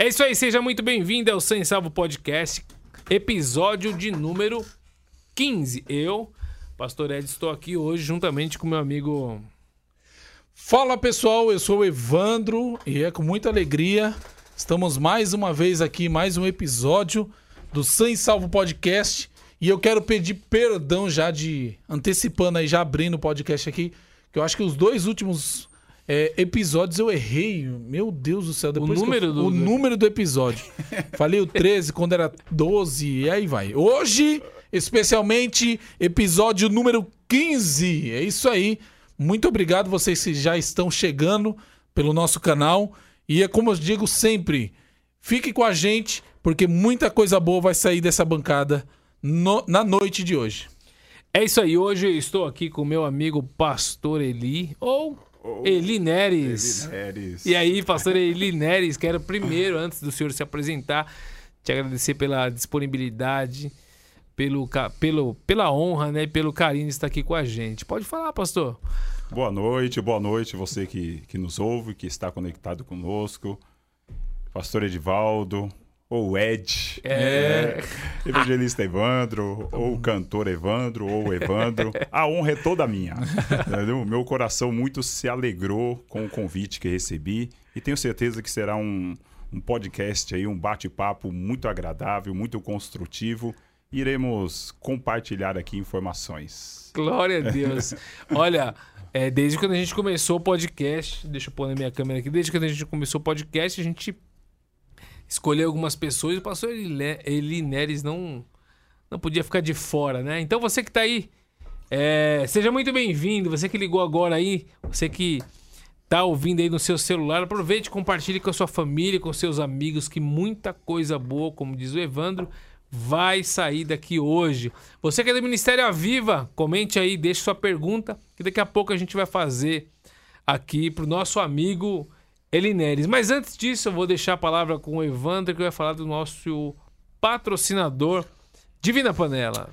É isso aí, seja muito bem-vindo ao Sem Salvo Podcast, episódio de número 15. Eu, Pastor Ed, estou aqui hoje juntamente com meu amigo. Fala pessoal, eu sou o Evandro e é com muita alegria. Estamos mais uma vez aqui, mais um episódio do Sem Salvo Podcast. E eu quero pedir perdão já de antecipando aí, já abrindo o podcast aqui, que eu acho que os dois últimos é, episódios eu errei. Meu Deus do céu. Depois O número eu, do- o número do episódio. Falei o 13 quando era 12 e aí vai. Hoje, especialmente, episódio número 15. É isso aí. Muito obrigado vocês que já estão chegando pelo nosso canal. E é como eu digo sempre, fique com a gente, porque muita coisa boa vai sair dessa bancada no- na noite de hoje. É isso aí, hoje eu estou aqui com meu amigo Pastor Eli, ou Eli Neres. Neres. E aí, Pastor Eli Neres, quero primeiro, antes do senhor se apresentar, te agradecer pela disponibilidade, pelo, pelo, pela honra, né, e pelo carinho de estar aqui com a gente. Pode falar, pastor. Boa noite, boa noite você que, que nos ouve, que está conectado conosco. Pastor Edivaldo, ou Ed, É. evangelista Evandro, ou cantor Evandro, ou Evandro. A honra é toda minha. entendeu? Meu coração muito se alegrou com o convite que recebi e tenho certeza que será um, um podcast aí, um bate-papo muito agradável, muito construtivo. Iremos compartilhar aqui informações. Glória a Deus. Olha, é, desde quando a gente começou o podcast, deixa eu pôr na minha câmera aqui, desde quando a gente começou o podcast, a gente escolheu algumas pessoas o pastor Eli Eli Neres não, não podia ficar de fora, né? Então você que tá aí, é, seja muito bem-vindo. Você que ligou agora aí, você que tá ouvindo aí no seu celular, aproveite compartilhe com a sua família, com seus amigos, que muita coisa boa, como diz o Evandro, vai sair daqui hoje. Você que é do Ministério Aviva, comente aí, deixe sua pergunta, que daqui a pouco a gente vai fazer aqui pro nosso amigo Elineres. Mas antes disso, eu vou deixar a palavra com o Evandro, que vai falar do nosso patrocinador, Divina Panela.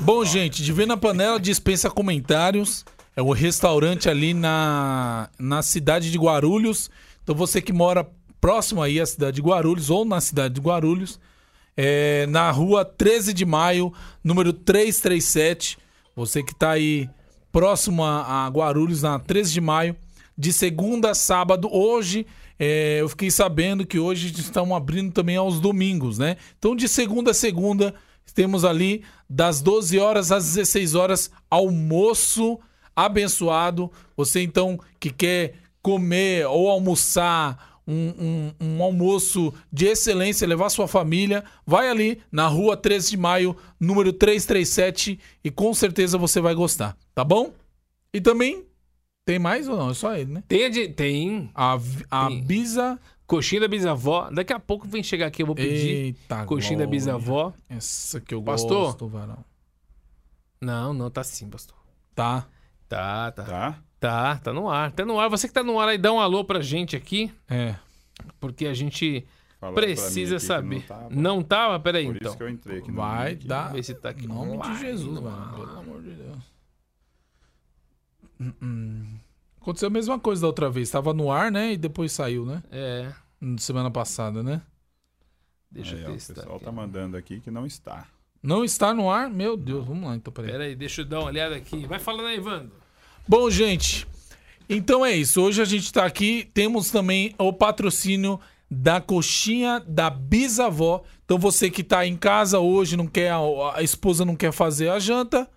Bom, gente, Divina Panela dispensa comentários. É o restaurante ali na, na cidade de Guarulhos. Então você que mora próximo aí à cidade de Guarulhos ou na cidade de Guarulhos, é, na rua 13 de maio, número 337. Você que tá aí próximo a, a Guarulhos, na 13 de maio, de segunda a sábado. Hoje, é, eu fiquei sabendo que hoje estão abrindo também aos domingos, né? Então, de segunda a segunda, temos ali das 12 horas às 16 horas almoço abençoado. Você então que quer comer ou almoçar um, um- um almoço de excelência, levar sua família, vai ali na rua 13 de maio, número 337 e com certeza você vai gostar, tá bom? E também tem mais ou não? É só ele, né? Tem, a de- tem A, a Tem. Bisa. coxinha da bisavó. Daqui a pouco vem chegar aqui, eu vou pedir Eita, coxinha da glória. bisavó. Essa que eu Pastor? gosto, varão. Não, não, tá sim, pastor. Tá. Tá, tá. Tá? Tá, tá no ar. Tá no ar. Você que tá no ar aí, dá um alô pra gente aqui, É. porque a gente mim precisa saber. Não tava. Não tava? Peraí, Por então. isso que eu entrei aqui Vai dar. Vamos ver se tá aqui. Em nome Vai, de Jesus, mano. Pelo amor de Deus. Aconteceu a mesma coisa da outra vez. Tava no ar, né? E depois saiu, né? É, Semana passada, né? deixa Aí, eu ó, o testar. pessoal aqui. tá mandando aqui que não está. Não está no ar? Meu Deus, vamos lá então, peraí. Peraí, deixa eu dar uma olhada aqui. Vai falando aí, Evandro. Bom, gente, então é isso. Hoje a gente tá aqui. Temos também o patrocínio da coxinha da bisavó. Então você que tá em casa hoje, não quer, a esposa não quer fazer a janta,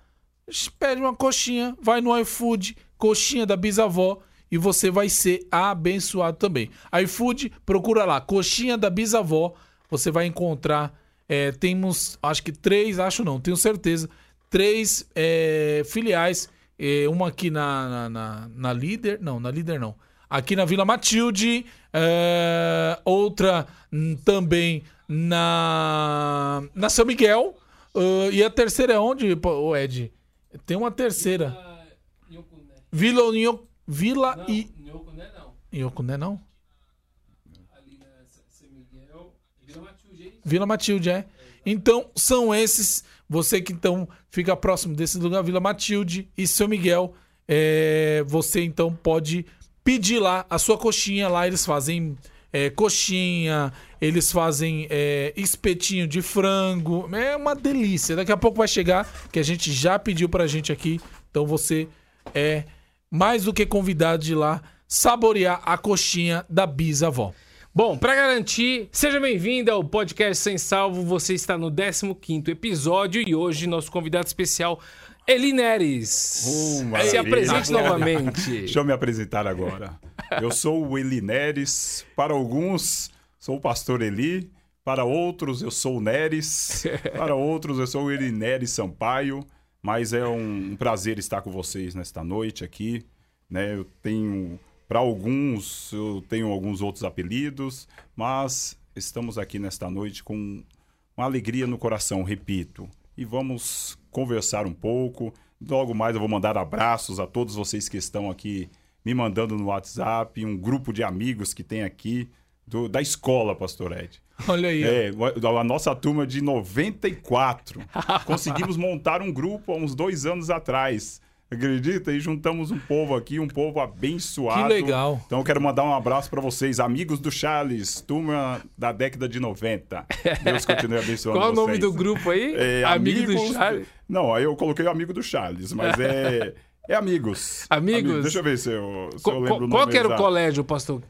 pede uma coxinha, vai no iFood, coxinha da bisavó. E você vai ser abençoado também. iFood, procura lá, coxinha da bisavó. Você vai encontrar. é, temos, acho que três, acho não, tenho certeza. Três é, filiais. é, uma aqui na, na, na, na Líder. Não, na Líder não. Aqui na Vila Matilde. é, outra hum, também na, na São Miguel. ah, e a terceira é onde, pô, Ed? Tem uma terceira. Vila União. Vila e. Nhocuné não. Iocuné não? Ali na São Miguel. Vila Matilde, Vila Matilde, é. Então, são esses. Você que então fica próximo desse lugar, Vila Matilde e São Miguel. é, você então pode pedir lá a sua coxinha. Lá eles fazem é, coxinha, eles fazem é, espetinho de frango. É uma delícia. Daqui a pouco vai chegar, que a gente já pediu pra gente aqui. Então você é mais do que convidado de ir lá saborear a coxinha da bisavó. Bom, pra garantir, seja bem-vindo ao podcast Sem Salvo. Você está no 15º episódio e hoje nosso convidado especial, Eli Neres. Oh, Se apresente novamente. Deixa eu me apresentar agora. Eu sou o Eli Neres. Para alguns, sou o pastor Eli. Para outros, eu sou o Neres. Para outros, eu sou o Eli Neres Sampaio. Mas é um, um prazer estar com vocês nesta noite aqui. Né? Eu tenho, para alguns, eu tenho alguns outros apelidos, mas estamos aqui nesta noite com uma alegria no coração, repito. E vamos conversar um pouco. Logo mais eu vou mandar abraços a todos vocês que estão aqui me mandando no WhatsApp, um grupo de amigos que tem aqui do- da escola, Pastor Ed. Olha aí. É, a nossa turma de 94. Conseguimos montar um grupo há uns dois anos atrás. Acredita? E juntamos um povo aqui, um povo abençoado. Que legal. Então eu quero mandar um abraço para vocês, amigos do Charles, turma da década de 90. Deus continue abençoando Qual é o nome vocês. do grupo aí? É, Amigo do amigos- Charles. Não, aí eu coloquei o amigo do Charles, mas é, é amigos. Amigos? Deixa eu ver se eu, se Co- eu lembro o qual que era o exato. colégio, pastor?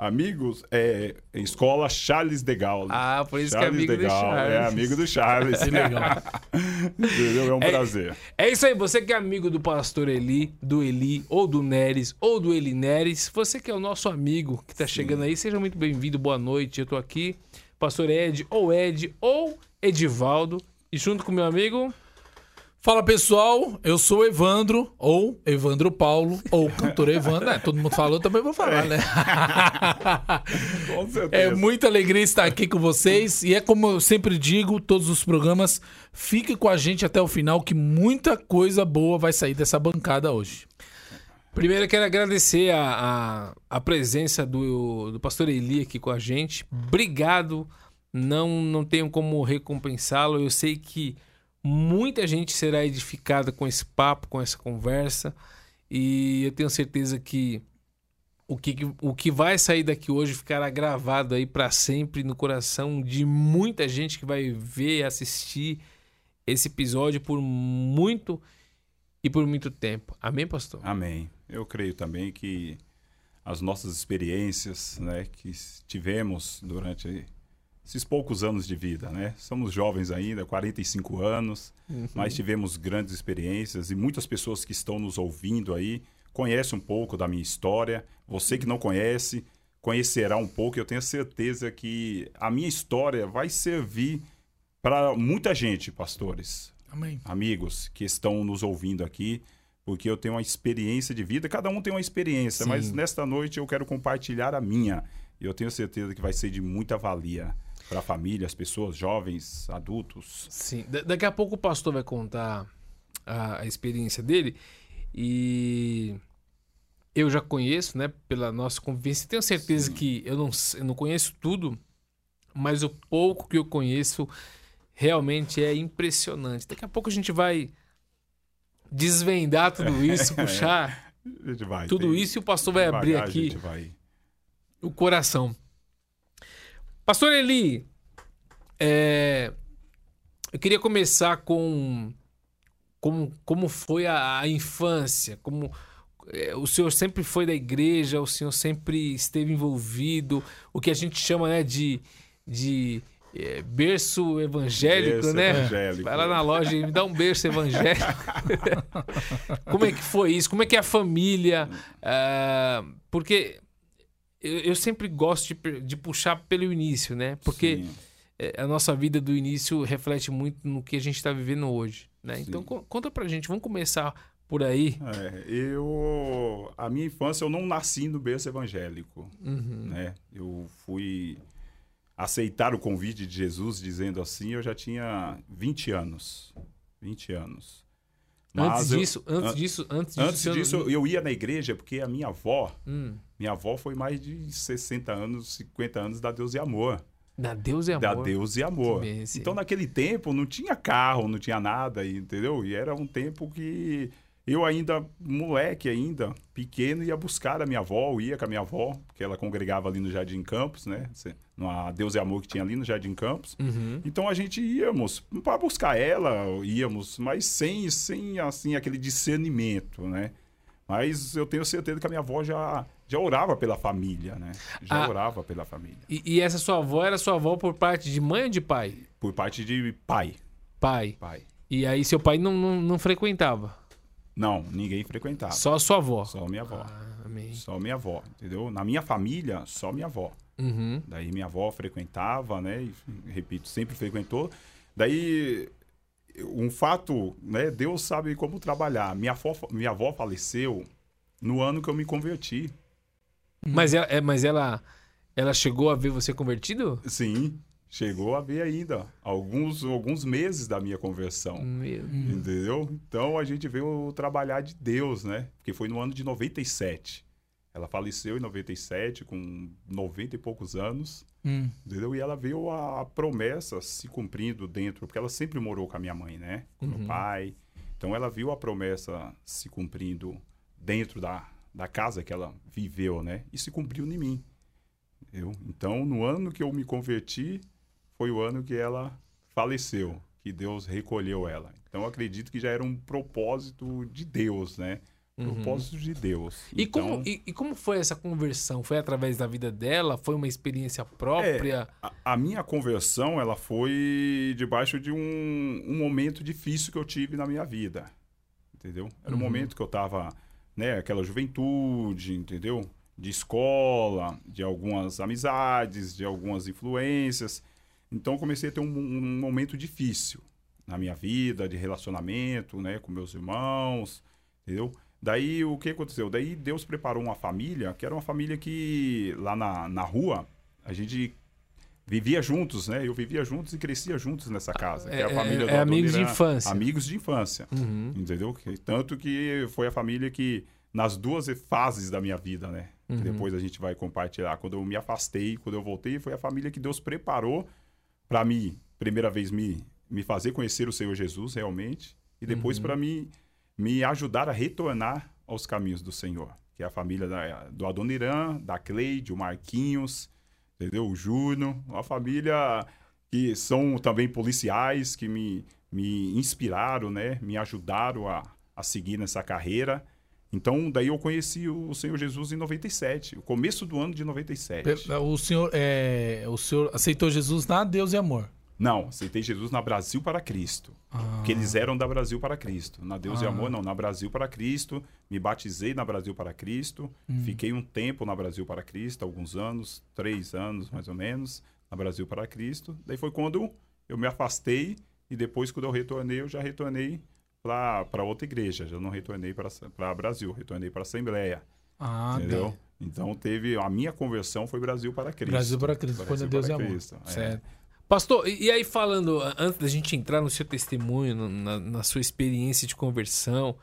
Amigos, é Escola Charles de Gaulle. Ah, por isso que é Charles amigo de do Charles. É amigo do Charles. Que legal. Entendeu? É um prazer. É isso aí, você que é amigo do pastor Eli, do Eli, ou do Neres, ou do Eli Neres, você que é o nosso amigo que tá chegando aí, seja muito bem-vindo, boa noite, eu tô aqui, pastor Ed, ou Ed, ou Edivaldo, e junto com meu amigo... Fala pessoal, eu sou Evandro, ou Evandro Paulo, ou cantor Evandro. É, todo mundo falou, também vou falar, né? Com certeza. É muita alegria estar aqui com vocês. E é como eu sempre digo, todos os programas, fique com a gente até o final, que muita coisa boa vai sair dessa bancada hoje. Primeiro eu quero agradecer a, a, a presença do, do pastor Eli aqui com a gente. Obrigado. Não, não tenho como recompensá-lo. Eu sei que muita gente será edificada com esse papo, com essa conversa. E eu tenho certeza que o que, o que vai sair daqui hoje ficará gravado aí para sempre no coração de muita gente que vai ver, assistir esse episódio por muito e por muito tempo. Amém, pastor? Amém. Eu creio também que as nossas experiências né, que tivemos durante esses poucos anos de vida, né? Somos jovens ainda, 45 anos, mas tivemos grandes experiências e muitas pessoas que estão nos ouvindo aí conhecem um pouco da minha história. Você que não conhece, conhecerá um pouco. Eu tenho certeza que a minha história vai servir para muita gente, pastores Amém. amigos que estão nos ouvindo aqui, porque eu tenho uma experiência de vida, cada um tem uma experiência, Sim. mas nesta noite eu quero compartilhar a minha. E eu tenho certeza que vai ser de muita valia para a família, as pessoas, jovens, adultos. Sim, da- daqui a pouco o pastor vai contar a, a experiência dele e eu já conheço, né, pela nossa convivência. Tenho certeza que eu não, eu não conheço tudo, mas o pouco que eu conheço realmente é impressionante. Daqui a pouco a gente vai desvendar tudo isso, puxar vai. tudo isso e o pastor vai abrir aqui o coração. Pastor Eli, é, eu queria começar com como, como foi a, a infância, como é, o senhor sempre foi da igreja, o senhor sempre esteve envolvido, o que a gente chama né, de, de é, berço evangélico, Berço né? evangélico. Vai lá na loja e me dá um berço evangélico. como é que foi isso? Como é que é a família? Ah, porque eu, eu sempre gosto de, de puxar pelo início, né? Porque é, a nossa vida do início reflete muito no que a gente está vivendo hoje, né? Então Sim. co- conta pra gente, vamos começar por aí. É, eu a minha infância eu não nasci no berço evangélico, Uhum. né? Eu fui aceitar o convite de Jesus dizendo assim, eu já tinha 20 anos. 20 anos. Antes eu- disso, antes an- disso, antes disso, Antes disso, eu ia na igreja porque a minha avó, Hum, minha avó foi mais de 60 anos, 50 anos da Deus e Amor. da Deus e Da amor. Deus e Amor. Então, naquele tempo, não tinha carro, não tinha nada, entendeu? E era um tempo que eu ainda, moleque ainda, pequeno, ia buscar a minha avó, ia com a minha avó, porque ela congregava ali no Jardim Campos, né? No Deus e Amor que tinha ali no Jardim Campos. Uhum. Então a gente íamos para buscar ela, íamos, mas sem, sem assim, aquele discernimento, né? Mas eu tenho certeza que a minha avó já, já orava pela família, né? Já Ah. orava pela família. E, e essa sua avó era sua avó por parte de mãe ou de pai? Por parte de pai. Pai. Pai. E aí seu pai não, não, não frequentava? Não, ninguém frequentava. Só a sua avó? Só minha avó. Ah, amém. Só minha avó, entendeu? Na minha família, só minha avó. Uhum. Daí minha avó frequentava, né? E, repito, sempre frequentou. Daí, um fato, né? Deus sabe como trabalhar. Minha avó, minha avó faleceu no ano que eu me converti. Mas, ela, é, mas ela, ela chegou a ver você convertido? Sim, chegou a ver ainda. Alguns, alguns meses da minha conversão. Meu Entendeu? Então a gente vê o trabalhar de Deus, né? Porque foi no ano de 97. Ela faleceu em 97, com 90 e poucos anos. Hum. Entendeu? E ela viu a, a promessa se cumprindo dentro, porque ela sempre morou com a minha mãe, né? Com Uhum. meu pai. Então ela viu a promessa se cumprindo dentro da, da casa que ela viveu, né? E se cumpriu em mim. Entendeu? Então, no ano que eu me converti, foi o ano que ela faleceu, que Deus recolheu ela. Então, eu acredito que já era um propósito de Deus, né? Propósito de Deus. Uhum. E, então, como, e, e como foi essa conversão? Foi através da vida dela? Foi uma experiência própria? A, a minha conversão, ela foi debaixo de um, um momento difícil que eu tive na minha vida, entendeu? Era um momento que eu tava, né, aquela juventude, entendeu? De escola, de algumas amizades, de algumas influências. Então, eu comecei a ter um, um momento difícil na minha vida, de relacionamento, né, com meus irmãos, entendeu? Daí, o que aconteceu? Daí, Deus preparou uma família, que era uma família que, lá na, na rua, a gente vivia juntos, né? Eu vivia juntos e crescia juntos nessa casa. que É- a família é- é amigos de infância. Amigos de infância. Uhum. Entendeu? Tanto que foi a família que, nas duas fases da minha vida, né? Que Uhum. depois a gente vai compartilhar. Quando eu me afastei, quando eu voltei, foi a família que Deus preparou para mim, primeira vez, me, me fazer conhecer o Senhor Jesus realmente. E depois Uhum. para mim, me ajudar a retornar aos caminhos do Senhor. Que é a família da, do Adoniran, da Cleide, o Marquinhos, entendeu? O Júnior. Uma família que são também policiais, que me, me inspiraram, né? Me ajudaram a, a seguir nessa carreira. Então, daí eu conheci o Senhor Jesus em 97, o começo do ano de 97. Pe- O senhor, é, o senhor aceitou Jesus na Deus e Amor. Não, aceitei Jesus na Brasil para Cristo. Porque eles eram da Brasil para Cristo. Na Deus e Ah. Amor, não, na Brasil para Cristo. Me batizei na Brasil para Cristo. Hum. Fiquei um tempo na Brasil para Cristo, alguns anos, três anos mais ou menos, na Brasil para Cristo. Daí foi quando eu me afastei e depois, quando eu retornei, eu já retornei para outra igreja. Já não retornei para Brasil, retornei para a Assembleia. Ah, entendeu? tá. Então teve. A minha conversão foi Brasil para Cristo. Brasil para Cristo, quando Brasil Deus para e Amor. Cristo, é. Certo. Pastor, e, aí falando, antes da gente entrar no seu testemunho, na, na sua experiência de conversão,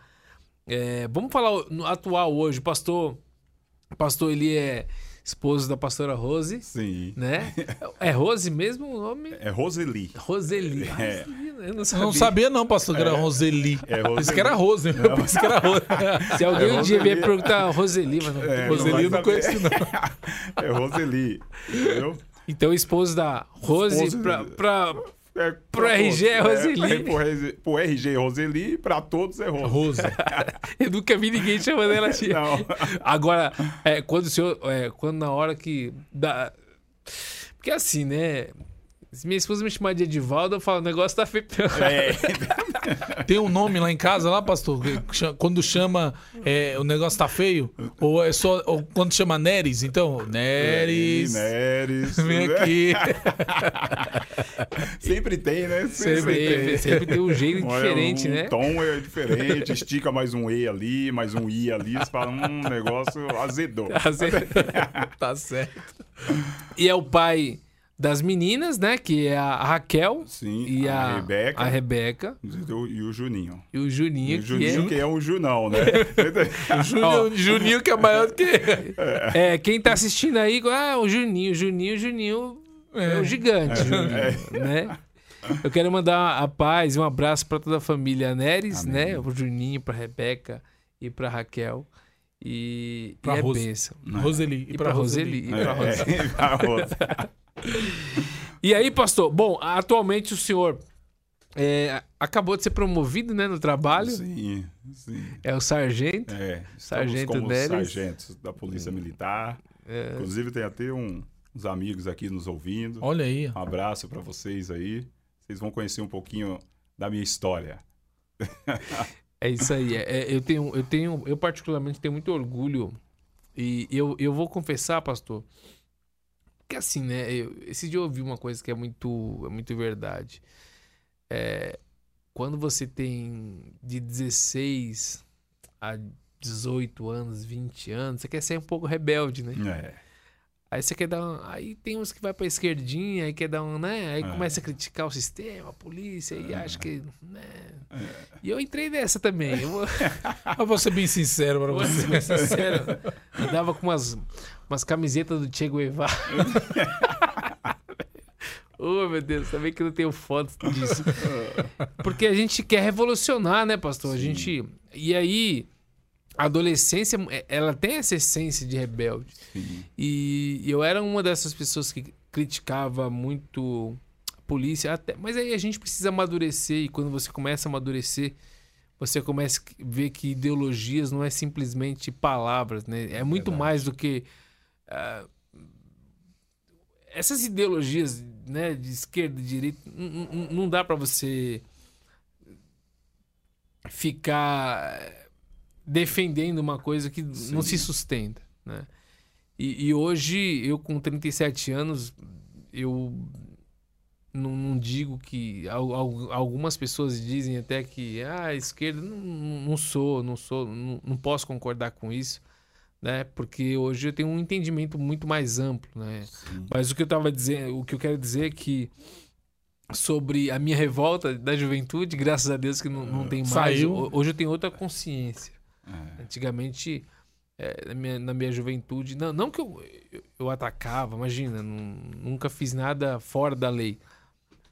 é, vamos falar no atual hoje. O pastor, pastor, ele é esposo da pastora Rose, Sim. né? É Rose mesmo o nome? É Roseli. Roseli. Ah, É. Eu não sabia. não sabia não, pastor, que era Roseli. É Pensei Roseli. que era Rose. Eu pensei que era Rose. Se alguém É um dia vier perguntar Roseli, mas não. É, Roseli vai eu não saber. conheço não. É Roseli. Entendeu? Então, esposo da Rose Esposo pra, de- pra- É, Pro RG é todos. Roseli. É, pro, RG, pro RG é Roseli, pra todos é Rose. Rose. Eu nunca vi ninguém chamando ela assim. Não. Agora, é, quando o senhor. é, quando na hora que. Dá... Porque assim, né? Se minha esposa me chamar de Edivaldo, eu falo, o negócio tá feio. É, Tem um nome lá em casa, lá, pastor? Quando chama, é, o negócio tá feio? Ou é só. Ou quando chama Neres, então? Neres. Neres. Vem aqui. Sempre tem, né? sempre, sempre tem um jeito Olha, diferente, o né? tom é diferente, estica mais um E ali, mais um I ali, você fala, hum, negócio azedou. tá certo. E é o pai das meninas, né? Que é a Raquel Sim, e a, a Rebeca. a Rebeca? E o Juninho. e o E Juninho, o Juninho que que é um Junão, né? O Juninho, Juninho que é maior do que. é, é. Quem tá assistindo aí, ah, o Juninho, Juninho, Juninho é, o gigante, Juninho, né? Eu quero mandar a paz e um abraço para toda a família Neres, Amém. né? Pro Juninho, pra Rebeca e pra Raquel. E, Pra e é Rose. bênção. Roseli. E pra Roseli. E pra Roseli. E aí, pastor? Bom, atualmente o senhor é, acabou de ser promovido né, no trabalho. Sim, sim. É o sargento. É, estamos Sargento como Neres. sargentos da Polícia Militar. É, Inclusive tem até um- uns amigos aqui nos ouvindo. Olha aí. Um abraço para vocês aí. Vocês vão conhecer um pouquinho da minha história. É isso aí. É, é, eu tenho, eu tenho, eu particularmente tenho muito orgulho e eu, eu vou confessar, pastor, que assim, né? Eu, esse dia eu ouvi uma coisa que é muito, é muito verdade. É, quando você tem de 16 a 18 anos, 20 anos, você quer ser um pouco rebelde, né? É, Aí você quer dar um, Aí tem uns que vai pra esquerdinha, aí quer dar um, né? Aí É. começa a criticar o sistema, a polícia, e É. acha que. Né? E eu entrei nessa também. Eu vou, Eu vou ser bem sincero pra vou você. ser bem sincero. Andava com umas, umas camisetas do Che Guevara. Oh, meu Deus, também que não tenho fotos disso. Porque a gente quer revolucionar, né, pastor? A Sim. gente. E aí, a adolescência, ela tem essa essência de rebelde. sim. E eu era uma dessas pessoas que criticava muito a polícia, até, mas aí a gente precisa amadurecer e quando você começa a amadurecer, você começa a ver que ideologias não é simplesmente palavras, né? É muito Verdade. mais do que ah, essas ideologias, né, de esquerda e direita, não, dá para você ficar defendendo uma coisa que não se Sim. sustenta, né? E, e hoje, eu com 37 anos, eu não, não digo que... al- al- Algumas pessoas dizem até que ah, a esquerda... Não, não não sou, não sou, não, não posso concordar com isso, né? Porque hoje eu tenho um entendimento muito mais amplo, né? sim. Mas o que eu tava dizendo, o que eu quero dizer é que sobre a minha revolta da juventude, graças a Deus que não, não tem mais. Saiu. Hoje eu tenho outra consciência. É. Antigamente, é, na, minha, na minha juventude, não, não que eu, eu, eu atacava, imagina, não- nunca fiz nada fora da lei.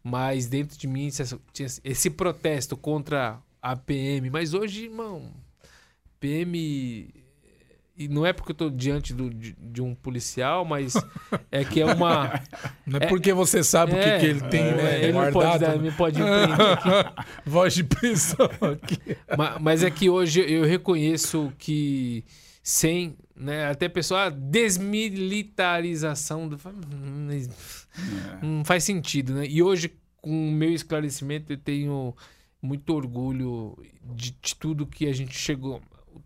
Mas dentro de mim esse- tinha esse protesto contra a PM. Mas hoje, irmão, PM. E não é porque eu tô diante do- de, de um policial, mas é que é uma. Não é porque você sabe o que, É, que ele tem, é, né? ele não pode, guardado. dar, me pode aqui. Voz de prisão aqui. Ma- Mas é que hoje eu reconheço que sem, né, até pessoal, a desmilitarização do hum, não faz sentido, né? E hoje com o meu esclarecimento eu tenho muito orgulho de, de tudo que a gente chegou,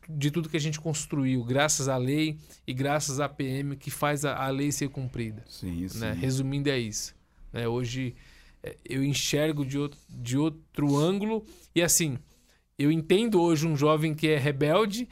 de tudo que a gente construiu, graças à lei e graças à PM que faz a, a lei ser cumprida Sim, sim. né? Resumindo, é isso. Né? Hoje é, eu enxergo de outro, de outro ângulo e assim, eu entendo hoje um jovem que é rebelde,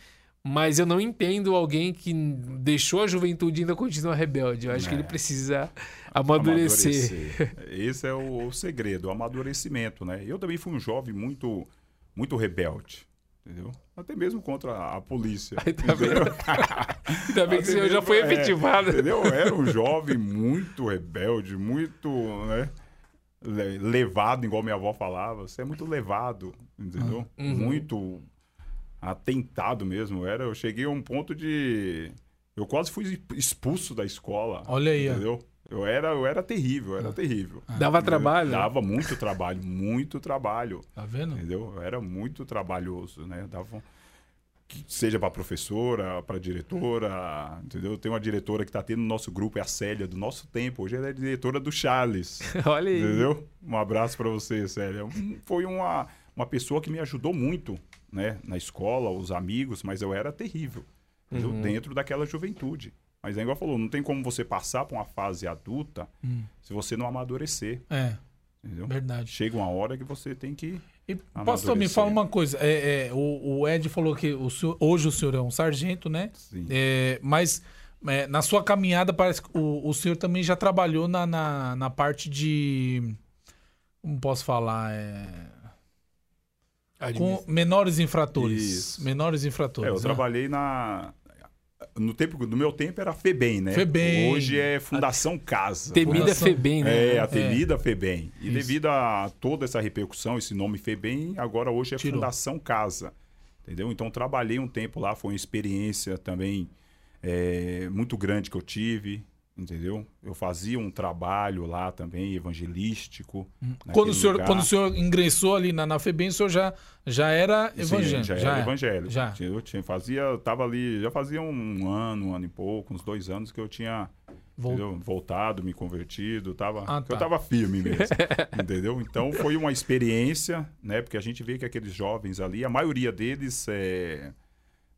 mas eu não entendo alguém que deixou a juventude e ainda continua rebelde. Eu acho que É. ele precisa amadurecer. Amadurecer. Esse é o, o segredo, o amadurecimento, né? Eu também fui um jovem muito, muito rebelde, entendeu? Até mesmo contra a polícia. Aí tá entendeu? Ainda bem que o senhor já foi É, efetivado. Entendeu? Eu era um jovem muito rebelde, muito, né? le- Levado, igual minha avó falava. Você é muito levado, entendeu? Uhum. Muito atentado mesmo. Eu Era, eu cheguei a um ponto de. Eu quase fui expulso da escola. Olha aí, ó. Eu era, eu era terrível, eu era terrível. Dava trabalho. né? Dava muito trabalho, muito trabalho. Tá vendo? Entendeu? Eu era muito trabalhoso, né? Dava um- que seja para professora, para diretora, entendeu? Tem uma diretora que está tendo no nosso grupo, é a Célia, do nosso tempo. Hoje ela é diretora do Charles, Olha aí. entendeu? Um abraço para você, Célia. Foi uma, uma pessoa que me ajudou muito, né? Na escola, os amigos, mas eu era terrível? Uhum. Dentro daquela juventude. Mas é igual falou, não tem como você passar para uma fase adulta Hum. se você não amadurecer, É, entendeu? verdade. Chega uma hora que você tem que E, pastor, me fala uma coisa. É, é, o, o Ed falou que o senhor- hoje o senhor é um sargento, né? Sim. É, mas é, na sua caminhada, parece que o, o senhor também já trabalhou na, na, na parte de. Como posso falar? É, com menores infratores. Isso. Menores É, infratores. eu né? trabalhei na. No tempo do meu tempo era FEBEM, né? FEBEM. Hoje é Fundação Casa. Temida Fundação- Febem, né? É, a temida FEBEM. E Isso. devido a toda essa repercussão, esse nome FEBEM, agora hoje é Tirou. Fundação Casa. Entendeu? Então trabalhei um tempo lá, foi uma experiência também é, muito grande que eu tive. Entendeu? Eu fazia um trabalho lá também, evangelístico. Quando naquele o, senhor, lugar. quando o senhor ingressou ali na, na FEBEM, o senhor já, já era evangélico? já era evangélico. Já. Eu tinha, fazia, eu tava ali, já fazia um ano, um ano e pouco, uns dois anos que eu tinha Vol- voltado, me convertido, tava, Ah, que eu tá. tava firme mesmo, entendeu? Então foi uma experiência, né? Porque a gente vê que aqueles jovens ali, a maioria deles é,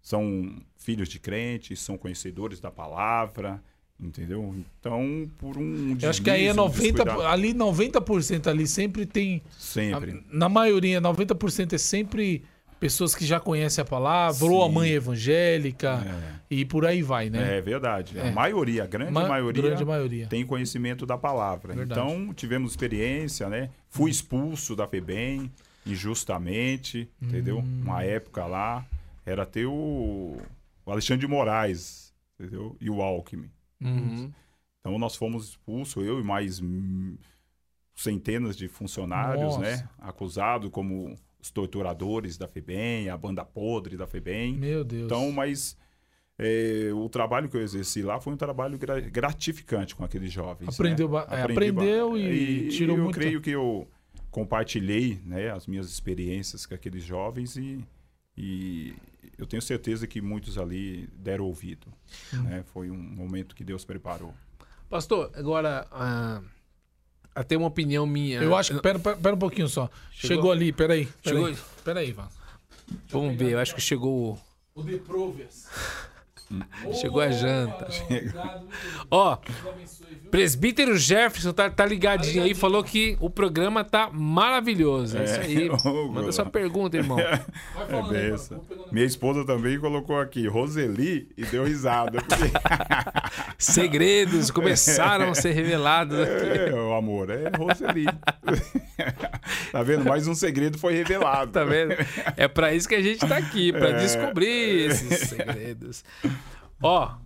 são filhos de crentes, são conhecedores da palavra, entendeu? Então, por um Eu acho que aí é deslize, um 90%, descuidado- ali 90% ali sempre tem, sempre. na maioria, 90% é sempre pessoas que já conhecem a palavra, ou a mãe evangélica, É. e por aí vai, né? É verdade. É. A maioria, a grande Ma- maioria, grande maioria. tem conhecimento da palavra. Verdade. Então, tivemos experiência, né? Fui expulso da FEBEM injustamente, entendeu? Hum. Uma época lá, era ter o, o Alexandre de Moraes, entendeu? E o Alckmin. Uhum. Então, nós fomos expulsos, eu e mais centenas de funcionários, Nossa. né? Acusados como os torturadores da FEBEM, a banda podre da FEBEM. Meu Deus. Então, mas é, o trabalho que eu exerci lá foi um trabalho gra- gratificante com aqueles jovens. Aprendeu né? é, aprendeu ba- e tirou eu muita- creio que eu compartilhei né, as minhas experiências com aqueles jovens e, e eu tenho certeza que muitos ali deram ouvido. Hum. né? Foi um momento que Deus preparou. Pastor, agora, ah, até uma opinião minha. eu acho que. Pera, pera, pera um pouquinho só. Chegou, Chegou? ali, peraí. Chegou? Peraí, peraí Ivan. Vamos ver, eu acho que chegou. o- O The Provias. Chegou a janta. Ó, presbítero Jefferson tá, tá ligadinho aí, falou que o programa tá maravilhoso. É, isso aí. Ô, Manda sua pergunta, irmão. É benção. Minha esposa também colocou aqui, Roseli, e deu risada. porque- Segredos começaram a ser revelados aqui. É, o amor, é Roseli. tá vendo? Mais um segredo foi revelado. Tá vendo? É pra isso que a gente tá aqui, pra É. descobrir esses segredos. Ó,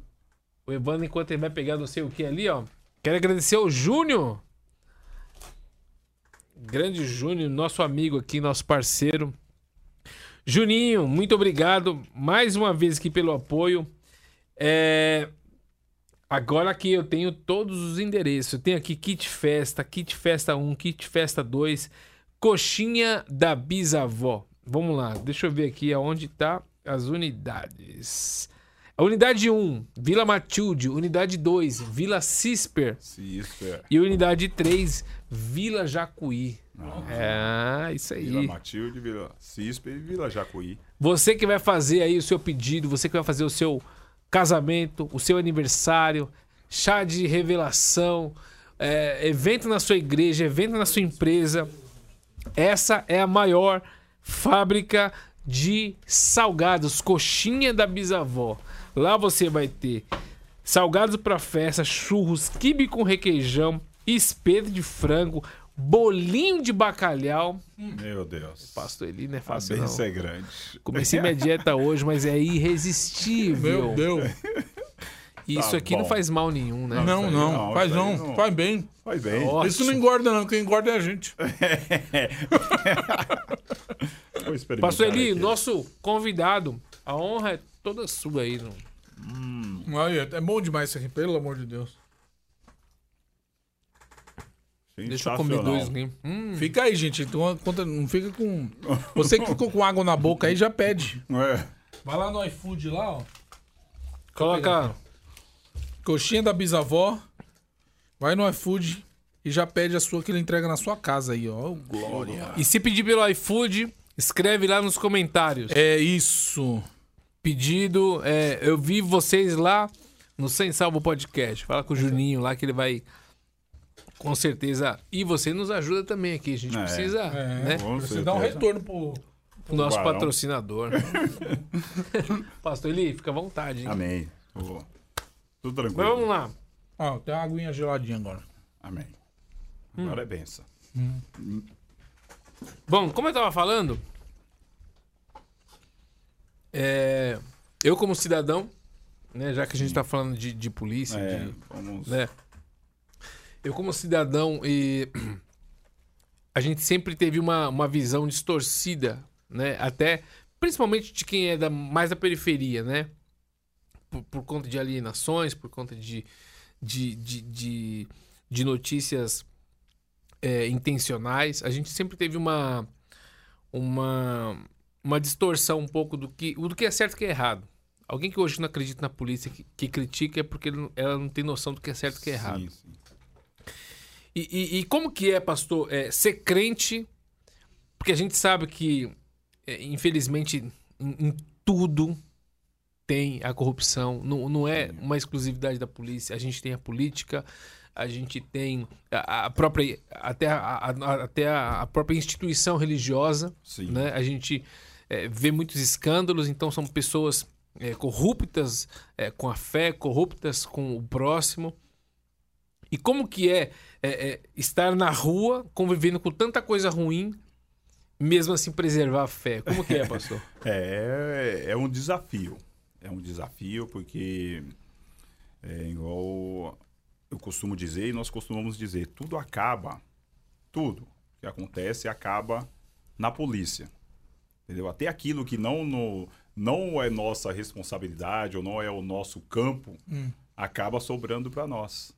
o Evandro, enquanto ele vai pegar não sei o que ali, ó. Quero agradecer ao Júnior. Grande Júnior, nosso amigo aqui, nosso parceiro. Juninho, muito obrigado mais uma vez aqui pelo apoio. É, Agora aqui eu tenho todos os endereços. Eu tenho aqui Kit Festa, Kit Festa 1, Kit Festa 2, Coxinha da Bisavó. Vamos lá, deixa eu ver aqui aonde tá as unidades. A unidade 1, Vila Matilde. Unidade 2, Vila Cisper. É. E unidade 3, Vila Jacuí. É, isso aí. Vila Matilde, Vila Cispe e Vila Jacuí. Você que vai fazer aí o seu pedido, você que vai fazer o seu casamento, o seu aniversário, chá de revelação, é, evento na sua igreja, evento na sua empresa. Essa é a maior fábrica de salgados, coxinha da bisavó. Lá você vai ter salgados para festa, churros, quibe com requeijão, espeto de frango, bolinho de bacalhau. Meu Deus. Pastor Eli não é fácil não. benção é grande. Comecei minha dieta hoje, mas é irresistível. Meu Deus. Isso Tá aqui não bom. faz mal nenhum, né? Não, aí não. não, Faz isso não. não. Faz bem. Faz bem. Ó. Isso não engorda, não. Quem engorda é a gente. Pastor Eli, aqui. nosso convidado, a honra é toda sua aí. Não? Olha, é bom demais isso aqui, pelo amor de Deus. Deixa eu comer dois aqui. Hum, Fica aí, gente. Então, conta- não fica com. Você que ficou com água na boca aí já pede. É. Vai lá no iFood lá, ó. coloca. Coxinha da bisavó. Vai no iFood e já pede a sua que ele entrega na sua casa aí, ó. Glória. E se pedir pelo iFood, escreve lá nos comentários. É isso. Pedido, é, eu vi vocês lá no Sem Salvo Podcast. Fala com o Juninho lá que ele vai. Com certeza. E você nos ajuda também aqui. A gente É. precisa, É, né? Você dá um retorno pro. O nosso Barão. patrocinador. Pastor Eli, fica à vontade. hein? Amém. Ô, Tudo tranquilo. Mas vamos lá. Ó, tem uma aguinha geladinha agora. Amém. Hum. Agora é benção. Bom, como eu tava falando, é, eu como cidadão né? Já que a gente tá falando de, de polícia, É, de, vamos... né? Eu como cidadão e a gente sempre teve uma, uma visão distorcida, né? Até principalmente de quem é da, mais da periferia, né? Por, por conta de alienações, por conta de, de, de, de, de notícias é, intencionais. A gente sempre teve uma, uma, uma distorção um pouco do que, do que é certo e que é errado. Alguém que hoje não acredita na polícia, que, que critica, é porque ele ela não tem noção do que é certo e que é errado. Sim, sim. E, e- e como que é, pastor, é, ser crente? Porque a gente sabe que, é, infelizmente, em, em tudo tem a corrupção. Não, não é uma exclusividade da polícia. A gente tem a política, a gente tem a, a própria até, a, a- até a, a própria instituição religiosa. Sim. Né? A gente é, vê muitos escândalos, então são pessoas é, corruptas é, com a fé, corruptas com o próximo. E como que é, é, é, estar na rua convivendo com tanta coisa ruim, mesmo assim preservar a fé? Como que é, pastor? É, é um desafio. É um desafio porque é igual eu costumo dizer e nós costumamos dizer, tudo acaba, tudo que acontece acaba na polícia. Entendeu? Até aquilo que não, no, não é nossa responsabilidade ou não é o nosso campo, acaba sobrando para nós.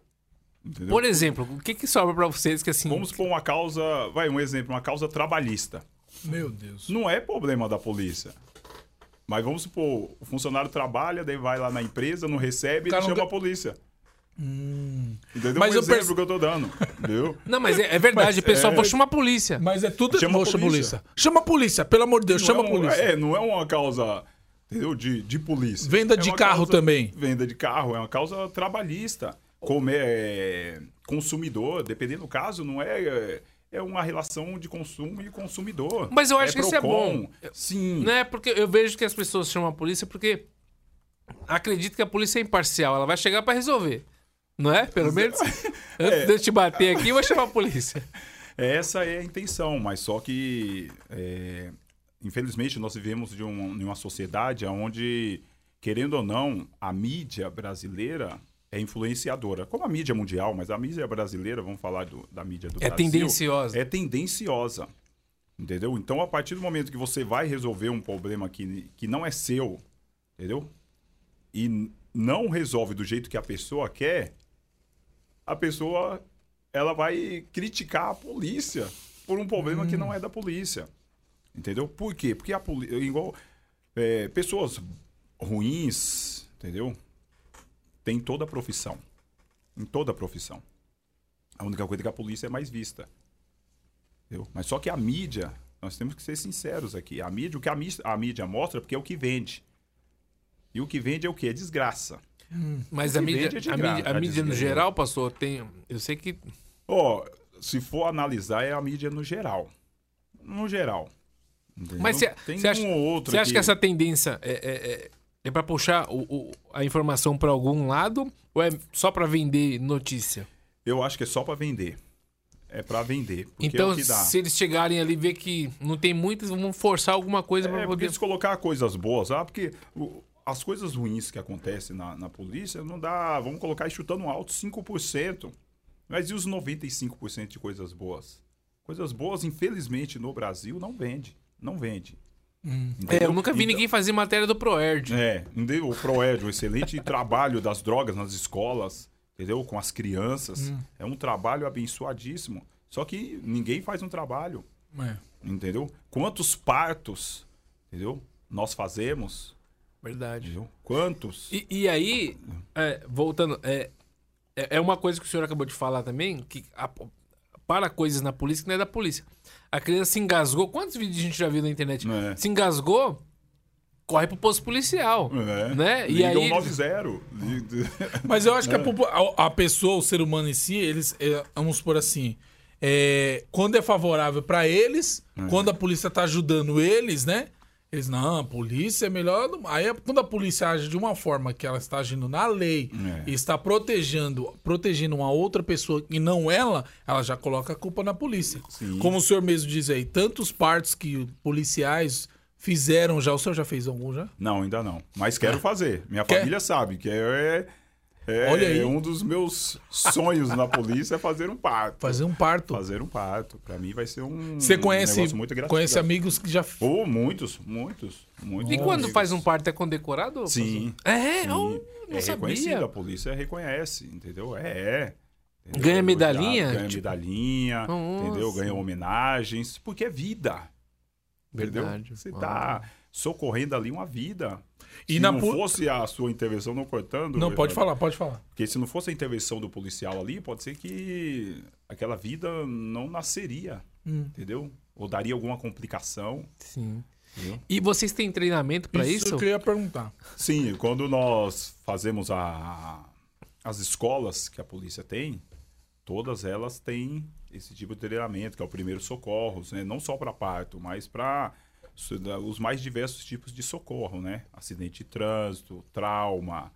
Entendeu? Por exemplo, o que que sobra pra vocês que assim... Vamos supor uma causa, vai um exemplo, uma causa trabalhista. Meu Deus. Não é problema da polícia. Mas vamos supor, o funcionário trabalha, daí vai lá na empresa, não recebe, ele não chama ga- a polícia. Entendeu? Mas um eu exemplo perce- que eu tô dando. Entendeu? Não, mas é, é verdade, Mas, pessoal, é- vou chamar a polícia. Mas é tudo. Chama a Moxa, polícia. Chama a polícia, pelo amor de Deus, chama não a é um- polícia. É, não é uma causa, entendeu? De, de polícia. Venda É de carro causa- também. Venda de carro, é uma causa trabalhista. Como é consumidor, dependendo do caso, não é. É uma relação de consumo e consumidor. Mas eu acho que isso é bom. Sim. Não é porque eu vejo que as pessoas chamam a polícia porque acredito que a polícia é imparcial, ela vai chegar pra resolver. Não é? Pelo menos. Antes de eu te bater aqui, eu vou chamar a polícia. Essa é a intenção, mas só que, é, infelizmente, nós vivemos de, um, de uma sociedade onde, querendo ou não, a mídia brasileira é influenciadora. Como a mídia mundial, mas a mídia brasileira, vamos falar do- da mídia do É Brasil. tendenciosa. É tendenciosa. Entendeu? Então, a partir do momento que você vai resolver um problema que, que não é seu, entendeu? E não resolve do jeito que a pessoa quer, a pessoa ela vai criticar a polícia por um problema que não é da polícia. Entendeu? Por quê? Porque a polícia. Igual. é, pessoas ruins, entendeu? Tem toda a profissão. Em toda a profissão. A única coisa é que a polícia é mais vista. Entendeu? Mas só que a mídia, nós temos que ser sinceros aqui. A mídia, o que a mídia, a mídia mostra, porque é o que vende. E o que vende é o quê? É desgraça. Mas a mídia, é a mídia, a tá mídia no geral, pastor, tem. Eu sei que. Ó, se for analisar, é a mídia no geral. No geral. Entendeu? Mas você Tem acha, um ou outro você acha que... que essa tendência é, é, é, é para puxar o- o- a informação pra algum lado ou é só pra vender notícia? Eu acho que é só pra vender. É pra vender. Porque é então, dá. se eles chegarem ali e ver que não tem muitos, vão forçar alguma coisa É, porque poder. se colocar coisas boas, ah, porque o- as coisas ruins que acontecem na, na polícia não dá, vamos colocar aí chutando alto 5%. Mas e os 95% de coisas boas? Coisas boas, infelizmente, no Brasil não vende. Não vende. É, Entendeu? eu nunca vi Então- ninguém fazer matéria do Proerd. É, entendeu? o Proed, um excelente trabalho das drogas nas escolas, entendeu? Com as crianças. Hum. É um trabalho abençoadíssimo. Só que ninguém faz um trabalho, É. entendeu? Quantos partos, entendeu? Nós fazemos, Verdade. entendeu? Quantos? E, e aí, é, voltando, é, é é uma coisa que o senhor acabou de falar também, que a- para coisas na polícia que não é da polícia. A criança se engasgou. Quantos vídeos a gente já viu na internet? É. Se engasgou, corre pro posto policial. É. Né? E aí. o 90. Liga- Mas eu acho que a, popu- a- a pessoa, o ser humano em si, eles, é, vamos por assim, é, quando é favorável pra eles, quando a polícia tá ajudando eles, né? Eles, não, a polícia é melhor. do-" Aí, quando a polícia age de uma forma que ela está agindo na lei É. e está protegendo, protegendo uma outra pessoa e não ela, ela já coloca a culpa na polícia. Sim. Como o senhor mesmo diz aí, tantos partos que policiais fizeram já. O senhor já fez algum já? Não, ainda não. Mas quero fazer. Minha Quer? família sabe que é, é, Olha aí. é um dos meus sonhos na polícia é fazer um parto. Fazer um parto. Fazer um parto. Pra mim vai ser um, Você um conhece, negócio muito gratificante. conhece amigos que já. Oh, muitos, muitos, muitos. E quando amigos. faz um parto é condecorado? Sim. É, Sim. eu não é reconhecido, sabia. a polícia reconhece, entendeu? É. entendeu? Ganha medalhinha? Ganha Tipo- medalhinha, Nossa. entendeu? Ganha homenagens, porque é vida. Entendeu? Verdade. Você Uau. tá socorrendo ali uma vida. E se na não pu- fosse a sua intervenção, não cortando. Não, pode Evandro, falar, pode falar. Porque se não fosse a intervenção do policial ali, pode ser que aquela vida não nasceria, Hum. entendeu? Ou daria alguma complicação. Sim. Entendeu? E vocês têm treinamento pra isso? que eu ia perguntar. Sim, quando nós fazemos a, as escolas que a polícia tem, todas elas têm esse tipo de treinamento, que é o primeiro socorros, né? não só para parto, mas para os mais diversos tipos de socorro, né? Acidente de trânsito, trauma,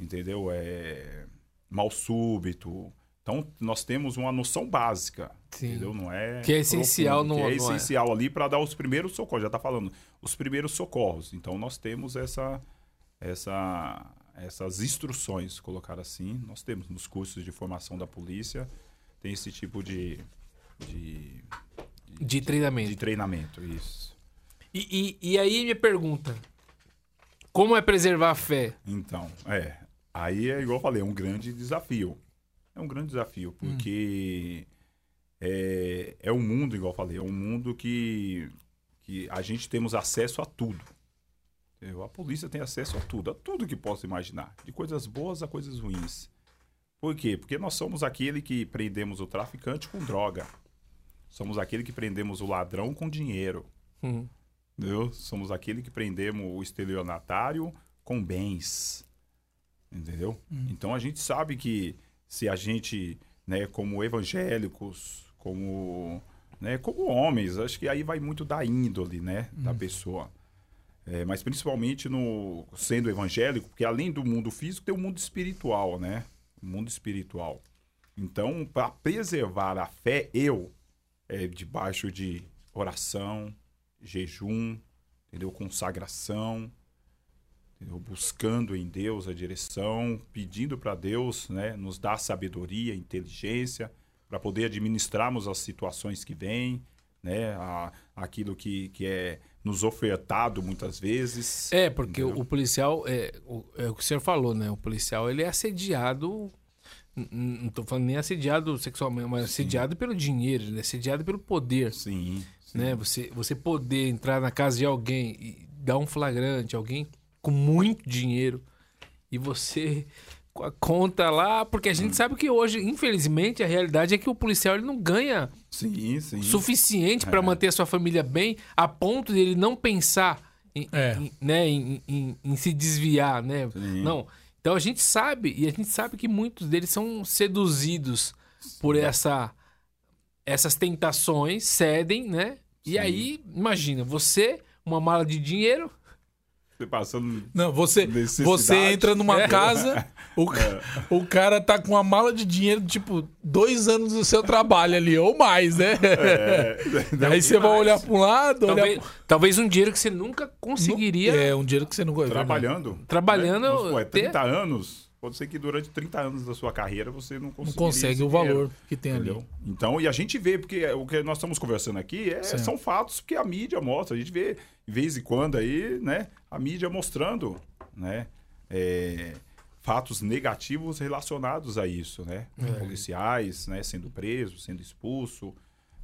entendeu? É, mal súbito. Então, nós temos uma noção básica, Sim. entendeu? Não é Que é essencial profundo, no- que é no- essencial ali para dar os primeiros socorros, já está falando, os primeiros socorros. Então, nós temos essa essa, essas instruções, colocar assim, nós temos nos cursos de formação da polícia, tem esse tipo de, de, De treinamento. de treinamento, isso. E, e, e aí minha pergunta: como é preservar a fé? Então, é, aí é igual eu falei, é um grande desafio. É um grande desafio, porque é, é um mundo, igual eu falei, é um mundo que, que a gente temos acesso a tudo. entendeu? A polícia tem acesso a tudo, a tudo que possa imaginar, de coisas boas a coisas ruins. Por quê? Porque nós somos aquele que prendemos o traficante com droga. Somos aquele que prendemos o ladrão com dinheiro. Hum. Entendeu? Somos aquele que prendemos o estelionatário com bens. Entendeu? Então a gente sabe que se a gente, né, como evangélicos, como, né, como homens, acho que aí vai muito da índole, né, da pessoa. É, mas principalmente no sendo evangélico, porque além do mundo físico tem o mundo espiritual, né? O mundo espiritual. Então, para preservar a fé, eu, é, debaixo de oração, jejum, entendeu? Consagração, entendeu? buscando em Deus a direção, pedindo para Deus, né, nos dar sabedoria, inteligência, para poder administrarmos as situações que vêm, né, a, aquilo que, que é nos ofertado muitas vezes. É, porque o, o policial, é o, é o que o senhor falou, né? O policial, ele é assediado, não tô falando nem assediado sexualmente, mas assediado pelo dinheiro, ele é assediado pelo poder, Sim, sim. né? Você, você poder entrar na casa de alguém e dar um flagrante, alguém com muito dinheiro, e você com a conta lá, porque a Hum. gente sabe que hoje, infelizmente, a realidade é que o policial ele não ganha Sim, sim. suficiente É. para manter a sua família bem, a ponto de ele não pensar em, É. em- né, em, em- em se desviar, né? Sim. Não. Então a gente sabe, e a gente sabe que muitos deles são seduzidos por essa essas tentações, cedem, né? E Sim. aí, imagina, você, uma mala de dinheiro, Você passando. Não, você, você entra numa É. casa, o, ca- o cara tá com uma mala de dinheiro, tipo, dois anos do seu trabalho ali, ou mais, né? É, Aí você vai olhar para um lado, olhar talvez, talvez um dinheiro que você nunca conseguiria É, um dinheiro que você não gosta. trabalhando. Trabalhando, Né? Supor, é ter- 30 anos. Pode ser que durante 30 anos da sua carreira você não Não consegue o dinheiro, valor que tem ali. Entendeu? Então, e a gente vê, porque o que nós estamos conversando aqui é- são fatos que a mídia mostra. A gente vê, de vez em quando, aí, né, a mídia mostrando, né, é, fatos negativos relacionados a isso, né? É. Policiais, né, sendo presos, sendo expulso,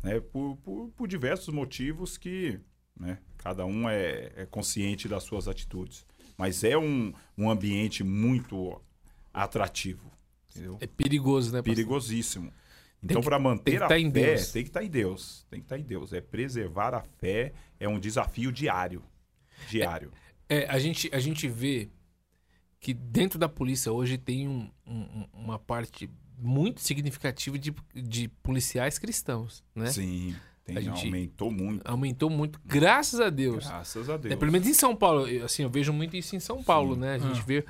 né, por, por, por diversos motivos que, né, cada um é, é consciente das suas atitudes. Mas é um, um ambiente muito atrativo, entendeu? é perigoso, né? pastor? perigosíssimo. Então, para manter a tá fé, tem que estar em Deus. Tem que estar em Deus. É preservar a fé, é um desafio diário. Diário. É, a gente, a gente vê que dentro da polícia hoje tem um- um- uma parte muito significativa de, de policiais cristãos, né? Sim, tem, A gente- aumentou muito. Aumentou muito, graças a Deus. Graças a Deus. É, pelo menos em São Paulo, eu, assim, eu vejo muito isso em São Paulo, Sim. né? A gente Ah. vê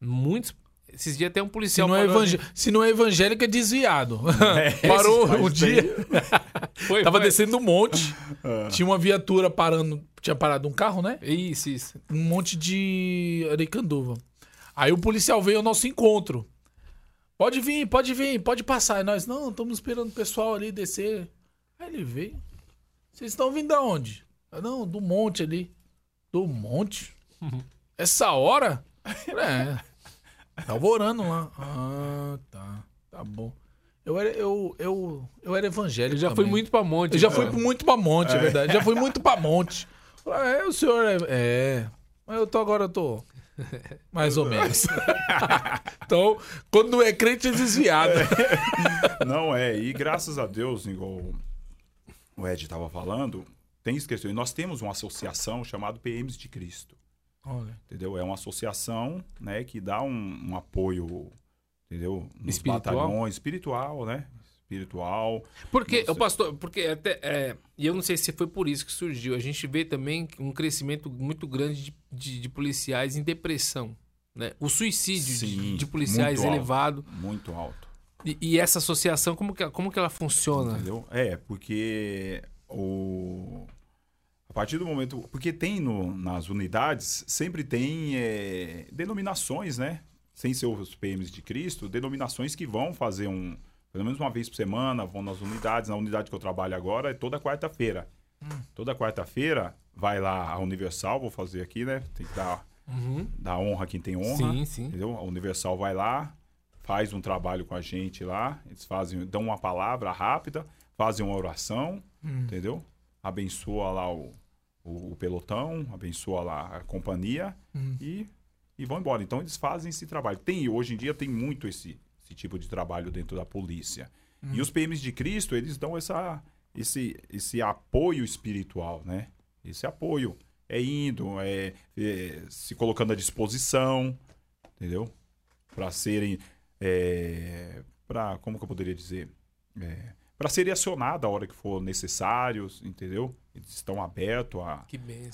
muitos Esses dias até um Se policial não, é evangé- se não é evangélico, é desviado. É, Parou um tem- dia, Foi, tava foi. descendo um monte. Ah. Tinha uma viatura parando. Tinha parado um carro, né? Isso, isso. um monte de arecanduva. Aí o policial veio ao nosso encontro. Pode vir, pode vir, pode passar. E nós, não, estamos esperando o pessoal ali descer. Aí ele veio. Vocês estão vindo da onde? Eu, não, do monte ali. Do monte? Essa hora? É. Tava orando lá. Ah, tá. Tá bom. Eu era, eu, eu, eu era evangélico. Ele já também. foi muito pra monte. Eu já fui muito pra monte, é verdade. Já fui muito pra monte. Falei, É, o senhor é. É. Mas eu tô agora, eu tô. Mais ou menos. então, quando não é crente, é desviado. Não, é. E graças a Deus, igual o Ed estava falando, tem isso questão. E nós temos uma associação chamada PMs de Cristo. Olha. Entendeu? É uma associação né, que dá um, um apoio, entendeu? Nos Espiritual? batalhões, espiritual, né? Espiritual. Porque, o pastor, porque até. é, e eu não sei se foi por isso que surgiu. A gente vê também um crescimento muito grande de, de- de policiais em depressão. Né? O suicídio de- Sim, de, policiais muito alto. elevado. Muito alto. E, e essa associação, como que, como que ela funciona? Entendeu? É, porque o. A partir do momento. Porque tem no- nas unidades, sempre tem é, denominações, né? Sem ser os PMs de Cristo, denominações que vão fazer um. Pelo menos uma vez por semana, vão nas unidades. Na unidade que eu trabalho agora é toda quarta-feira. Toda quarta-feira vai lá a Universal, vou fazer aqui, né? Tem que dar, Uhum. dar honra a quem tem honra. Sim, sim. Entendeu? A Universal vai lá, faz um trabalho com a gente lá, eles fazem, dão uma palavra rápida, fazem uma oração, entendeu? Abençoa lá o, o, o pelotão, abençoa lá a companhia e, e vão embora. Então eles fazem esse trabalho. Tem, hoje em dia tem muito esse, esse tipo de trabalho dentro da polícia. E os PMs de Cristo, eles dão essa, esse, esse apoio espiritual, né? Esse apoio. É indo, é, é se colocando à disposição, entendeu? Para serem, é, para como que eu poderia dizer, é, para serem acionados a hora que for necessário, entendeu? Eles estão abertos a,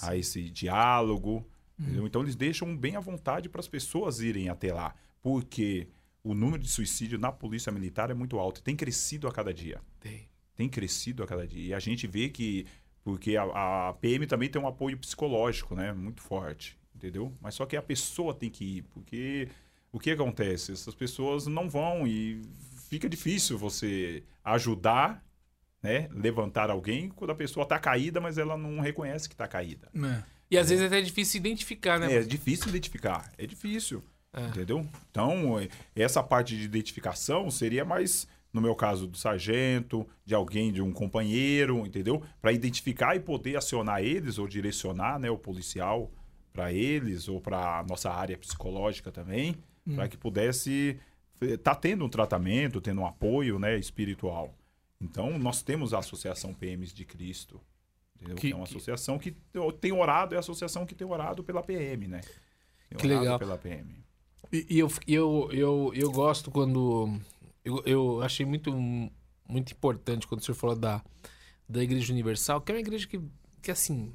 a esse diálogo, entendeu? Então eles deixam bem à vontade para as pessoas irem até lá, porque o número de suicídio na polícia militar é muito alto, e tem crescido a cada dia Tem. tem crescido a cada dia. E a gente vê que. Porque a, a PM também tem um apoio psicológico, né? Muito forte. Entendeu? Mas só que a pessoa tem que ir. Porque o que acontece? Essas pessoas não vão e fica difícil você ajudar, né? Levantar alguém quando a pessoa tá caída, mas ela não reconhece que tá caída. É. E às vezes é até difícil identificar, né? É difícil identificar. É difícil. É. Entendeu? Então, eh, essa parte de identificação seria mais, no meu caso, do sargento, de alguém, de um companheiro, entendeu? Para identificar e poder acionar eles ou direcionar né, o policial para eles ou para nossa área psicológica também, para que pudesse estar tendo um tratamento, tendo um apoio né, espiritual. Então, nós temos a Associação PMs de Cristo. Que- Que, é uma associação que tem orado, é a associação que tem orado pela PM, né? Tem Que legal. Pela PM. E, e eu, eu, eu, eu gosto quando. Eu, eu achei muito, muito importante quando o senhor falou da, da Igreja Universal, que é uma igreja que, que assim,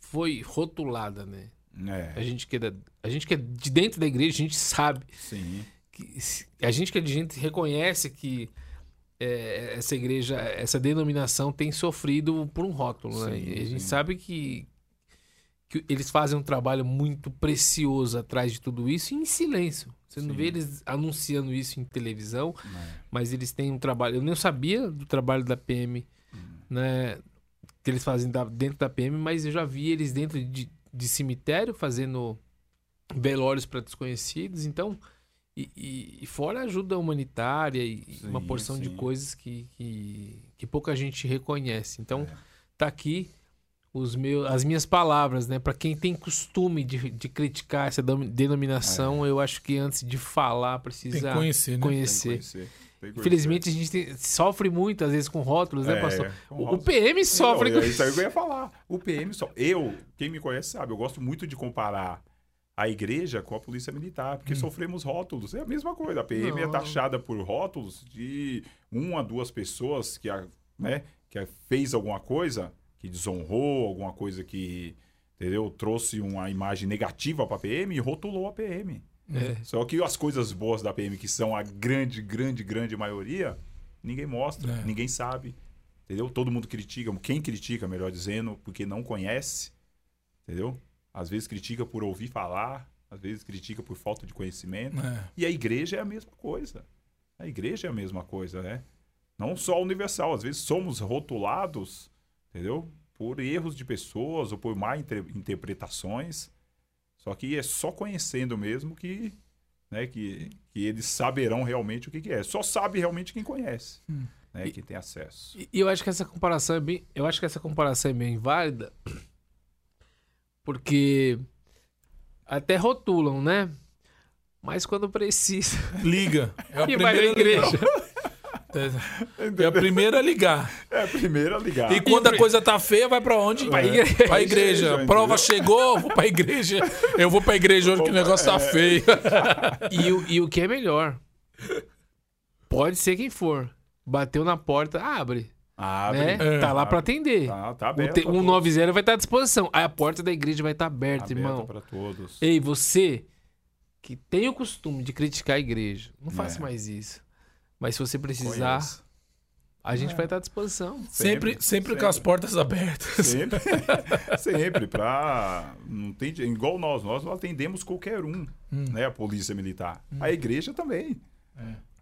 foi rotulada, né? A É, gente, que é da- a gente que é de dentro da igreja, a gente sabe. sim. Que, a gente que é de gente reconhece que é, essa igreja, essa denominação tem sofrido por um rótulo, né? Sim, E a gente sim. sabe que, que eles fazem um trabalho muito precioso atrás de tudo isso em silêncio. Você não Sim. vê eles anunciando isso em televisão, É. mas eles têm um trabalho. Eu nem sabia do trabalho da PM, né? Que eles fazem dentro da PM, mas eu já vi eles dentro de, de cemitério fazendo velórios para desconhecidos. Então, e, e- e fora a ajuda humanitária e e uma Sim, porção de sim. coisas que, que, que pouca gente reconhece. Então, É. tá aqui os meus, as minhas palavras, né? Para quem tem costume de, de criticar essa denominação, eu acho que antes de falar precisa Tem conhecer, né? Conhecer. tem conhecer. Infelizmente, a gente tem- sofre muito, às vezes, com rótulos, né, É, pastor? O. PM sofre Não, com é isso aí que eu ia falar. O PM só. Eu, quem me conhece sabe, eu gosto muito de comparar a igreja com a polícia militar, porque sofremos rótulos. É a mesma coisa. A PM é Hum. Não. taxada por rótulos de uma a duas pessoas que, a, né, que a- fez alguma coisa, que desonrou, alguma coisa que entendeu? trouxe uma imagem negativa para a PM e rotulou a PM. É. Só que as coisas boas da PM, que são a grande, grande, grande maioria, ninguém mostra, É. ninguém sabe. Entendeu? Todo mundo critica, quem critica, melhor dizendo, porque não conhece. Entendeu? Às vezes critica por ouvir falar, às vezes critica por falta de conhecimento. É. E a igreja é a mesma coisa. A igreja é a mesma coisa, né? Não só universal, às vezes somos rotulados, entendeu? Por erros de pessoas ou por má inter- interpretações. Só que é só conhecendo mesmo que, né, que, que eles saberão realmente o que, que é. Só sabe realmente quem conhece, né, quem tem acesso. E e eu acho que essa comparação é bem, eu acho que essa comparação é bem válida, porque até rotulam, né? Mas quando precisa, Liga. É a e vai na primeira a ligar. igreja. É a primeira a ligar. É a primeira a ligar. E quando a coisa tá feia, vai pra onde? Pra igreja. Pra igreja. Igreja, Prova chegou, vou pra igreja. Eu vou pra igreja hoje que o negócio tá feio. E o, e o que é melhor? Pode ser quem for. Bateu na porta, abre. Abre. né? É. Tá lá pra atender. Tá, tá O aberto. todos. 190 vai estar à disposição. Aí a porta da igreja vai estar aberta, Aberto irmão. para todos. Ei, você que tem o costume de criticar a igreja, não faça É. mais isso. Mas se você precisar, Conheço. a gente vai estar à disposição. Sempre, Sempre, sempre com as portas abertas. Sempre, sempre pra. Não tem, igual nós, nós não atendemos qualquer um, né? A polícia militar. A igreja também.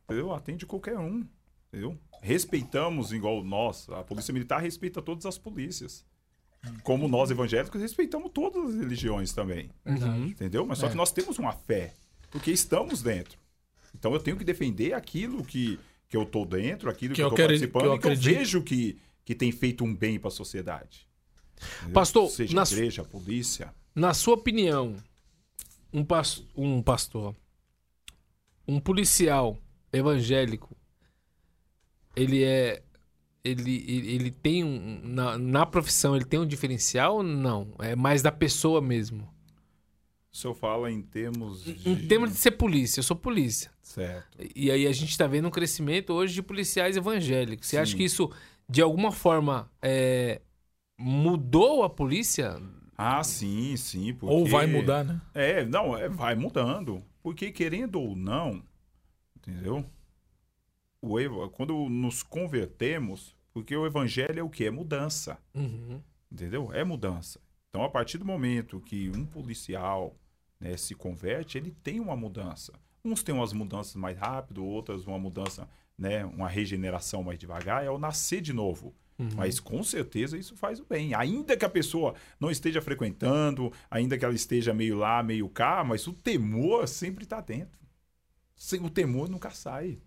Entendeu? Atende qualquer um. Entendeu? Respeitamos igual nós. A polícia militar respeita todas as polícias. Como nós evangélicos respeitamos todas as religiões também. Uhum. Entendeu? Mas só É. que nós temos uma fé. Porque estamos dentro. Então eu tenho que defender aquilo que, que eu tô dentro, aquilo que, Que eu quero- participando que eu que eu vejo que, que tem feito um bem para a sociedade. Entendeu? Pastor, seja na igreja, polícia. Na sua opinião, um, pas- um pastor, um policial evangélico, ele é. Ele, ele, ele tem um. Na, na profissão, ele tem um diferencial ou não? É mais da pessoa mesmo. O senhor fala em termos de... Em termos de ser polícia, eu sou polícia. Certo. E aí a gente tá vendo um crescimento hoje de policiais evangélicos. Você acha Sim. que isso, de alguma forma, é, mudou a polícia? Ah, sim, sim. Porque... Ou vai mudar, né? É, não, é, vai mudando. Porque querendo ou não, entendeu? O, quando nos convertemos, porque o evangelho é o que? É mudança. Uhum. Entendeu? É mudança. Então, a partir do momento que um policial né, se converte, ele tem uma mudança. Uns têm umas mudanças mais rápido, outras uma mudança, né, uma regeneração mais devagar, é o nascer de novo. Mas com certeza isso faz o bem. Ainda que a pessoa não esteja frequentando, ainda que ela esteja meio lá, meio cá, mas o temor sempre está dentro. O temor nunca sai.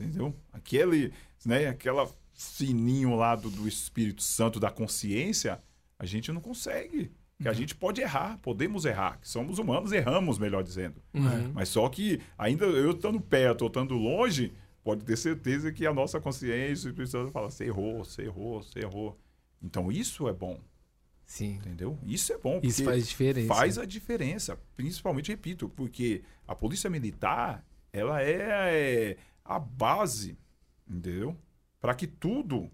Entendeu? Aquele, né, aquela sininho lá do, do Espírito Santo da consciência, a gente não consegue. Que a gente pode errar, podemos errar. que Somos humanos, erramos, melhor dizendo. Uhum. Mas só que, ainda eu estando perto ou estando longe, pode ter certeza que a nossa consciência, o Espírito Santo fala, você errou, você errou, você errou. Então isso é bom, Sim. entendeu? Isso é bom. Isso faz diferença. Faz a diferença. Principalmente, repito, porque a polícia militar, ela é a base, entendeu? Para que tudo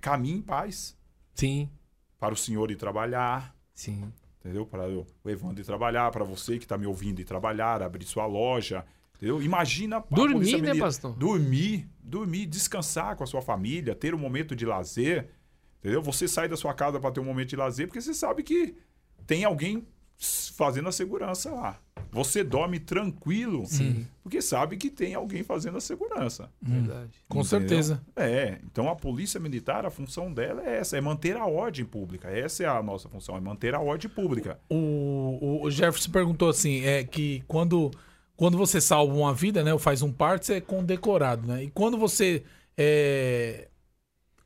caminhe em paz. Sim, Para o senhor ir trabalhar, sim. entendeu? Para o Evandro ir trabalhar, para você que está me ouvindo ir trabalhar, abrir sua loja, entendeu? Imagina Dormir, né, pastor? Dormir, dormir, descansar com a sua família, ter um momento de lazer, entendeu? Você sai da sua casa para ter um momento de lazer porque você sabe que tem alguém fazendo a segurança lá. Você dorme tranquilo, porque sabe que tem alguém fazendo a segurança. Verdade. Com Entendeu? certeza. É, então a polícia militar, a função dela é essa, é manter a ordem pública. Essa é a nossa função, é manter a ordem pública. O, o Jefferson perguntou assim, é que quando, quando você salva uma vida, né, ou faz um parto, você é condecorado, né? E quando você é,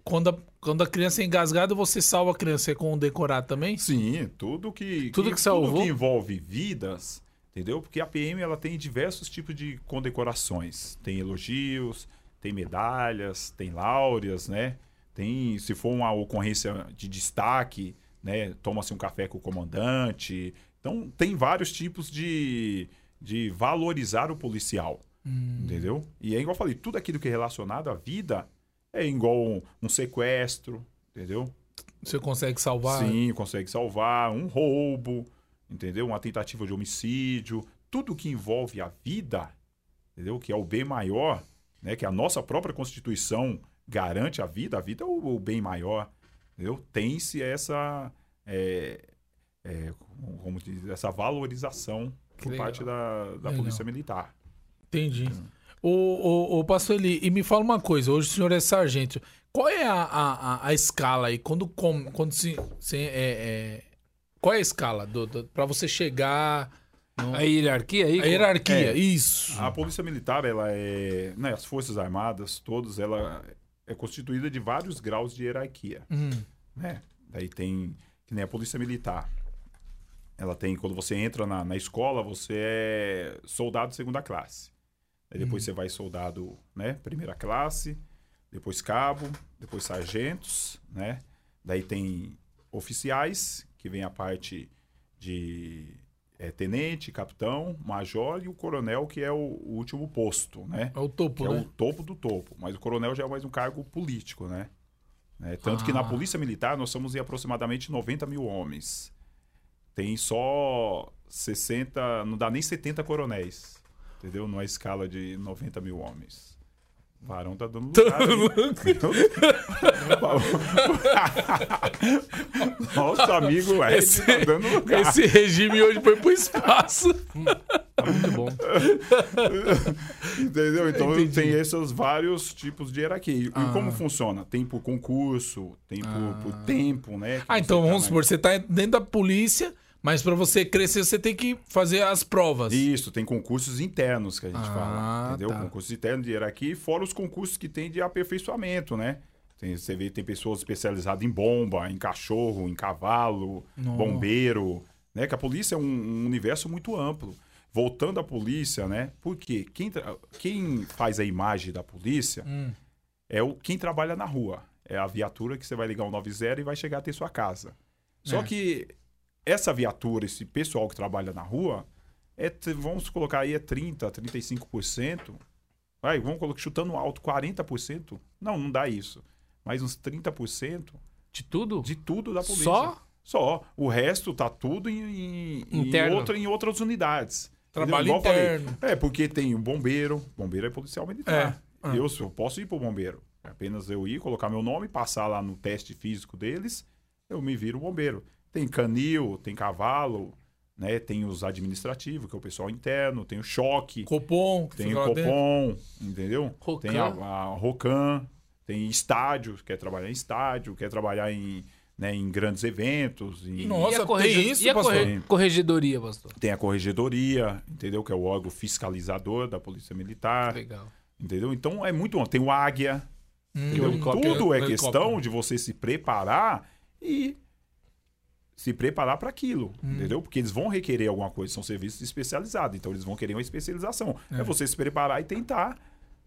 quando a, quando a criança é engasgada, você salva a criança, é condecorado também? Sim, tudo que Tudo que salvou? que envolve vidas, entendeu? Porque a PM ela tem diversos tipos de condecorações. Tem elogios, tem medalhas, tem láureas, né? Tem, se for uma ocorrência de destaque, né, toma-se um café com o comandante. Então, tem vários tipos de, de valorizar o policial, entendeu? E é igual eu falei, tudo aquilo que é relacionado à vida é igual um, um sequestro, entendeu? Você consegue salvar? Sim, consegue salvar. Um roubo, entendeu? Uma tentativa de homicídio, tudo que envolve a vida, entendeu? Que é o bem maior, né? Que a nossa própria Constituição garante a vida, a vida é o, o bem maior, entendeu? Tem-se essa, é, é, como diz, essa valorização Que por legal. parte da, da. Polícia Militar. Entendi. O, o, o pastor Eli, e me fala uma coisa, hoje o senhor é sargento. Qual é a, a, a- a escala aí? Quando, com, quando se. se- é, é- qual é a escala do, do, para você chegar. no- A hierarquia aí? a hierarquia, É. isso. A Polícia Militar, ela é, né, as Forças Armadas, todas, ela é constituída de vários graus de hierarquia. Hum, né? Daí tem, que nem a polícia militar. Ela tem, quando você entra na, na escola, você é soldado segunda classe. Aí depois você vai soldado, né? Primeira classe, depois cabo, depois sargentos, né? Daí tem oficiais, que vem a parte de é, tenente, capitão, major e o coronel, que é o, o último posto, né? é o topo, que é né? o topo do topo. Mas o coronel já é mais um cargo político, né? Né? Tanto que na Ah. Polícia Militar nós somos em aproximadamente 90 mil homens. Tem só 60, não dá nem 70 coronéis. Entendeu? Numa escala de 90 mil homens. O Varão tá dando lugar. aí. Nosso amigo Ed Esse- tá dando lugar. Esse regime hoje foi pro espaço. Tá muito bom. Entendeu? Então Entendi. tem esses vários tipos de hierarquia. E Ah. como funciona? Tem por concurso, tem por, por tempo, né? que Ah, então tá vamos supor, você tá dentro da polícia, mas pra você crescer você tem que fazer as provas. Isso, tem concursos internos que a gente Ah, fala. Entendeu? tá. Concursos internos de hierarquia, fora os concursos que tem de aperfeiçoamento, né? Tem, você vê, tem pessoas especializadas em bomba, em cachorro, em cavalo, Nossa. bombeiro, né? Que a polícia é um, um universo muito amplo. Voltando à polícia, né? Porque quem, quem faz a imagem da polícia Hum. é o quem trabalha na rua. É a viatura que você vai ligar o 90 e vai chegar até sua casa. Só É. que essa viatura, esse pessoal que trabalha na rua, é, vamos colocar aí é 30, 35%. Vai, vamos colocar chutando alto 40%. Não, não dá isso. Mas uns 30% De tudo? de tudo da polícia. Só? Só. O resto tá tudo em, em, em Interno. outra, em outras unidades. Trabalho eu falei. interno. É, porque tem o bombeiro. Bombeiro é policial militar. É. Ah. Eu, eu posso ir pro bombeiro. É apenas eu ir, colocar meu nome, passar lá no teste físico deles, eu me viro bombeiro. Tem canil, tem cavalo, né? Tem os administrativos, que é o pessoal interno, tem o choque, Copom, que tem o lá dentro. Copom, entendeu? Rocan. Tem a, a Rocan, tem estádio, quer trabalhar em estádio, quer trabalhar em, né, em grandes eventos. em- Nossa, e a, corregi- tem isso, e a pastor? corre- corregedoria, pastor? Tem a corregedoria, entendeu? Que é o órgão fiscalizador da Polícia Militar, Legal. entendeu? Então é muito bom. Tem o Águia, Hum, Tudo é questão de você se preparar e se preparar para aquilo, Hum. entendeu? Porque eles vão requerer alguma coisa, são serviços especializados, então eles vão querer uma especialização. É, você se preparar e tentar,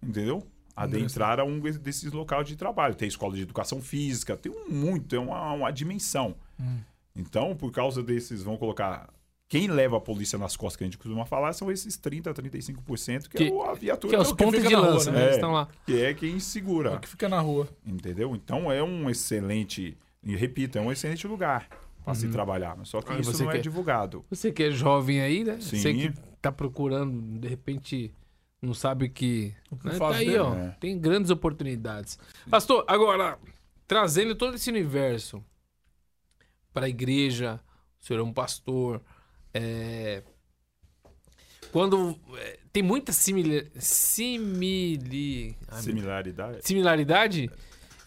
entendeu? Adentrar a um desses locais de trabalho. Tem escola de educação física, tem um muito, é uma, uma dimensão. Hum. Então, por causa desses, vão colocar. Quem leva a polícia nas costas, que a gente costuma falar, são esses 30%, 35%, que, Que- é o- a viatura Que é os que pontos de na rua, lança, né? né? Eles É. estão lá. que é quem É segura. o que fica na rua. Entendeu? Então é um excelente, e repito, é um excelente lugar para se trabalhar. Mas só que Ah, isso você não é divulgado. Você que é jovem aí, né? Sim. Você que tá procurando, de repente, não sabe que. que Né? Tá aí, ó. né? Tem grandes oportunidades. Pastor, agora, trazendo todo esse universo para a igreja, o senhor é um pastor. é, Quando. é, Tem muita simili... simili... ai, Similaridade. similaridade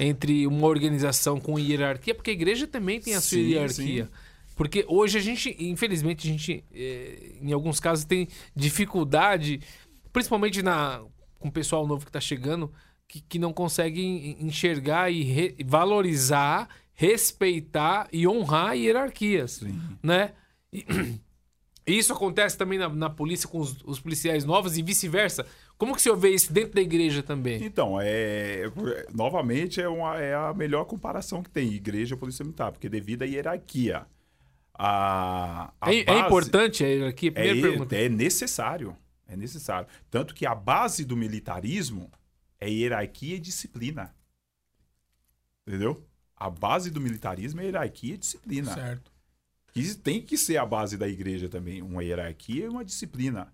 entre uma organização com hierarquia, porque a igreja também tem a sua Sim, hierarquia. sim. Porque hoje a gente, infelizmente, a gente, eh, em alguns casos, tem dificuldade, principalmente na, com o pessoal novo que está chegando, que, que não consegue en- enxergar e re- valorizar, respeitar e honrar hierarquias, Sim. né? E, e isso acontece também na, na polícia com os, os policiais novos e vice-versa. Como que o senhor vê isso dentro da igreja também? Então, é, novamente é, uma, é a melhor comparação que tem, igreja e polícia militar, porque devido à hierarquia. A, a É, é base- importante a hierarquia? É, Primeira pergunta. é necessário. É necessário. Tanto que a base do militarismo é hierarquia e disciplina. Entendeu? A base do militarismo é hierarquia e disciplina. Certo. Isso tem que ser a base da igreja também, uma hierarquia e uma disciplina.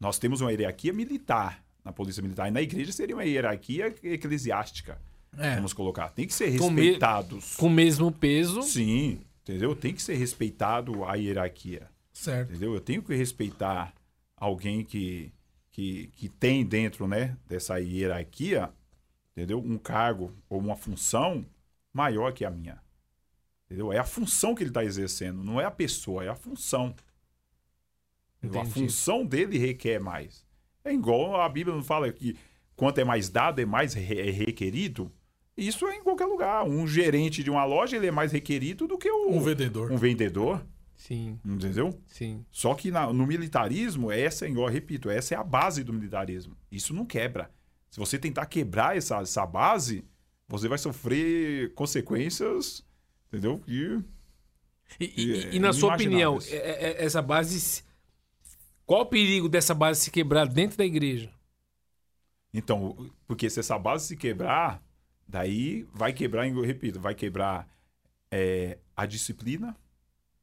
Nós temos uma hierarquia militar na polícia militar e na igreja seria uma hierarquia eclesiástica. É. Vamos colocar. Tem que ser Com me- respeitados. Com o mesmo peso. Sim, entendeu? Tem que ser respeitado a hierarquia. Certo. Entendeu? Eu tenho que respeitar alguém que, que, que tem dentro né, dessa hierarquia, entendeu? Um cargo ou uma função maior que a minha. Entendeu? É a função que ele está exercendo, não é a pessoa, é a função. Entendeu? A Entendi. função dele requer mais. É igual a Bíblia não fala que quanto é mais dado, é mais é requerido. Isso é em qualquer lugar. Um gerente de uma loja ele é mais requerido do que o, Um vendedor. um vendedor. Sim, Entendeu? sim. Só que na- no militarismo, essa, igual eu repito, essa é a base do militarismo. Isso não quebra. Se você tentar quebrar essa, essa base, você vai sofrer consequências, entendeu? E E, e- É, e na sua opinião, é- é- essa base. Qual o perigo dessa base se quebrar dentro da igreja? Então, porque se essa base se quebrar, daí vai quebrar, eu repito, vai quebrar é, a disciplina,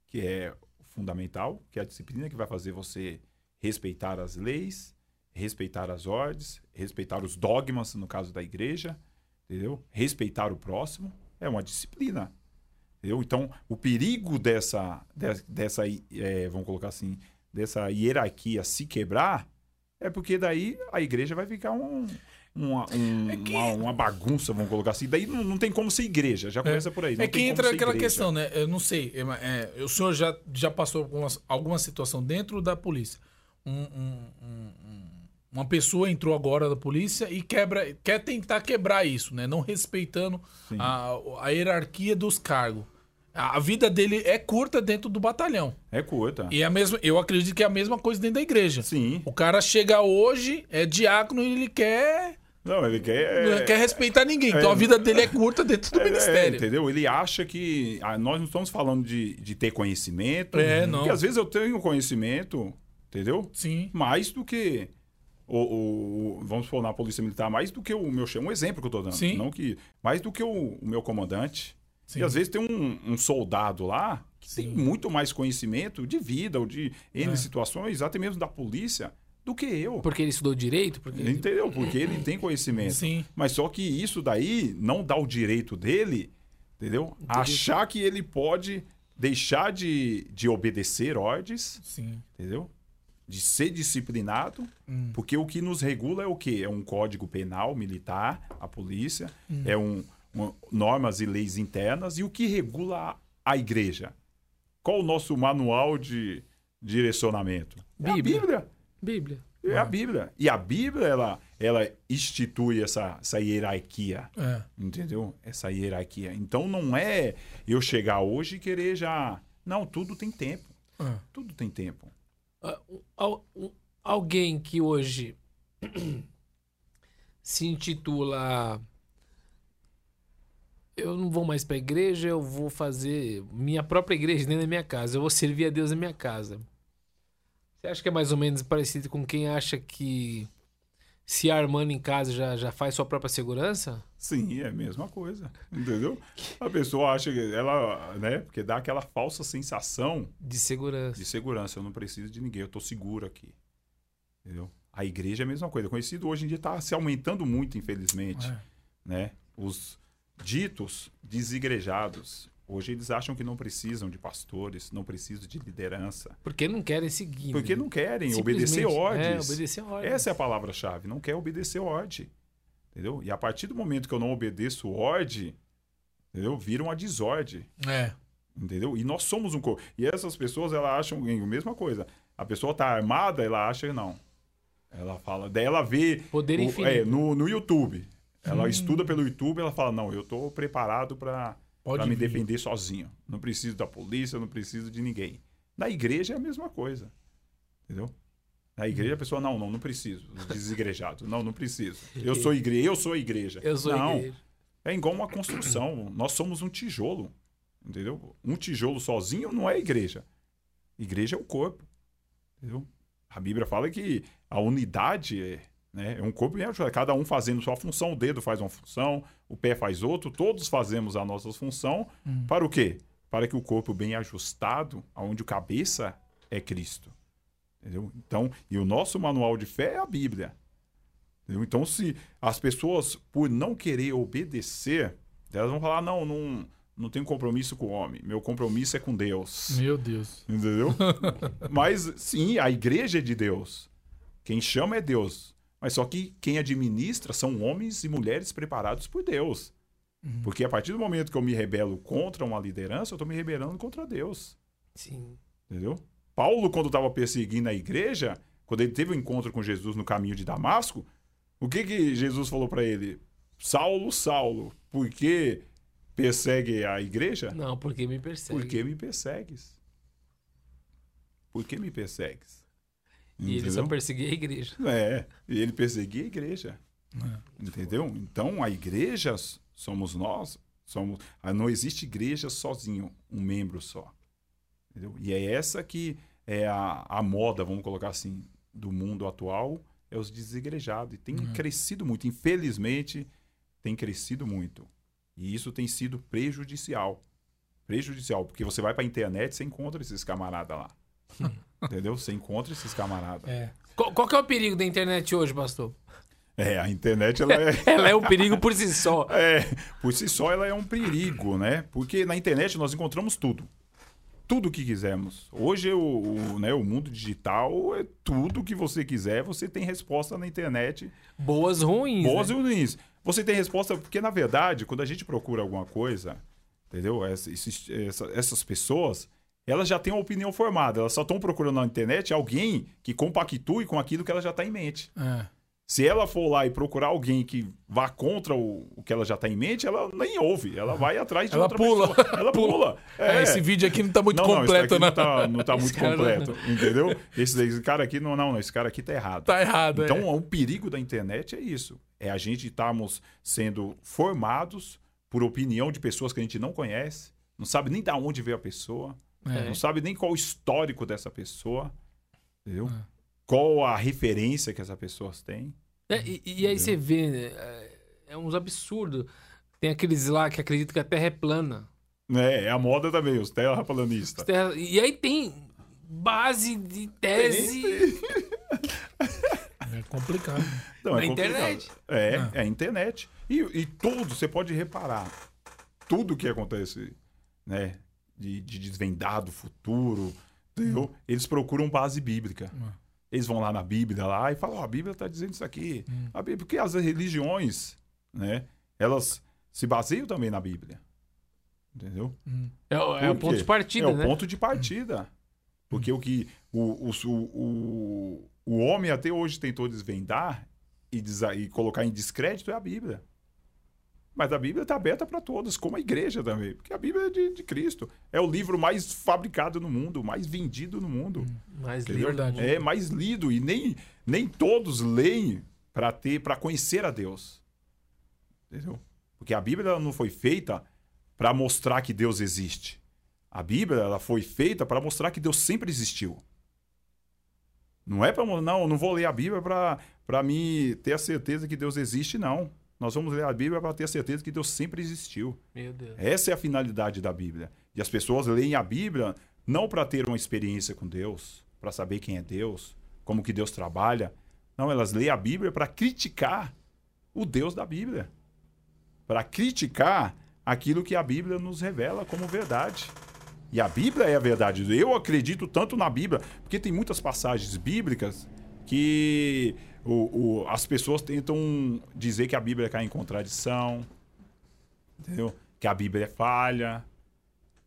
que é fundamental, que é a disciplina que vai fazer você respeitar as leis, respeitar as ordens, respeitar os dogmas, no caso da igreja, entendeu? Respeitar o próximo, é uma disciplina. Entendeu? Então, o perigo dessa, de- dessa, é, vamos colocar assim, dessa hierarquia se quebrar é porque daí a igreja vai ficar um, uma, um- É que- uma, uma bagunça, vamos colocar assim. Daí não, não tem como ser igreja, já começa por aí. não É que entra aquela igreja. questão, né? Eu não sei. é, é, o senhor já, já passou por algumas- alguma situação dentro da polícia. Um- um- um- um- uma pessoa entrou agora da polícia e quebra, quer tentar quebrar isso, né? Não respeitando Sim. a, a hierarquia dos cargos. A vida dele é curta dentro do batalhão. É curta. E é a mesma, eu acredito que é a mesma coisa dentro da igreja. Sim. O cara chega hoje, é diácono e ele quer, Não, ele quer. não quer respeitar ninguém. Então a vida dele é curta dentro do É, é, ministério. entendeu? Ele acha que. ah, nós não estamos falando de, de ter conhecimento. É, não. Porque às vezes eu tenho conhecimento, entendeu? Sim. Mais do que. O, o- vamos supor, na Polícia Militar, mais do que o meu chefe. Um exemplo que eu tô dando. Sim. Não que, mais do que o, o meu comandante. Sim. E às vezes tem um, um soldado lá que tem Sim. muito mais conhecimento de vida ou de N É. situações, até mesmo da polícia, do que eu. Porque ele estudou direito? Porque ele- Entendeu? Porque ele tem conhecimento. Sim. Mas só que isso daí não dá o direito dele, entendeu? Achar que ele pode deixar de, de obedecer ordens, Sim. entendeu? De ser disciplinado, Hum. porque o que nos regula é o quê? É um código penal militar, a polícia, é um, um- normas e leis internas, e o que regula a, igreja? Qual o nosso manual de direcionamento? É a Bíblia. Bíblia. Bíblia. É a Bíblia. E a Bíblia, ela, ela institui essa, essa hierarquia. É. Entendeu? Essa hierarquia. Então não é eu chegar hoje e querer já. Não, tudo tem tempo. É. Tudo tem tempo. Ah, al- alguém que hoje se intitula eu não vou mais pra igreja, eu vou fazer minha própria igreja dentro da minha casa, eu vou servir a Deus na minha casa. Você acha que é mais ou menos parecido com quem acha que se armando em casa já, já faz sua própria segurança? Sim, é a mesma coisa. Entendeu? A pessoa acha que ela, né? Porque dá aquela falsa sensação De segurança. de segurança. Eu não preciso de ninguém, eu tô seguro aqui. Entendeu? A igreja é a mesma coisa. Conhecido hoje em dia está se aumentando muito, infelizmente. É. né? Os ditos desigrejados. Hoje eles acham que não precisam de pastores, não precisam de liderança. Porque não querem seguir. Porque né? não querem obedecer ordens. É, obedecer ordens. Essa é a palavra-chave. Não quer obedecer ordem. Entendeu? E a partir do momento que eu não obedeço ordem, entendeu? Vira uma desordem. É. Entendeu? E nós somos um corpo. E essas pessoas, elas acham a mesma coisa. A pessoa tá armada, ela acha que não. Ela fala, daí ela vê Poder o- é, no, no YouTube. Ela Hum. estuda pelo YouTube, ela fala: "Não, eu tô preparado para me defender sozinho. Não preciso da polícia, não preciso de ninguém". Na igreja é a mesma coisa. Entendeu? Na igreja a pessoa não, não, não preciso. Desigrejado. Não, não preciso. Eu sou igreja, eu sou igreja. Eu sou não, igreja. é igual uma construção. Nós somos um tijolo. Entendeu? Um tijolo sozinho não é igreja. Igreja é o corpo. Entendeu? A Bíblia fala que a unidade é, né, é um corpo e é cada um fazendo sua função. O dedo faz uma função, o pé faz outro. Todos fazemos a nossa função. Para o quê? para que o corpo bem ajustado, aonde o cabeça é Cristo. Entendeu? Então, e o nosso manual de fé é a Bíblia. Entendeu? Então, se as pessoas, por não querer obedecer, elas vão falar: não, não, não tenho compromisso com o homem, meu compromisso é com Deus. Meu Deus. Entendeu? Mas, sim, a igreja é de Deus. Quem chama é Deus. Mas só que quem administra são homens e mulheres preparados por Deus. Porque a partir do momento que eu me rebelo contra uma liderança, eu estou me rebelando contra Deus. Sim. Entendeu? Paulo, quando estava perseguindo a igreja, quando ele teve o um encontro com Jesus no caminho de Damasco, o que, que Jesus falou para ele? Saulo, Saulo, por que persegue a igreja? Não, porque me persegue. Por que me persegues? Por que me persegues? E ele só perseguia a igreja. É, e ele perseguia a igreja. Entendeu? Então, a igreja somos nós. Somos, ah, não existe igreja sozinho, um membro só. Entendeu? E é essa que é a, a moda, vamos colocar assim, do mundo atual, é os desigrejados. E tem Uhum. crescido muito. Infelizmente, tem crescido muito. E isso tem sido prejudicial. Prejudicial, porque você vai para a internet e você encontra esses camaradas lá. Entendeu? Você encontra esses camaradas. É. Qual, qual que é o perigo da internet hoje, pastor? É, a internet ela é, Ela é um perigo por si só. é, por si só ela é um perigo, né? Porque na internet nós encontramos tudo. Tudo que quisermos. Hoje o, o, né, o mundo digital é tudo que você quiser, você tem resposta na internet. Boas ruins. Boas né? e ruins. Você tem resposta, porque na verdade, quando a gente procura alguma coisa, entendeu? Essa- esses- essa- essas pessoas, elas já têm uma opinião formada. Elas só estão procurando na internet alguém que compactue com aquilo que ela já está em mente. É. Se ela for lá e procurar alguém que vá contra o, o que ela já está em mente, ela nem ouve. Ela vai atrás de Ela outra pula. pessoa. Ela pula. É, esse vídeo aqui não tá muito não, não, esse completo, né? não tá, não tá Esse muito cara completo, entendeu? Esse, esse cara aqui, não, não, esse cara aqui tá errado. Tá errado, Então, é. o perigo da internet é isso. É a gente estarmos sendo formados por opinião de pessoas que a gente não conhece, não sabe nem da onde veio a pessoa, É. não sabe nem qual o histórico dessa pessoa, entendeu? É. Qual a referência que essas pessoas têm. É, e, e aí você vê, né, é, é uns absurdos. Tem aqueles lá que acreditam que a Terra é plana. É, é a moda também, os terraplanistas. Terra- E aí tem base de tese. É complicado. Não, Na é complicado. internet. É, Ah. é a internet. E, e tudo, você pode reparar, tudo que acontece, né, de, de desvendar do futuro, entendeu? Eles procuram base bíblica. Ah. Eles vão lá na Bíblia lá e falam, ó, a Bíblia está dizendo isso aqui. Hum. A Bíblia, porque as religiões, né, elas se baseiam também na Bíblia. Entendeu? Hum. É, o- é o ponto de partida, é o né? ponto de partida. Porque o que o, o, o, o homem até hoje tentou desvendar e, desa- e colocar em descrédito é a Bíblia. Mas a Bíblia está aberta para todos, como a igreja também. Porque a Bíblia é de, de Cristo. É o livro mais fabricado no mundo, mais vendido no mundo. Mais Entendeu? lido. É mais lido. E nem, nem todos leem para ter para conhecer a Deus. Entendeu? Porque a Bíblia não foi feita para mostrar que Deus existe. A Bíblia ela foi feita para mostrar que Deus sempre existiu. Não é para não, não vou ler a Bíblia para me ter a certeza que Deus existe, não. Nós vamos ler a Bíblia para ter certeza que Deus sempre existiu. Meu Deus. Essa é a finalidade da Bíblia. E as pessoas leem a Bíblia não para ter uma experiência com Deus, para saber quem é Deus, como que Deus trabalha. Não, elas leem a Bíblia para criticar o Deus da Bíblia. Para criticar aquilo que a Bíblia nos revela como verdade. E a Bíblia é a verdade. Eu acredito tanto na Bíblia, porque tem muitas passagens bíblicas que o- o- as pessoas tentam dizer que a Bíblia cai em contradição, entendeu? Que a Bíblia é falha,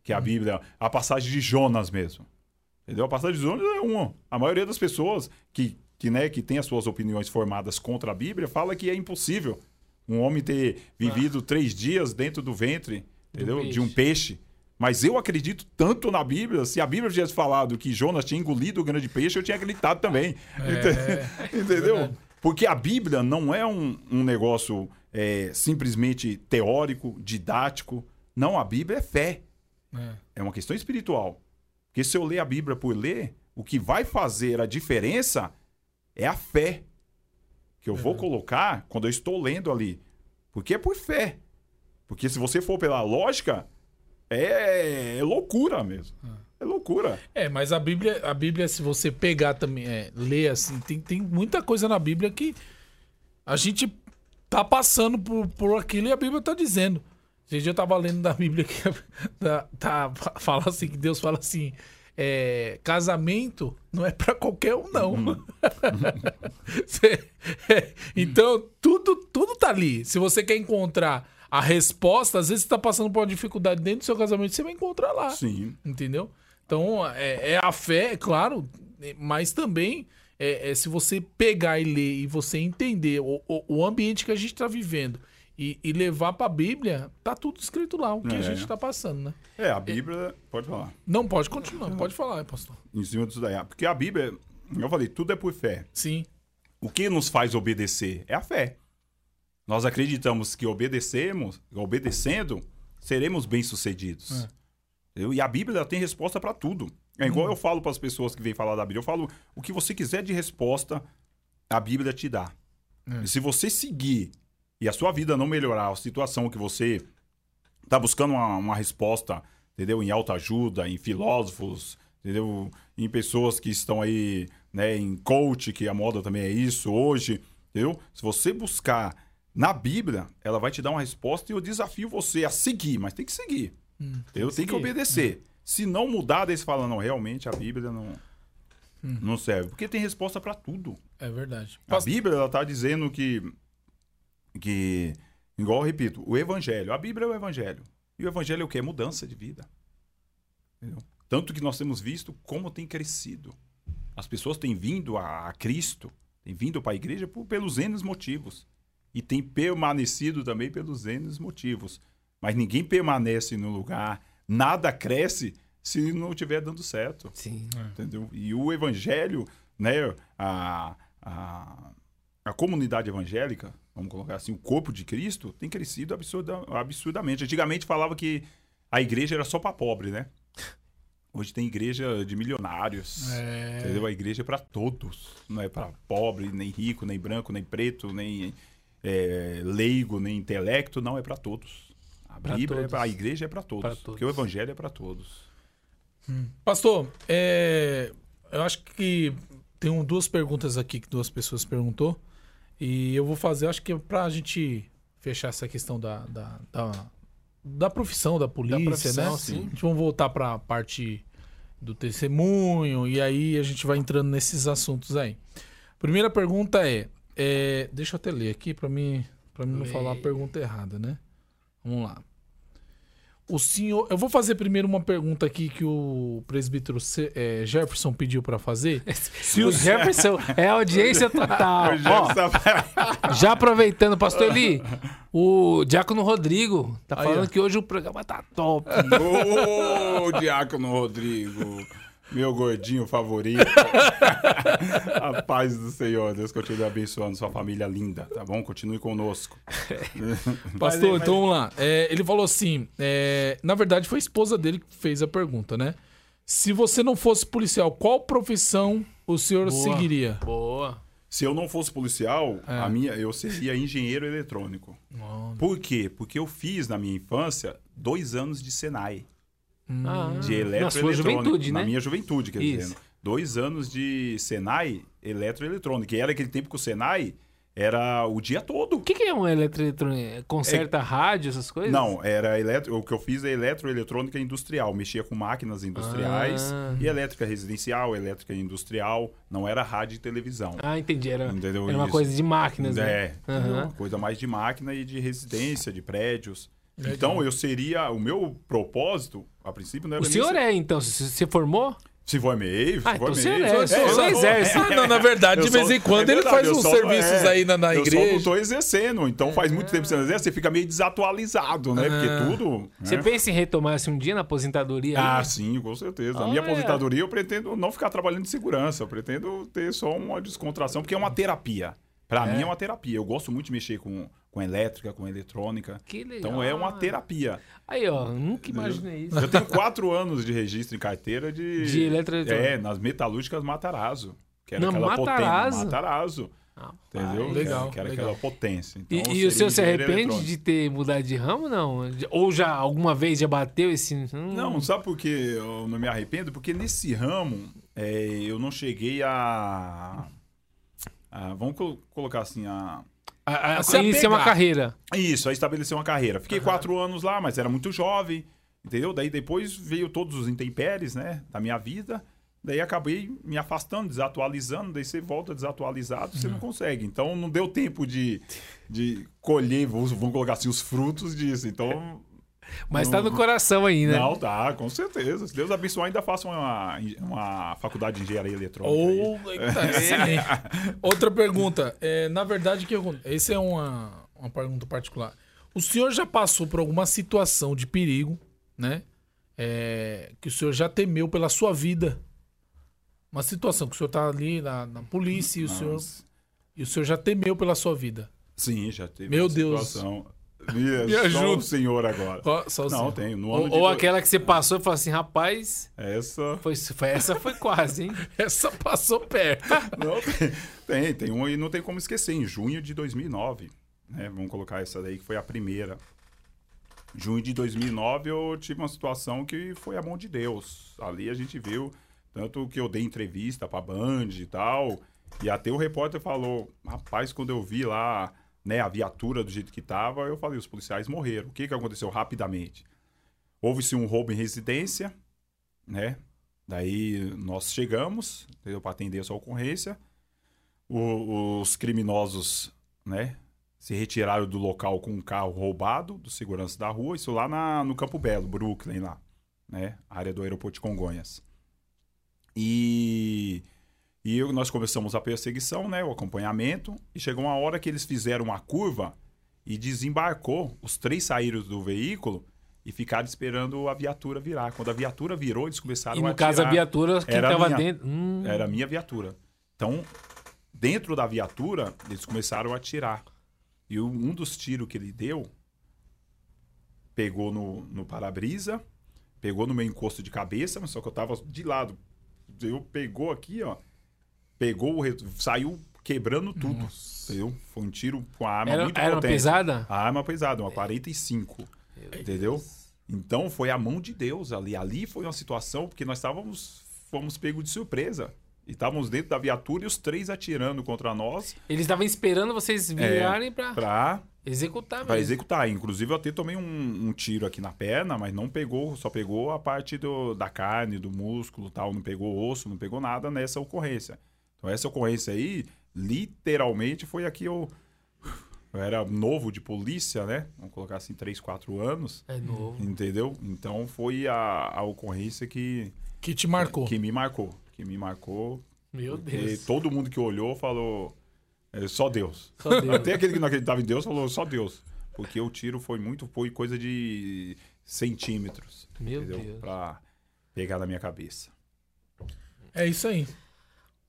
que a Bíblia. A passagem de Jonas mesmo. Entendeu? A passagem de Jonas é uma. A maioria das pessoas que, que, né, que tem as suas opiniões formadas contra a Bíblia fala que é impossível um homem ter vivido três dias dentro do ventre, entendeu? De um peixe. Mas eu acredito tanto na Bíblia. Se a Bíblia tivesse falado que Jonas tinha engolido o grande peixe, eu tinha acreditado também. É, Entendeu? verdade. Porque a Bíblia não é um, um negócio é, simplesmente teórico, didático. Não, a Bíblia é fé. é. É uma questão espiritual. Porque se eu ler a Bíblia por ler, o que vai fazer a diferença é a fé que eu vou colocar quando eu estou lendo ali. Porque é por fé. Porque se você for pela lógica, É, é loucura mesmo. É loucura. É, mas a Bíblia, a Bíblia, se você pegar também, é, ler assim, tem, tem muita coisa na Bíblia que a gente tá passando por, por aquilo e a Bíblia tá dizendo. Esse dia eu tava lendo da Bíblia que tá, tá, fala assim, que Deus fala assim, é, casamento não é para qualquer um, não. Uhum. Cê- é, então, tudo, tudo tá ali. Se você quer encontrar a resposta, às vezes você tá passando por uma dificuldade dentro do seu casamento, você vai encontrar lá. Sim. Entendeu? Então, é, é a fé, é claro, é, mas também é, é se você pegar e ler e você entender o, o, o ambiente que a gente está vivendo e, e levar para a Bíblia, tá tudo escrito lá, o que a É. gente está passando, né? É, a Bíblia. Pode falar. Não, pode continuar, pode falar, pastor. Em cima disso daí. Porque a Bíblia, eu falei, tudo é por fé. Sim. O que nos faz obedecer é a fé. Nós acreditamos que obedecemos, obedecendo, seremos bem-sucedidos. Eu- E a Bíblia tem resposta para tudo. É igual eu falo para as pessoas que vêm falar da Bíblia. Eu falo, o que você quiser de resposta, a Bíblia te dá. E se você seguir e a sua vida não melhorar, a situação que você tá buscando uma, uma resposta, entendeu? Em autoajuda, em filósofos, entendeu? Em pessoas que estão aí, né, em coach, que a moda também é isso hoje, entendeu? Se você buscar na Bíblia, ela vai te dar uma resposta e eu desafio você a seguir, mas tem que seguir. entendeu? Tem que seguir. obedecer. Se não mudar, daí você fala, não, realmente a Bíblia não, não serve. Porque tem resposta para tudo. É verdade. A Bíblia ela tá dizendo que que igual eu repito, o evangelho, a Bíblia é o evangelho. E o evangelho é o que? É mudança de vida. Entendeu? Tanto que nós temos visto como tem crescido. As pessoas têm vindo a, a Cristo, têm vindo para a igreja por, pelos N motivos. E têm permanecido também pelos N motivos. Mas ninguém permanece no lugar, nada cresce se não estiver dando certo Sim. entendeu? E o evangelho, né, a, a, a comunidade evangélica, vamos colocar assim, o corpo de Cristo tem crescido absurda, absurdamente. Antigamente falava que a igreja era só para pobre, né? Hoje tem igreja de milionários. É. Entendeu? A igreja é para todos, não é para pobre, nem rico, nem branco, nem preto, nem é, leigo, nem intelecto, não é para todos. A Pra Bíblia, é todos. pra- a igreja é para todos, Pra todos. porque o evangelho é para todos. Pastor, é, eu acho que tem um- duas perguntas aqui que duas pessoas perguntou. E eu vou fazer, acho que é pra gente fechar essa questão da, da, da, da profissão, da polícia, profissão, né? sim. A gente vai voltar pra parte do testemunho e aí a gente vai entrando nesses assuntos aí. Primeira pergunta é, é, deixa eu até ler aqui pra mim, pra mim não Lê. falar a pergunta errada, né? Vamos lá. O senhor. Eu vou fazer primeiro uma pergunta aqui que o presbítero eh, Jefferson pediu pra fazer. Se o Jefferson é audiência total. Ó, já aproveitando, pastor Eli, o Diácono Rodrigo tá Aí, falando ó. que hoje o programa tá top. Ô, Diácono Rodrigo, meu gordinho favorito. A paz do Senhor, Deus continue abençoando sua família linda, tá bom? Continue conosco. Pastor, Mas- então vamos lá. É, ele falou assim: é, na verdade, foi a esposa dele que fez a pergunta, né? Se você não fosse policial, qual profissão o senhor Boa. seguiria? Boa. Se eu não fosse policial, É. a minha, eu seria engenheiro eletrônico. Por quê? Porque eu fiz na minha infância dois anos de Senai, Ah, de na eletroeletrônica. sua juventude, Na né? minha juventude, quer Isso. dizer. Dois anos de Senai, eletroeletrônica. E era aquele tempo que o Senai era o dia todo. O que, que é um eletroeletrônico? Conserta rádio, essas coisas? Não, era eletro... o que eu fiz é eletroeletrônica industrial. Mexia com máquinas industriais Ah. e elétrica residencial, elétrica industrial. Não era rádio e televisão. Ah, entendi. Era, era uma coisa de máquinas, né? É? Aham. uma coisa mais de máquina e de residência, de prédios. Então eu seria. O meu propósito, a princípio, não era O senhor ser- é, então? Se você formou? Se formei, se Ah, então formei. você é, eu sou- eu exército. Ah, não, na verdade, eu de vez só- em quando é ele verdade, faz eu uns só- serviços é, aí na, na Eu só igreja. não tô exercendo, então faz muito tempo que você não exerce, você fica meio desatualizado, né? Ah. Porque tudo. Você né? pensa em retomar assim, um dia na aposentadoria? Ah, aí? sim, com certeza. A minha aposentadoria eu pretendo não ficar trabalhando de segurança, eu pretendo ter só uma descontração, porque é uma terapia. Pra É. mim é uma terapia. Eu gosto muito de mexer com, com elétrica, com eletrônica. Que legal. Então é uma terapia. Aí, ó, nunca imaginei isso. Eu tenho quatro anos de registro em carteira de. De eletroeletrônica. É, nas metalúrgicas Matarazzo. Que era Na aquela Matarazzo? potente. Matarazzo. Entendeu? legal, Que era legal. aquela potência. E, Então, e o senhor se arrepende de ter mudado de ramo, não? Ou já alguma vez já bateu esse. Hum, Não, sabe por que eu não me arrependo? Porque nesse ramo é, eu não cheguei a. a- vamos colo- colocar assim, a. a, a, iniciar uma carreira. Isso, a estabelecer uma carreira. Fiquei quatro anos lá, mas era muito jovem, entendeu? Daí depois veio todos os intempéries, né, da minha vida. Daí acabei me afastando, desatualizando. Daí você volta desatualizado, você não consegue. Então não deu tempo de, de colher, vamos colocar assim, os frutos disso. Então Mas Não- tá no coração ainda. Não, tá, com certeza. Se Deus abençoar, ainda faço uma, uma faculdade de engenharia eletrônica. Ou. Outra pergunta. É, na verdade, que eu, essa é uma, uma pergunta particular. O senhor já passou por alguma situação de perigo, né? É, que o senhor já temeu pela sua vida? Uma situação que o senhor tá ali na, na polícia e o, senhor, e o senhor já temeu pela sua vida. Sim, já teve Meu uma Deus. situação. Me, Me ajuda. o senhor agora. Só- só o Não, senhor. tenho. No ano Ou, ou aquela que você passou e falou assim, rapaz, Essa. foi, foi- essa foi quase, hein? Essa passou perto. Não, tem, tem, tem uma e não tem como esquecer. Em junho de 2009, né? Vamos colocar essa daí que foi a primeira. Junho de 2009 eu tive uma situação que foi a mão de Deus. Ali a gente viu, tanto que eu dei entrevista pra Band e tal, e até o repórter falou, rapaz, quando eu vi lá, né, a viatura do jeito que tava, eu falei, os policiais morreram. O que que aconteceu rapidamente? Houve-se um roubo em residência, né? Daí nós chegamos, para atender essa ocorrência. O- os criminosos, né, se retiraram do local com um carro roubado do segurança da rua, isso lá na- no Campo Belo, Brooklyn lá, né, área do aeroporto de Congonhas. E e eu- nós começamos a perseguição, né, o acompanhamento, e chegou uma hora que eles fizeram uma curva e desembarcou, os três saíram do veículo e ficaram esperando a viatura virar. Quando a viatura virou, eles começaram E a no caso, a atirar. viatura, quem Era tava minha. dentro. Hum, Era a minha viatura. Então, dentro da viatura, eles começaram a atirar. E um dos tiros que ele deu pegou no, no para-brisa, pegou no meu encosto de cabeça, mas só que eu tava de lado. Eu pegou aqui, ó. Pegou, o saiu quebrando tudo. Entendeu? Foi um tiro com a arma era muito era potente. pesada? A arma pesada, uma 45. Entendeu? Então foi a mão de Deus ali. Ali foi uma situação porque nós estávamos fomos pegos de surpresa. E estávamos dentro da viatura e os três atirando contra nós Eles estavam esperando vocês virarem pra para executar para executar. Inclusive eu até tomei um, um tiro aqui na perna, mas não pegou, só pegou a parte do, da carne, do músculo, tal, não pegou osso, não pegou nada nessa ocorrência. Então essa ocorrência aí, literalmente foi aqui eu eu era novo de polícia, né? Vamos colocar assim, 3, 4 anos. É novo. Entendeu? Então foi a, a ocorrência que, Que te marcou. que me marcou. Que me marcou. Meu Deus. todo mundo que olhou falou. é, só Deus. Só Deus. Até aquele que não acreditava em Deus falou só Deus. Porque o tiro foi muito. Foi coisa de centímetros. Meu entendeu? Deus. Pra pegar na minha cabeça. É isso aí.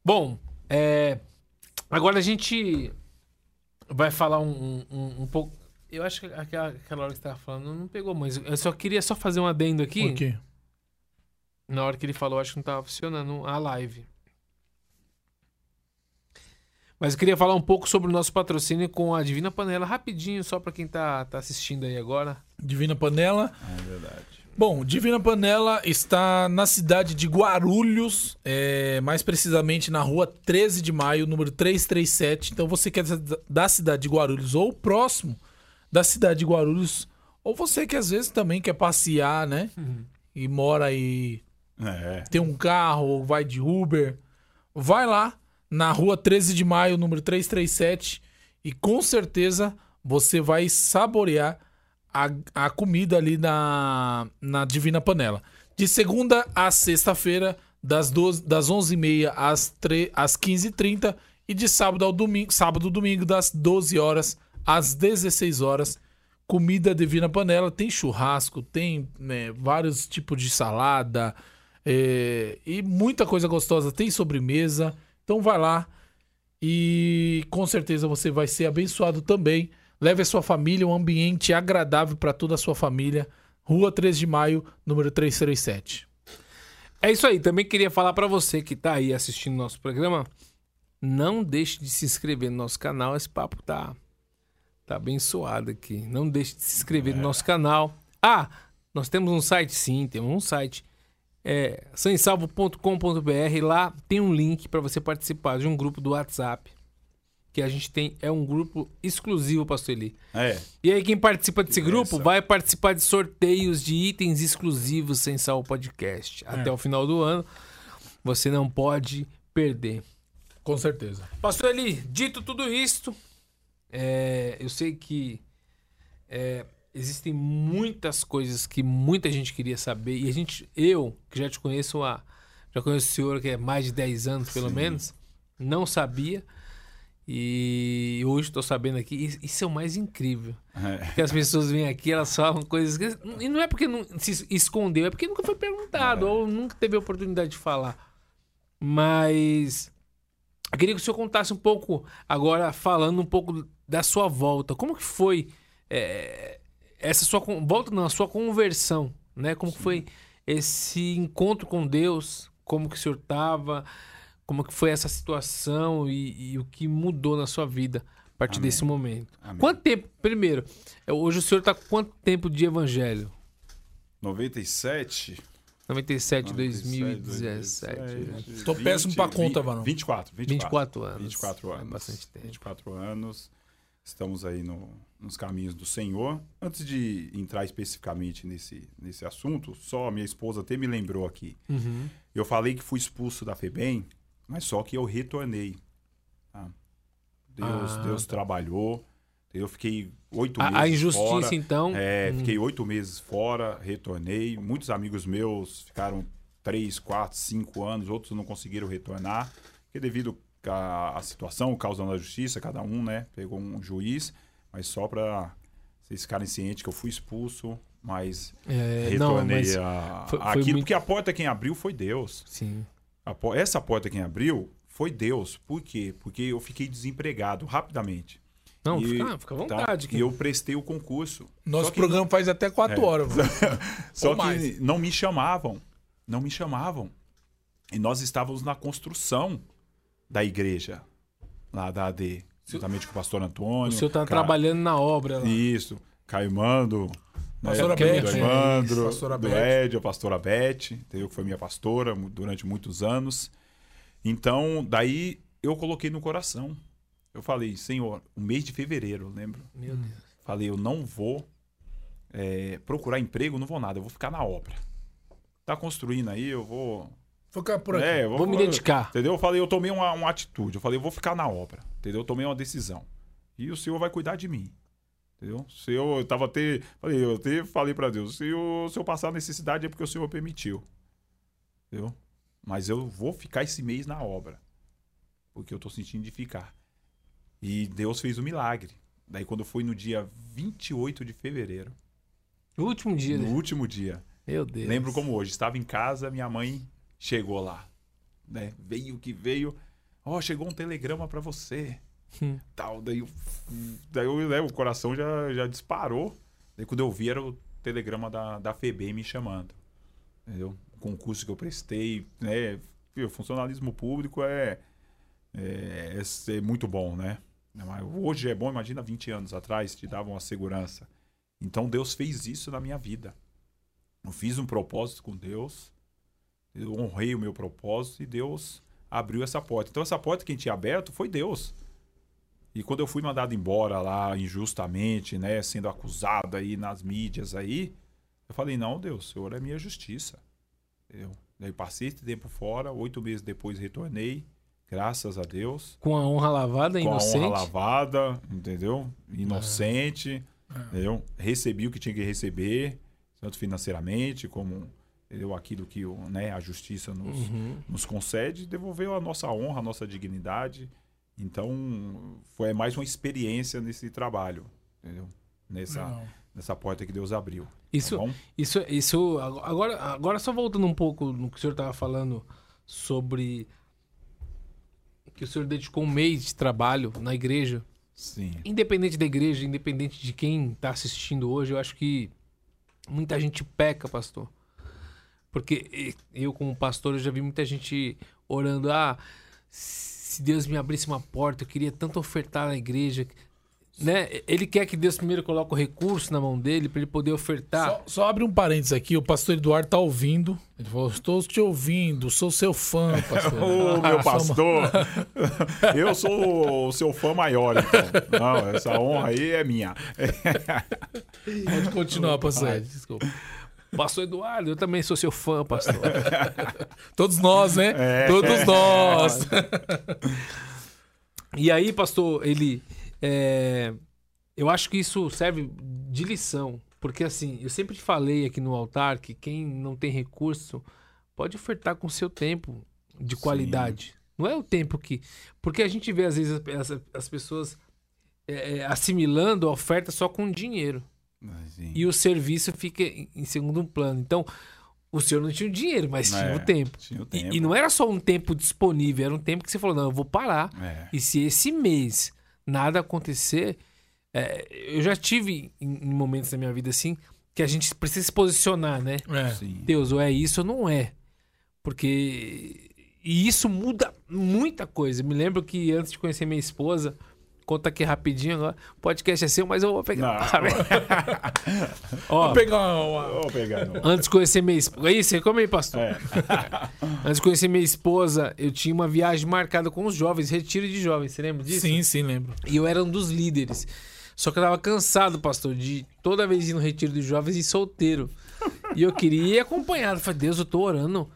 Bom, é, agora a gente vai falar um, um, um pouco. Eu acho que aquela, aquela hora que você tava falando não pegou, mas eu só queria só fazer um adendo aqui. Por quê? Na hora que ele falou, acho que não tava funcionando a live. Mas eu queria falar um pouco sobre o nosso patrocínio com a Divina Panela, rapidinho, só pra quem tá, tá assistindo aí agora. Divina Panela. É verdade. Bom, Divina Panela está na cidade de Guarulhos, é, mais precisamente na rua 13 de maio, número 337. Então você quer da cidade de Guarulhos ou próximo da cidade de Guarulhos, ou você que às vezes também quer passear, né? E mora aí, É. tem um carro ou vai de Uber, vai lá na rua 13 de maio, número 337, e com certeza você vai saborear a, a comida ali na, na Divina Panela. De segunda a sexta-feira, das, 12 das 11h30 às, às 15h30, e de sábado ao domingo, sábado domingo, das 12 horas às 16 horas. Comida Divina Panela, tem churrasco, tem né, vários tipos de salada é, e muita coisa gostosa. Tem sobremesa. Então vai lá e com certeza você vai ser abençoado também. Leve a sua família, um ambiente agradável para toda a sua família. Rua 3 de Maio, número 337. É isso aí, também queria falar pra você que tá aí assistindo nosso programa. Não deixe de se inscrever no nosso canal. Esse papo tá, tá abençoado aqui. Não deixe de se inscrever no nosso canal. Ah, nós temos um site sim, temos um site. É sansalvo.com.br. Lá tem um link para você participar de um grupo do WhatsApp. Que a gente tem, é um grupo exclusivo, Pastor Eli. É. E aí, quem participa desse grupo Isso. vai participar de sorteios de itens exclusivos sem sal podcast. Até o final do ano. Você não pode perder. Com certeza. Pastor Eli, dito tudo isto, é, eu sei que é, existem muitas coisas que muita gente queria saber. E a gente, eu, que já te conheço há. Já conheço o senhor que é mais de 10 anos, pelo Sim. menos, não sabia. E hoje estou sabendo aqui. Isso é o mais incrível. É. Que as pessoas vêm aqui, elas falam coisas que. E não é porque não se escondeu, é porque nunca foi perguntado, ou nunca teve a oportunidade de falar. Mas. Eu queria que o senhor contasse um pouco, agora falando um pouco da sua volta. Como que foi é, essa sua volta, não, a sua conversão, né? Como foi esse encontro com Deus? Como que o senhor estava? Como que foi essa situação e, e o que mudou na sua vida a partir Amém. desse momento? Amém. Quanto tempo, primeiro, é, hoje o senhor está com quanto tempo de evangelho? 97. 97, 97, 2017. 2017, Tô péssimo pra conta, Varão. 24, 24 anos. 24 É anos. bastante tempo. 24 anos. Estamos aí no- nos caminhos do Senhor. Antes de entrar especificamente nesse, nesse assunto, só a minha esposa até me lembrou aqui. Uhum. Eu falei que fui expulso da FEBEM, mas só que eu retornei. tá? Deus, Ah, Deus trabalhou. Eu fiquei oito meses A, a injustiça, fora. então. É, hum, fiquei oito meses fora, retornei. Muitos amigos meus ficaram três, quatro, cinco anos, outros não conseguiram retornar, porque devido à, situação, causando a justiça, cada um, né, pegou um juiz, mas só para vocês ficarem cientes que eu fui expulso, mas é, não, retornei mas. a, foi- foi aquilo, muito- porque a porta quem abriu foi Deus. Sim. Essa porta quem abriu foi Deus. Por quê? Porque eu fiquei desempregado rapidamente. Não, E- fica, fica à tá? vontade. E eu prestei o concurso. Nosso que programa faz até 4 É. horas. Só que mais. não me chamavam. Não me chamavam. E nós estávamos na construção da igreja, lá da AD, juntamente com o pastor Antônio. O senhor está trabalhando na obra lá. Isso. Caimando. Pastora do Beth. Evandro, É, pastora do Beth. Ed, a pastora Beth, entendeu? que foi minha pastora durante muitos anos. Então, daí eu coloquei no coração. Eu falei, Senhor, o mês de fevereiro, eu lembro. Meu Deus. Falei, eu não vou é, procurar emprego, não vou nada, eu vou ficar na obra. Tá construindo aí, eu vou. Ficar por aqui. É, eu Vou me dedicar. Entendeu? Eu falei, eu tomei uma, uma atitude. Eu falei, eu vou ficar na obra. Entendeu? Eu tomei uma decisão. E o Senhor vai cuidar de mim. Entendeu? Se eu, eu tava até. Falei, eu até falei pra Deus, se eu, se eu passar necessidade é porque o Senhor permitiu. Entendeu? Mas eu vou ficar esse mês na obra. Porque eu tô sentindo de ficar. E Deus fez o milagre. Daí quando foi no dia 28 de fevereiro, O último dia. no né? último dia, Meu Deus. Lembro como hoje. Estava em casa, minha mãe chegou lá. Né? Veio que veio. Ó, chegou um telegrama pra você. Hum. Tal. Daí, daí eu, né, o coração já, já disparou. Daí quando eu vi era o telegrama da, da FEBEM me chamando. Entendeu? O concurso que eu prestei, né? Fio, Funcionalismo público é, é, é ser muito bom, né? Mas Hoje é bom, imagina 20 anos atrás, te davam uma segurança. Então Deus fez isso na minha vida. Eu fiz um propósito com Deus, eu honrei o meu propósito e Deus abriu essa porta. Então, essa porta que tinha aberto foi Deus. E quando eu fui mandado embora lá injustamente, né, sendo acusado aí nas mídias aí, eu falei: não, Deus, o Senhor é minha justiça. Eu, daí passei esse tempo fora, oito meses depois retornei, graças a Deus Com a honra lavada, com inocente. a honra lavada, entendeu? Inocente, entendeu? Recebi o que tinha que receber, tanto financeiramente como entendeu? aquilo que né, a justiça nos, Uhum. nos concede, devolveu a nossa honra, a nossa dignidade. Então, foi mais uma experiência nesse trabalho, entendeu? Nessa, Não. nessa porta que Deus abriu. Isso, tá isso, isso. Agora, agora só voltando um pouco no que o senhor estava falando sobre que o senhor dedicou um mês de trabalho na igreja. Sim. Independente da igreja, independente de quem está assistindo hoje, eu acho que muita gente peca, pastor. Porque eu, como pastor, eu já vi muita gente orando. Ah, se Deus me abrisse uma porta, eu queria tanto ofertar na igreja. Né? Ele quer que Deus primeiro coloque o recurso na mão dele para ele poder ofertar. Só, só abre um parênteses aqui, o pastor Eduardo tá ouvindo. Ele falou: Estou te ouvindo, sou seu fã, pastor. Ô, meu pastor, eu sou o seu fã maior, então. Não, essa honra aí é minha. Pode continuar, pastor. Desculpa. Pastor Eduardo, eu também sou seu fã, pastor. Todos nós, né? Todos nós. E aí, pastor, ele. é, eu acho que isso serve de lição. Porque assim, eu sempre te falei aqui no altar que quem não tem recurso pode ofertar com o seu tempo de qualidade. Não é o tempo que. Porque a gente vê, às vezes, as, as pessoas é, é, assimilando a oferta só com dinheiro. Sim. E o serviço fica em segundo plano. Então, o senhor não tinha o dinheiro, mas tinha É, o tempo. tinha o E- tempo. E, não era só um tempo disponível, era um tempo que você falou, não, eu vou parar. É. E se esse mês nada acontecer, é, eu já tive em, em momentos da minha vida assim, que a gente precisa se posicionar, né? É. Deus, ou é isso ou não é. Porque. E isso muda muita coisa. Eu me lembro que antes de conhecer minha esposa, conta aqui rapidinho agora, o podcast é seu, mas eu vou pegar. Ó, Vou pegar uma. Vou pegar. não. antes de conhecer minha esposa. Aí, você come aí, pastor. É. Antes de conhecer minha esposa, eu tinha uma viagem marcada com os jovens, retiro de jovens, você lembra disso? Sim, sim, lembro. E eu era um dos líderes. Só que eu tava cansado, pastor, de toda vez ir no retiro dos jovens e solteiro. E eu queria ir acompanhado. Eu falei, Deus, eu tô orando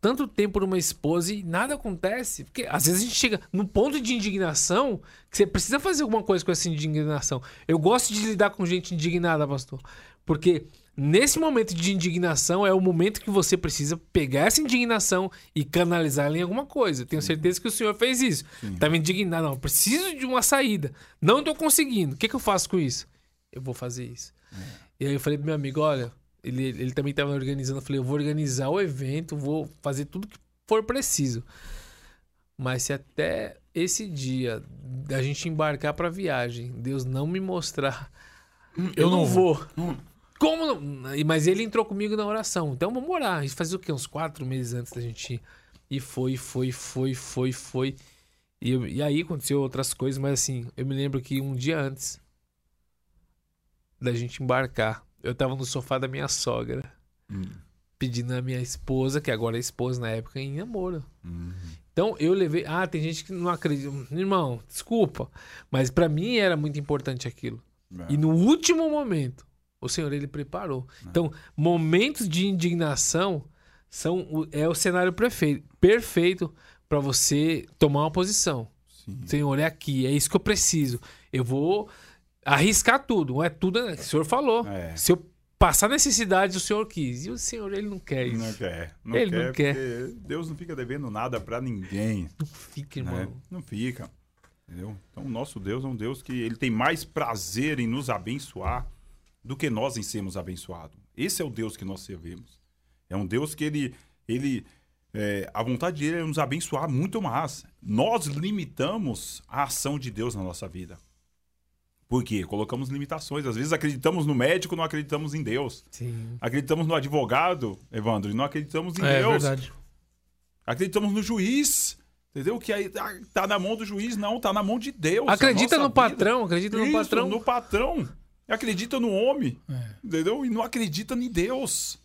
tanto tempo por uma esposa e nada acontece. Porque às vezes a gente chega num ponto de indignação que você precisa fazer alguma coisa com essa indignação. Eu gosto de lidar com gente indignada, pastor. Porque nesse momento de indignação é o momento que você precisa pegar essa indignação e canalizar ela em alguma coisa. Tenho certeza que o senhor fez isso. Tava indignado, não, eu preciso de uma saída. Não tô conseguindo. O que, que eu faço com isso? Eu vou fazer isso. E aí eu falei pro meu amigo, olha, ele, ele também tava organizando. Eu falei, eu vou organizar o evento, vou fazer tudo que for preciso. Mas se até esse dia da gente embarcar pra viagem, Deus não me mostrar, eu, eu não não vou. Como não? Mas ele entrou comigo na oração. Então vamos orar. Isso fazia o quê? Uns quatro meses antes da gente ir. E foi, foi, foi, foi, foi. E, eu- e aí aconteceu outras coisas, mas assim, eu me lembro que um dia antes da gente embarcar, eu tava no sofá da minha sogra, Hum. pedindo a minha esposa, que agora é esposa na época, em namoro. Hum. Então eu levei. Ah, tem gente que não acredita. Irmão, desculpa. Mas pra mim era muito importante aquilo. É. E no último momento, o Senhor ele preparou. Então, momentos de indignação são o- é o cenário perfeito, perfeito para você tomar uma posição. Sim. Senhor, é aqui, é isso que eu preciso. Eu vou arriscar tudo. Não é tudo, né? o Senhor falou. É. Se eu passar necessidade, o Senhor quis. E o Senhor, ele não quer isso. Não quer. Não Ele quer, não quer. Deus não fica devendo nada pra ninguém. Não fica, né? irmão. Não fica. Entendeu? Então, o nosso Deus é um Deus que ele tem mais prazer em nos abençoar do que nós em sermos abençoados. Esse é o Deus que nós servimos. É um Deus que ele. ele é, a vontade dele é nos abençoar muito mais. Nós limitamos a ação de Deus na nossa vida. Por quê? Colocamos limitações. Às vezes acreditamos no médico, não acreditamos em Deus. Sim. Acreditamos no advogado, Evandro, e não acreditamos em É Deus. verdade. Acreditamos no juiz. Entendeu? Que aí tá, tá na mão do juiz, não, tá na mão de Deus. Acredita no vida. patrão, acredita no Isso, patrão. No patrão. Acredita no homem. É. Entendeu? E não acredita em Deus.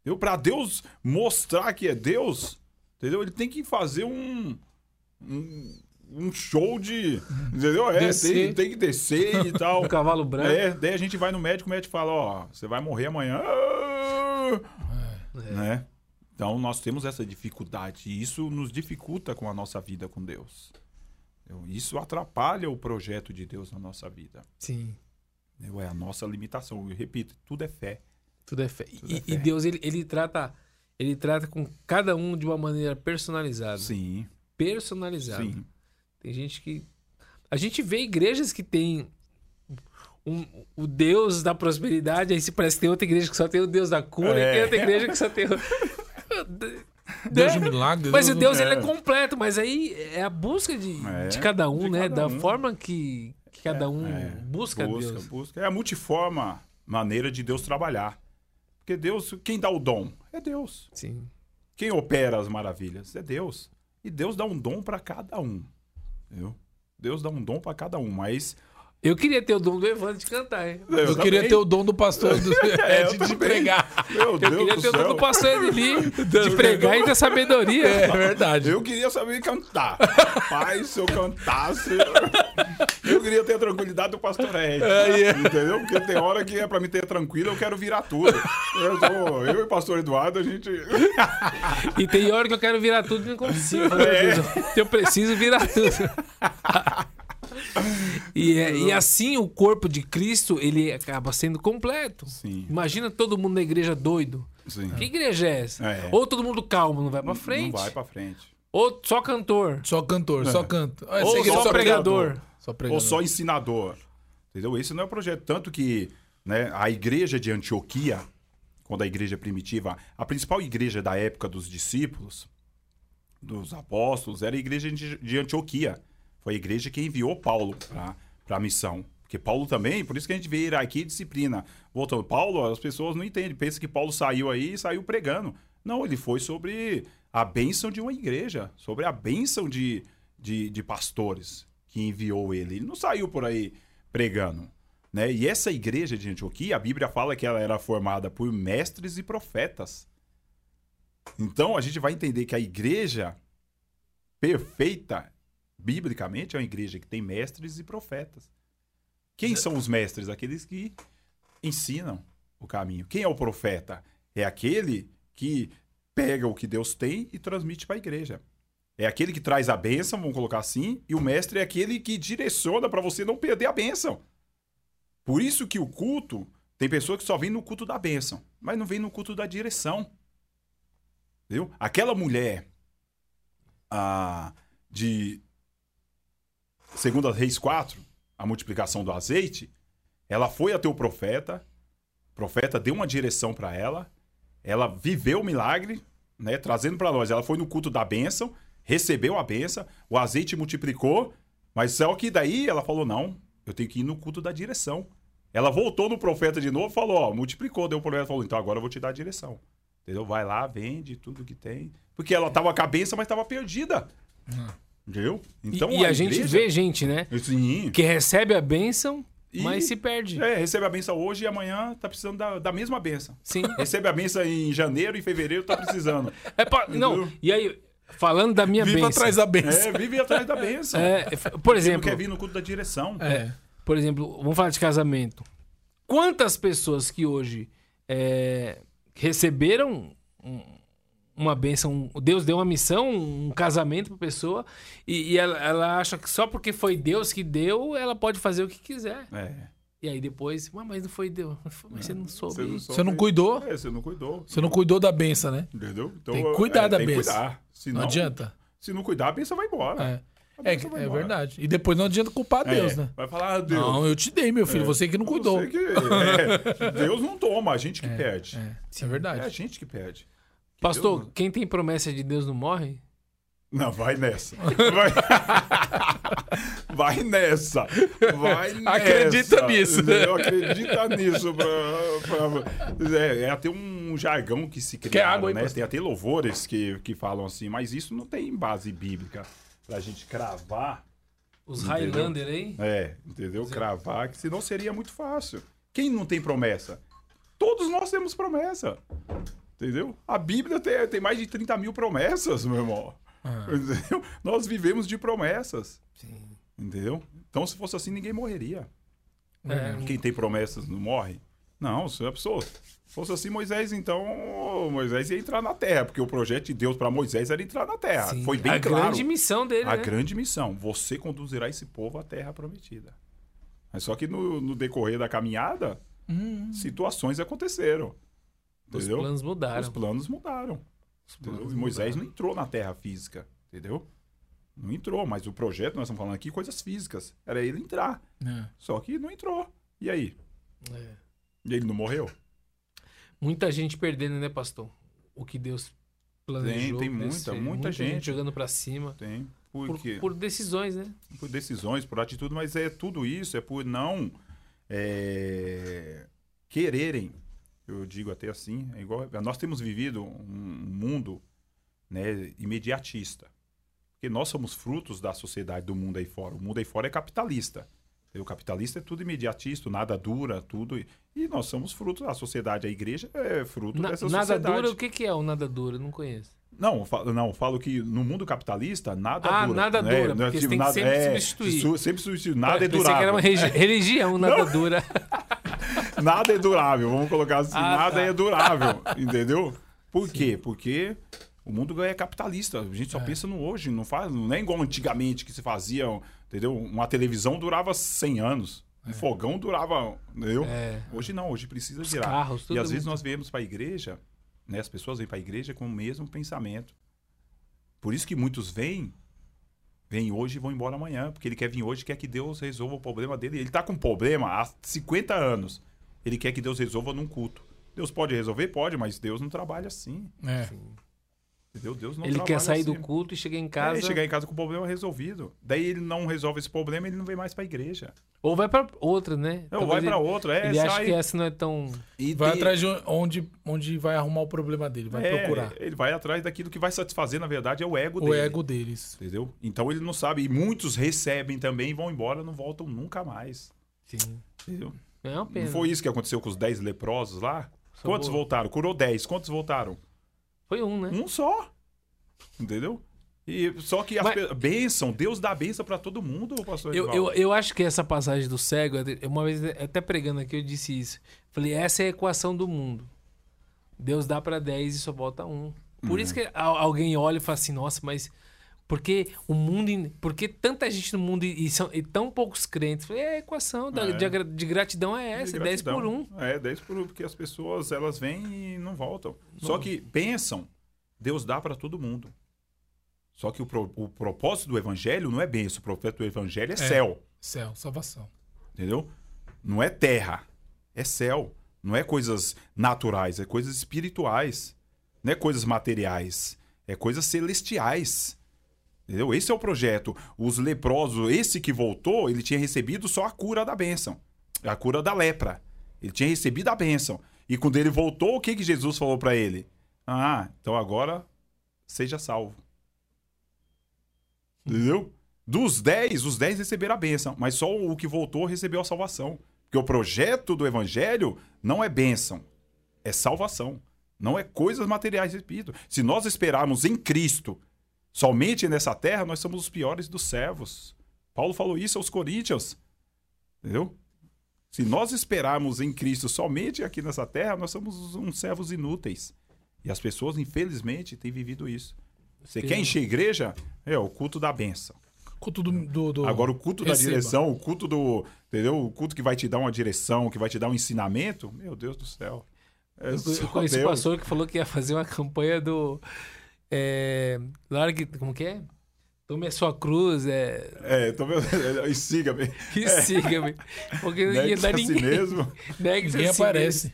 Entendeu? Pra Deus mostrar que é Deus, entendeu? Ele tem que fazer um. um, um show de. Entendeu? É, tem, tem que descer e tal. Um cavalo branco. É, daí a gente vai no médico, o médico fala, ó, você vai morrer amanhã. É. Né? Então nós temos essa dificuldade e isso nos dificulta com a nossa vida com Deus. Isso atrapalha o projeto de Deus na nossa vida. Sim. É a nossa limitação. Eu repito, tudo é fé. Tudo é fé. Tudo e, é e fé. Deus, ele, ele trata ele trata com cada um de uma maneira personalizada. Sim, Personalizada. sim. Tem gente que. A gente vê igrejas que tem um, o Deus da prosperidade, aí se parece que tem outra igreja que só tem o Deus da cura, e É. tem outra igreja que só tem o. Deus de milagre. Mas o Deus é. ele é completo, mas aí é a busca de, É, de cada um, de né? cada da um. forma que, que cada um É, busca, Deus. busca. É a multiforme maneira de Deus trabalhar. Porque Deus, quem dá o dom é Deus. Sim. Quem opera as maravilhas é Deus. E Deus dá um dom para cada um. Entendeu? Deus dá um dom para cada um, mas Eu queria ter o dom do Evandro de cantar, hein? Eu, Eu também. ter o dom do pastor do, É, eu de, de pregar. meu Eu Deus queria do ter o dom do pastor Edili de pregar e ter sabedoria. É verdade. Eu queria saber cantar. Pai, se eu cantasse. Eu queria ter a tranquilidade do pastor Ed. É, é. Entendeu? Porque tem hora que é pra me ter tranquilo, eu quero virar tudo. Eu, sou, eu e o pastor Eduardo, a gente. E tem hora que eu quero virar tudo e não consigo. É. Eu preciso virar tudo. E, é- e assim o corpo de Cristo ele acaba sendo completo. Sim. Imagina todo mundo na igreja doido. Sim. Que igreja é essa? É. Ou todo mundo calmo, não vai pra frente. Não vai pra frente. Ou só cantor. Só cantor, só canto. Ou igreja só pregador. Só. Ou só ensinador. Entendeu? Esse não é o projeto. Tanto que né, a igreja de Antioquia, quando a igreja primitiva, a principal igreja da época dos discípulos, dos apóstolos, era a igreja de de Antioquia. Foi a igreja que enviou Paulo para a missão. Porque Paulo também, por isso que a gente vê hierarquia e disciplina. Voltando, Paulo, as pessoas não entendem, pensam que Paulo saiu aí e saiu pregando. Não, ele foi sobre a bênção de uma igreja, sobre a bênção de, de, de pastores que enviou ele. Ele não saiu por aí pregando. Né? E essa igreja de Antioquia, a Bíblia fala que ela era formada por mestres e profetas. Então a gente vai entender que a igreja perfeita, biblicamente, é uma igreja que tem mestres e profetas. Quem são os mestres? Aqueles que ensinam o caminho. Quem é o profeta? É aquele que pega o que Deus tem e transmite para a igreja. É aquele que traz a bênção, vamos colocar assim, e o mestre é aquele que direciona para você não perder a bênção. Por isso que o culto, tem pessoa que só vem no culto da bênção, mas não vem no culto da direção. Entendeu? Aquela mulher ah, de Segunda Reis 4, a multiplicação do azeite, ela foi até o profeta, o profeta deu uma direção para ela, ela viveu o milagre, né, trazendo para nós. Ela foi no culto da bênção, recebeu a bênção, o azeite multiplicou, mas só que daí ela falou: não, eu tenho que ir no culto da direção. Ela voltou no profeta de novo falou: ó, multiplicou, deu o profeta falou: então agora eu vou te dar a direção. Entendeu? Vai lá, vende tudo que tem. Porque ela tava com a bênção, mas tava perdida. Entendeu? Então, e, e a, gente igreja- vê gente, né? Sim. Que recebe a bênção, E- mas se perde. É, recebe a benção hoje e amanhã tá precisando da, da mesma benção. Sim. Recebe a benção em janeiro e fevereiro tá precisando. É pa- Não, e aí, falando da minha Viva bênção. atrás da benção. É, vive atrás da benção. É, por Porque exemplo, quer vir no culto da direção. É. por exemplo, vamos falar de casamento. Quantas pessoas que hoje é, receberam um- uma benção, Deus deu uma missão, um casamento pra pessoa, e, e ela, ela acha que só porque foi Deus que deu, ela pode fazer o que quiser. É. E aí depois, "Ah, mas não foi Deus, mas você não soube. Você não, Você não soube. cuidou? É, você não cuidou. Você não cuidou da benção, né? Entendeu? Então, Tem que cuidar da tem que benção. cuidar. Senão, Não adianta. Se não cuidar, a benção vai embora. É. É, é verdade. E depois não adianta culpar É, Deus, né? Vai falar, ah, Deus. Não, eu te dei, meu filho. Você que não cuidou. Que- é, Deus não toma, a gente que perde. É, é É a verdade. gente que perde. Pastor, Deus- quem tem promessa de Deus não morre? Não, vai nessa. Vai, vai nessa. Vai nessa. Acredita nisso. Entendeu? Acredita nisso. Pra, pra- é, é até um jargão que se cria. água aí, né? Tem até louvores que, que falam assim, mas isso não tem base bíblica pra gente cravar. Os Entendeu? Highlander aí? É, entendeu? Cravar, que senão seria muito fácil. Quem não tem promessa? Todos nós temos promessa. Entendeu? A Bíblia tem, tem mais de 30 mil promessas, meu irmão. Entendeu? Nós vivemos de promessas. Sim. Entendeu? Então, se fosse assim, ninguém morreria. É, Quem tem promessas não morre? Não, se a pessoa. Se fosse assim, Moisés, então. Moisés ia entrar na terra, porque o projeto de Deus para Moisés era entrar na terra. sim. Foi bem a claro. grande missão dele, A né? grande missão. Você conduzirá esse povo à terra prometida. Mas só que no, no decorrer da caminhada, situações aconteceram. Os Entendeu? planos mudaram. Os planos mudaram. E Moisés não entrou na terra física, entendeu? Não entrou, mas o projeto, nós estamos falando aqui, coisas físicas. Era ele entrar. É. Só que não entrou. E aí? É. E ele não morreu? Muita gente perdendo, né, pastor? O que Deus planejou. Tem- tem muita, ser. muita gente. jogando pra cima. Tem. Por, Por, por decisões, né? por decisões, por atitude, mas é tudo isso, é por não é, quererem, eu digo até assim, é igual, nós temos vivido um mundo né, imediatista. Porque nós somos frutos da sociedade do mundo aí fora. O mundo aí fora é capitalista. O capitalista é tudo imediatista, nada dura, tudo. E nós somos frutos, a sociedade, a igreja é fruto Na- dessa nada sociedade. dura, o que, que é o nada dura? Não conheço. Não, falo, não, falo que no mundo capitalista, nada Ah, dura. nada né? dura, é porque tipo, tem que nada- sempre é, substituir. su- sempre substituir. Nada é durável. que era uma religião, nada dura. Nada é durável, vamos colocar assim, Ah, nada tá. é durável, entendeu? Por quê? Porque o mundo é capitalista, a gente só pensa no hoje, não faz, não é igual antigamente que se fazia, entendeu? Uma televisão durava 100 anos, um fogão durava, entendeu? É. Hoje não, hoje precisa Os girar. carros, e às é vezes nós viemos para a igreja, né, as pessoas vêm para a igreja com o mesmo pensamento. Por isso que muitos vêm vêm hoje e vão embora amanhã, porque ele quer vir hoje, quer que Deus resolva o problema dele. Ele tá com um problema há 50 anos. Ele quer que Deus resolva num culto. Deus pode resolver? Pode, mas Deus não trabalha assim. É. Entendeu? Deus não Ele trabalha quer sair assim. do culto e chegar em É, casa. e chegar em casa com o problema resolvido. Daí ele não resolve esse problema, ele não vem mais para a igreja. Ou vai pra outra, né? Não, Talvez vai para outra, é, Ele acha sai. que essa não é tão. E Vai tem- atrás de onde, onde vai arrumar o problema dele, vai é, procurar. Ele vai atrás daquilo que vai satisfazer, na verdade, é o ego O dele. ego deles. Entendeu? Então ele não sabe. E muitos recebem também e vão embora, não voltam nunca mais. Sim. Entendeu? É uma pena. Não foi isso que aconteceu com os 10 leprosos lá? Só Quantos boa. voltaram? Curou 10. Quantos voltaram? Foi um, né? Um só. Entendeu? E, só que as Mas- bênção, Deus dá bênção pra todo mundo, pastor Eu, eu, eu acho que essa passagem do cego, uma vez até pregando aqui, eu disse isso. Falei, essa é a equação do mundo. Deus dá pra 10 e só volta um. Por isso que a- alguém olha e fala assim, nossa, mas por que o mundo. in- Por que tanta gente no mundo e, são, e tão poucos crentes? É a equação da- É. de, de gratidão é essa, 10 por gratidão. 1. É, 10 por 1, porque as pessoas, elas vêm e não voltam. Só que bênção, Deus dá pra todo mundo. Só que o, pro- o propósito do evangelho não é bênção, o propósito do evangelho é, céu. Céu, salvação. Entendeu? Não é terra, é céu. Não é coisas naturais, é coisas espirituais. Não é coisas materiais, é coisas celestiais. Entendeu? Esse é o projeto. Os leprosos, esse que voltou, ele tinha recebido só a cura da bênção. A cura da lepra. Ele tinha recebido a bênção. E quando ele voltou, o que, que Jesus falou pra ele? Ah, então agora seja salvo. Entendeu? Dos 10, os 10 receberam a bênção, mas só o que voltou recebeu a salvação. Porque o projeto do evangelho não é bênção, é salvação. Não é coisas materiais, repito. Se nós esperarmos em Cristo somente nessa terra, nós somos os piores dos servos. Paulo falou isso aos Coríntios. Entendeu? Se nós esperarmos em Cristo somente aqui nessa terra, nós somos uns servos inúteis. E as pessoas, infelizmente, têm vivido isso. Você quer encher igreja? É o culto da benção. Culto do. do, do- Agora, o culto da Receba. direção, o culto do. Entendeu? O culto que vai te dar uma direção, que vai te dar um ensinamento. Meu Deus do céu. É Eu, conheci um pastor que falou que ia fazer uma campanha do. É, largue, como que é? Tome a sua cruz, é. É, vendo. E siga-me. E siga-me. Porque não ia dar si ninguém. mesmo. Negue-se Ninguém si aparece.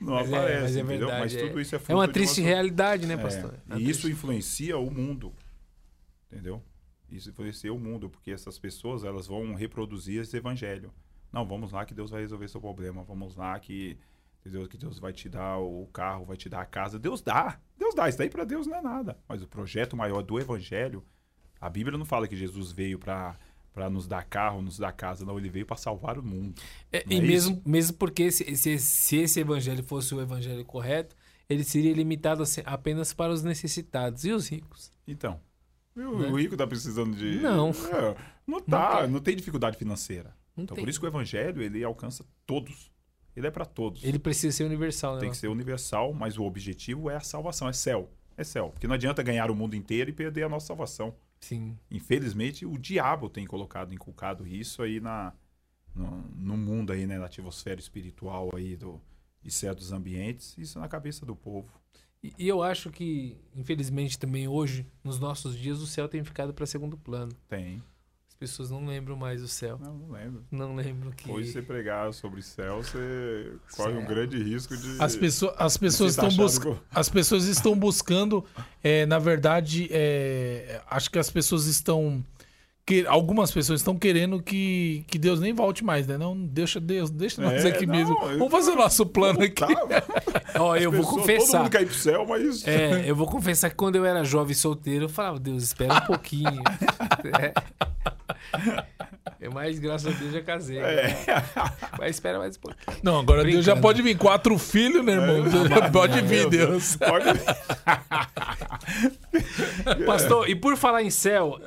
Não Mas é- aparece, mas é entendeu? verdade, Mas é. tudo isso é fruto É uma de triste realidade, né, pastor? É, É uma e isso triste- influencia o mundo. Entendeu? Isso influencia o mundo, porque essas pessoas elas vão reproduzir esse evangelho. Não, vamos lá que Deus vai resolver seu problema. Vamos lá que, entendeu? que Deus vai te dar o carro, vai te dar a casa. Deus dá. Deus dá. Isso daí para Deus não é nada. Mas o projeto maior do evangelho, a Bíblia não fala que Jesus veio para para nos dar carro, nos dar casa. Não, ele veio para salvar o mundo. É, Não e é mesmo, mesmo porque se, se, se esse evangelho fosse o evangelho correto, ele seria limitado assim, apenas para os necessitados e os ricos. Então, o, Né? o rico tá precisando de. Não. É, não tá, quer. não, tem dificuldade financeira. Não então, tem. por isso que o evangelho, ele alcança todos. Ele é para todos. Ele precisa ser universal, né? Tem que ser universal, mas o objetivo é a salvação, é céu. É céu. Porque não adianta ganhar o mundo inteiro e perder a nossa salvação. Sim. Infelizmente, o diabo tem colocado, inculcado isso aí na, no, no mundo aí, né? Na atmosfera espiritual aí do, de certos ambientes. Isso na cabeça do povo. E, e eu acho que, infelizmente, também hoje, nos nossos dias, o céu tem ficado para segundo plano. Tem. As pessoas não lembram mais do céu. Não, não lembro. Não lembram que. Hoje você pregar sobre céu, você corre um grande risco de. As, pessoas as, pessoas estão achando bus... as pessoas estão buscando, é, na verdade, é, acho que as pessoas estão que algumas pessoas estão querendo que, que Deus nem volte mais, né? Não, deixa Deus, deixa nós É, aqui não, mesmo. eu- Vamos fazer o nosso plano aqui. Ó, eu vou pessoas- Todo confessar. mundo quer ir pro céu, mas. É, eu vou confessar que quando eu era jovem e solteiro, eu falava, Deus, espera um pouquinho. é. É, Mas graças a Deus já casei. É. Mas espera mais um pouquinho. Não, agora Deus já pode vir quatro filhos, né, irmão? pode vir, Meu Deus. Pode... Pastor, e por falar em céu,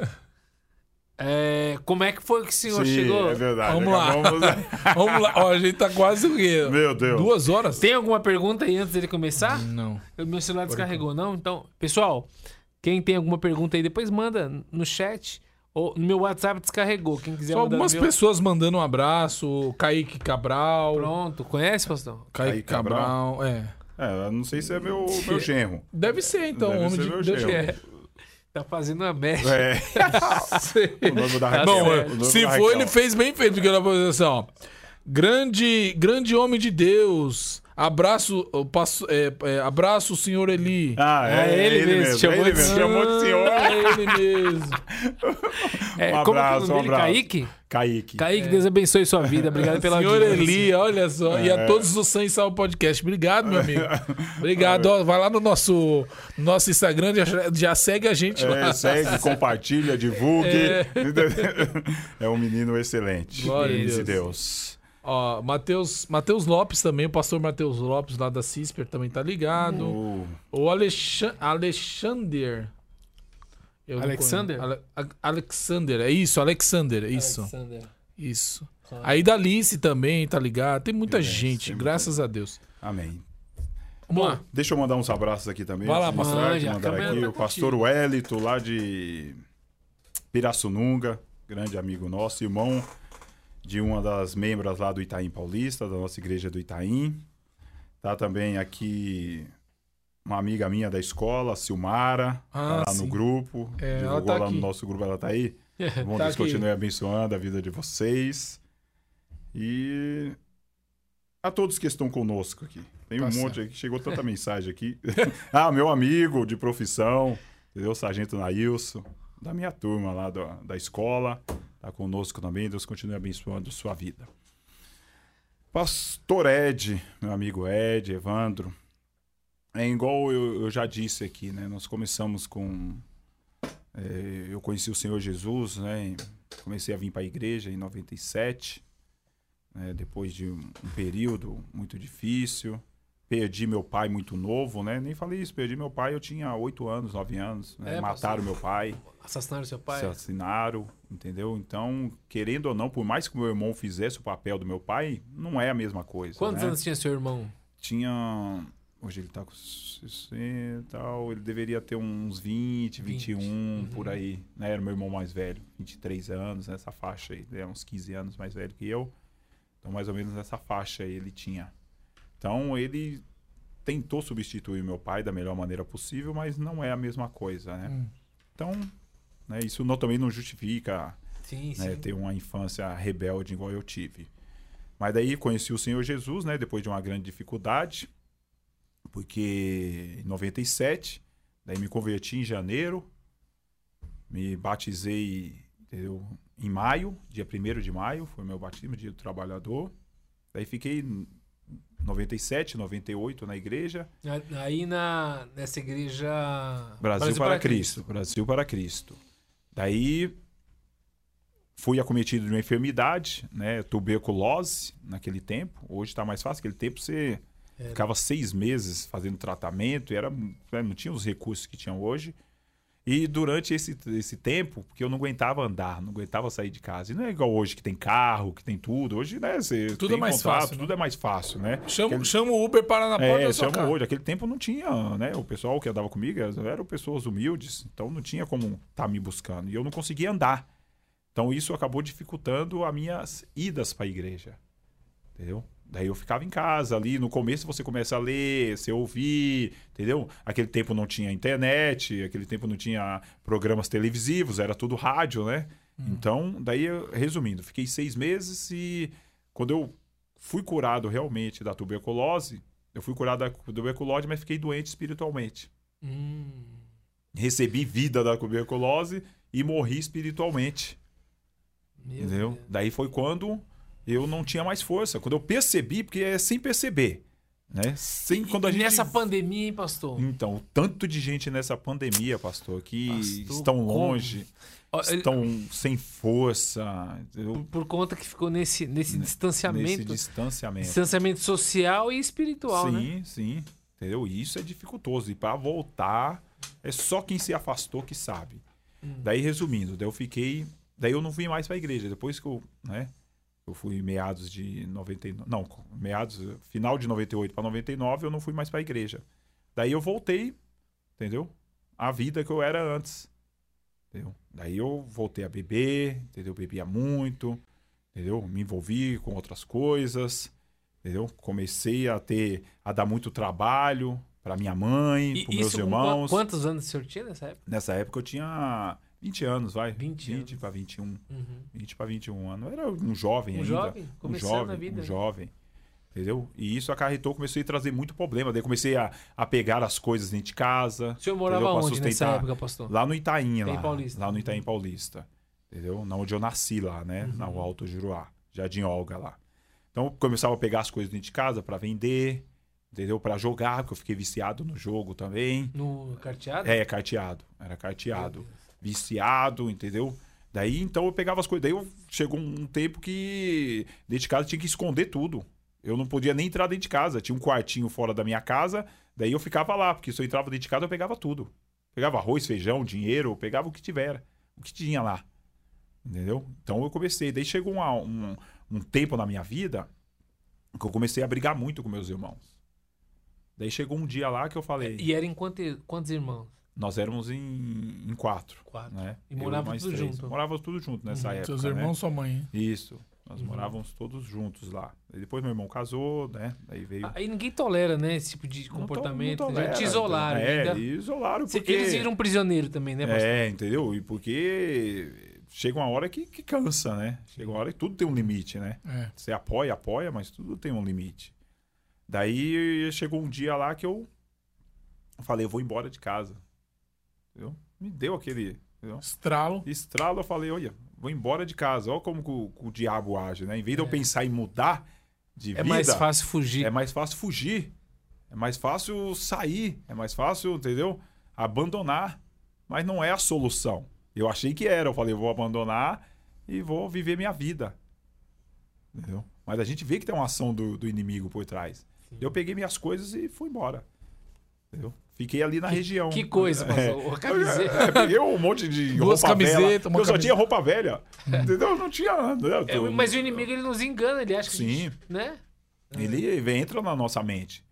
é, como é que foi que o senhor Sim, chegou? é verdade. Vamos lá. Acabamos- Vamos lá. Ó, a gente tá quase o quê? Meu Deus. Duas horas? Tem alguma pergunta aí antes dele começar? Não. O meu celular descarregou, não? Então, pessoal, quem tem alguma pergunta aí, depois manda no chat. Ou no meu WhatsApp descarregou. Quem quiser Só algumas meu... pessoas mandando um abraço. Kaique Cabral. Pronto, conhece, pastor? Kaique Kaique Cabral, Cabral. é. É, não sei se é meu, meu genro. Deve ser, então. Deve homem ser de meu Deus. genro. É. Tá fazendo uma média. É. O nome da Raquel. Se for, ele fez bem feito, porque assim, ó. Grande, grande homem de Deus. Abraço, o passo- é, é, abraço, senhor Eli. Ah, é, É ele ele, mesmo, chamou é ele de mesmo. senhor. Chamou de senhor. Ah, é ele mesmo. É, Um como que é o abraço, nome um dele? abraço. Kaique? Kaique. Kaique, Deus abençoe sua vida. Obrigado pela Senhor audiência. Eli, olha só. E a todos os Sem Sal Podcast. Obrigado, meu amigo. Obrigado. Ó, vai lá no nosso, nosso Instagram, já, já segue a gente lá. É, segue, compartilha, divulgue. É. É, um menino excelente. Glória Deus. Deus. Ó, Matheus, Matheus Lopes também, o pastor Matheus Lopes lá da CISPER também tá ligado. O- O Alexan Alexander. Eu Alexander? Ale- Alexander, é isso, Alexander, é isso. Alexander. Isso. Aí da Alice também, tá ligado? Tem muita gente, tem muita graças a Deus. Amém. Vamos Bom, lá. Deixa eu mandar uns abraços aqui também. Vai lá, antes de manda, mostrar, de a mandar aqui. tá O pastor Wellito, lá de Pirassununga, grande amigo nosso, irmão de uma das membros lá do Itaim Paulista, da nossa igreja do Itaim. Tá também aqui uma amiga minha da escola, Silmara, Ah, tá lá sim. no grupo. É, ela divulgou tá lá aqui. no nosso grupo, ela tá aí. Bom, Tá Deus aqui. continue abençoando a vida de vocês. E a todos que estão conosco aqui. Tem um Tá monte certo. aqui, chegou tanta mensagem aqui. ah, meu amigo de profissão, entendeu? Sargento Nailson, da minha turma lá da, da escola, tá conosco também. Deus continue abençoando sua vida. Pastor Ed, meu amigo Ed, Evandro. É igual eu, eu já disse aqui, né? Nós começamos com. é, eu conheci o Senhor Jesus, né? Comecei a vir para a igreja em 97, né, depois de um, um período muito difícil. Perdi meu pai muito novo, né? Nem falei isso, perdi meu pai, eu tinha 8 anos, 9 anos. né, É, Mataram meu pai Assassinaram seu pai? assassinaram, entendeu? Então, querendo ou não, por mais que meu irmão fizesse o papel do meu pai, não é a mesma coisa. Quantos né? anos tinha seu irmão? Tinha. Hoje ele tá com 60 e tal. Ele deveria ter uns 20, 21, Uhum. por aí. Né? Era meu irmão mais velho, 23 anos, nessa faixa aí. Ele é uns 15 anos mais velho que eu. Então, mais ou menos nessa faixa aí ele tinha. Então, ele tentou substituir meu pai da melhor maneira possível, mas não é a mesma coisa, né? Hum. Então, né, isso não, também não justifica Sim, né, sim. ter uma infância rebelde igual eu tive. Mas daí conheci o Senhor Jesus, né, depois de uma grande dificuldade, porque em 97, daí me converti em janeiro, me batizei entendeu, em maio, dia 1 de maio, foi meu batismo, dia do trabalhador. Daí fiquei em 97, 98 na igreja, Aí na, nessa igreja. Brasil, para, Cristo. Brasil para Cristo. Daí fui acometido de uma enfermidade, né? Tuberculose naquele tempo. Hoje está mais fácil. Naquele tempo você Era. ficava seis meses fazendo tratamento e era, não tinha os recursos que tinham hoje. E durante esse, esse tempo, porque eu não aguentava andar, não aguentava sair de casa. E não é igual hoje que tem carro, que tem tudo. Hoje, né? Você Tudo é mais contato, fácil, né? Tudo é mais fácil, né? Chama, Aquele- chama o Uber para na porta é, da sua chama hoje. Aquele tempo não tinha, né? O pessoal que andava comigo eram eram pessoas humildes, então não tinha como estar me buscando. E eu não conseguia andar. Então isso acabou dificultando as minhas idas para a igreja. Entendeu? Daí eu ficava em casa ali. No começo você começa a ler, você ouvir, entendeu? Aquele tempo não tinha internet, aquele tempo não tinha programas televisivos, era tudo rádio, né? Então, daí, resumindo, fiquei seis meses e quando eu fui curado realmente da tuberculose, eu fui curado da tuberculose, mas fiquei doente espiritualmente. Hum. Recebi vida da tuberculose e morri espiritualmente. Meu entendeu? Deus. Daí foi quando eu não tinha mais força. Quando eu percebi, porque é sem perceber, né? Sem quando a gente nessa pandemia, hein, pastor? Então, o tanto de gente nessa pandemia, pastor, que Pastor, estão como? longe, Ó, ele- estão sem força, entendeu? Por conta que ficou nesse, nesse distanciamento. Nesse distanciamento. Distanciamento social e espiritual, né? sim, sim. Entendeu? E Isso é dificultoso. E para voltar, é só quem se afastou que sabe. Hum. Daí, resumindo, daí eu fiquei. Daí eu não fui mais para a igreja. Depois que eu, né? Eu fui meados de 99. Não, meados, final de 98 para 99, eu não fui mais para a igreja. Daí eu voltei, entendeu? A vida que eu era antes. Entendeu? Daí eu voltei a beber, entendeu? Bebia muito, entendeu? Me envolvi com outras coisas, entendeu? Comecei a ter a dar muito trabalho para minha mãe, para meus irmãos. qua- quantos anos o senhor tinha nessa época? Nessa época eu tinha 20 anos, vai. 20 anos. para 21. Uhum. 20 para 21 anos. Era um jovem Um ainda. jovem, um começando jovem, a vida. Um jovem. Entendeu? E isso acarretou, comecei a trazer muito problema. Daí comecei a, a pegar as coisas dentro de casa. O senhor morava onde nessa sustentar. época, pastor? Lá no Itaim, lá. Paulista. Lá no Itaim Paulista. Entendeu? Na onde eu nasci lá, né? Na Uhum. Rua Alto Juruá. Jardim Olga lá. Então eu começava a pegar as coisas dentro de casa para vender, entendeu? Para jogar, porque eu fiquei viciado no jogo também. No carteado? É, carteado. Era carteado. Viciado, entendeu? Daí então eu pegava as coisas. Daí eu, chegou um tempo que dentro de casa tinha que esconder tudo. Eu não podia nem entrar dentro de casa. Tinha um quartinho fora da minha casa. Daí eu ficava lá, porque se eu entrava dentro de casa eu pegava tudo. Pegava arroz, feijão, dinheiro, pegava o que tiver, o que tinha lá. Entendeu? Então eu comecei. Daí chegou uma- um, um tempo na minha vida que eu comecei a brigar muito com meus irmãos. Daí chegou um dia lá que eu falei. E era em quantos, quantos irmãos? Nós éramos em, em quatro. Quatro. Né? E mais tudo três. junto? Morávamos tudo junto nessa Uhum. época. Seus né? irmãos, sua mãe. hein? Isso. Nós Uhum. morávamos todos juntos lá. E depois meu irmão casou, né? Daí veio. Aí ninguém tolera, né? Esse tipo de Não to- comportamento. não tolera, Já te isolaram. É, ainda. isolaram porque... Eles viram prisioneiro também, né, pastor? É, entendeu? E porque chega uma hora que, que cansa, né? Chega uma hora que tudo tem um limite, né? É. Você apoia, apoia, mas tudo tem um limite. Daí chegou um dia lá que eu falei, eu vou embora de casa. Entendeu? Me deu aquele entendeu? Estralo. estralo, eu falei, olha, vou embora de casa. Olha como que o, o diabo age, né? Em vez de eu É. pensar em mudar de É vida, mais fácil fugir. é mais fácil fugir. É mais fácil sair. É mais fácil, entendeu? Abandonar. Mas não é a solução. Eu achei que era. Eu falei, eu vou abandonar e vou viver minha vida. Entendeu? Mas a gente vê que tem uma ação do, do inimigo por trás. Sim. Eu peguei minhas coisas e fui embora. Entendeu? Fiquei ali na região. Que coisa, É. pastor. A camiseta. É, peguei um monte de Duas roupa camisetas, velha. Eu só camiseta. tinha roupa velha. Entendeu? Não tinha. né? É, mas o inimigo ele nos engana, ele acha que. a gente- Né? Ele vem- entra na nossa mente.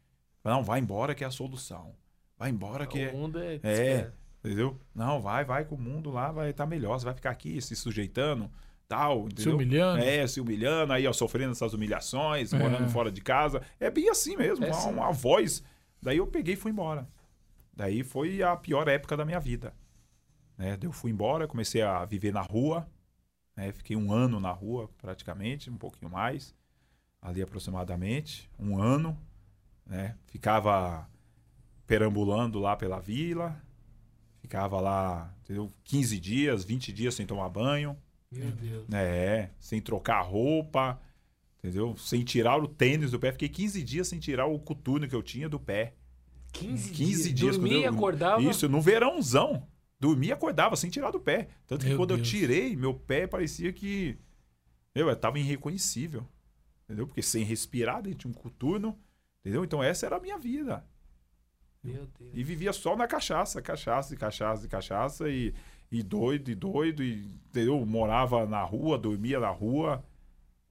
Não, vai embora que é a solução. Vai embora que O é. mundo é. É, entendeu? Não, vai, vai que o mundo lá vai estar melhor. Você vai ficar aqui se sujeitando, tal, Se humilhando. É, se humilhando, aí, ó, sofrendo essas humilhações, É. morando fora de casa. É bem assim mesmo, É uma, uma voz. Daí eu peguei e fui embora. Daí foi a pior época da minha vida. Né? Eu fui embora, comecei a viver na rua. né? Fiquei um ano na rua, praticamente, um pouquinho mais. Ali aproximadamente, um ano. Né? Ficava perambulando lá pela vila. Ficava lá, entendeu? 15 dias, 20 dias sem tomar banho. Meu Deus. É, sem trocar roupa, entendeu? Sem tirar o tênis do pé. Fiquei 15 dias sem tirar o coturno que eu tinha do pé. 15, 15 dias. Dormia e quando eu- acordava. Isso, no verãozão. Dormia e acordava sem tirar do pé. Tanto que Meu quando eu Deus. tirei, meu pé parecia que. Eu, eu tava irreconhecível. Entendeu? Porque sem respirar dentro de um coturno. Entendeu? Então essa era a minha vida. Meu Deus. E vivia só na cachaça, cachaça e cachaça e cachaça e, e doido e doido e entendeu? Morava na rua, dormia na rua,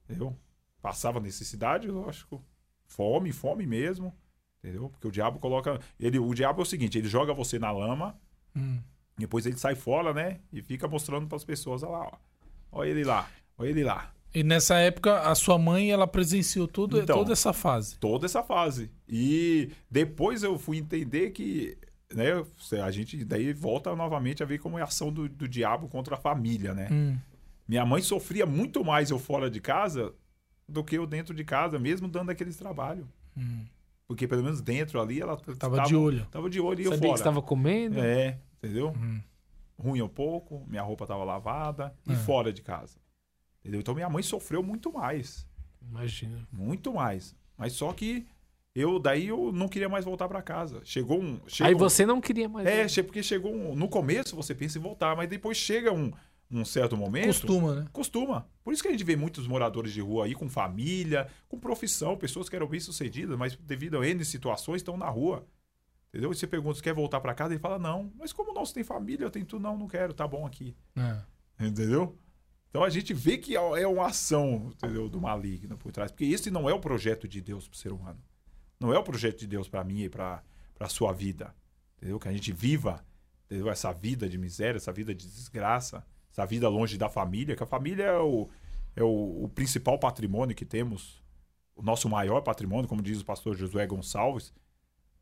entendeu? Passava necessidade, lógico. Fome, fome mesmo, entendeu? Porque o diabo coloca, ele, o diabo é o seguinte, ele joga você na lama, Hum. depois ele sai fora, né? E fica mostrando para as pessoas, olha lá, ó. Olha ele lá, olha ele lá. E nessa época, a sua mãe, ela presenciou tudo, Então. toda essa fase. toda essa fase. E depois eu fui entender que, né, a gente daí volta novamente a ver como é a ação do, do diabo contra a família, né? Hum. Minha mãe sofria muito mais eu fora de casa do que eu dentro de casa, mesmo dando aqueles trabalhos. Hum. Porque pelo menos dentro ali ela Tava de olho. Tava de olho e eu Sabia fora. que estava comendo? É, entendeu? Hum. Ruim um pouco, minha roupa tava lavada e É. fora de casa. Entendeu? Então minha mãe sofreu muito mais. Imagina. Muito mais. Mas só que eu daí eu não queria mais voltar para casa. Chegou um. chega Aí um- você não queria mais. É, che- porque chegou um. No começo você pensa em voltar, mas depois chega um, um certo momento. Costuma, né? Costuma. Por isso que a gente vê muitos moradores de rua aí com família, com profissão, pessoas que eram bem-sucedidas, mas devido a N situações estão na rua. Entendeu? E você pergunta se quer voltar para casa, ele fala não. Mas como nós tem família, eu tenho tudo, não, não quero, tá bom aqui. É. Entendeu? Então a gente vê que é uma ação entendeu, do maligno por trás. Porque esse não é o projeto de Deus para o ser humano. Não é o projeto de Deus para mim e para a sua vida. Entendeu? Que a gente viva entendeu? essa vida de miséria, essa vida de desgraça, essa vida longe da família. Que a família é o, é o, o principal patrimônio que temos. O nosso maior patrimônio, como diz o pastor Josué Gonçalves.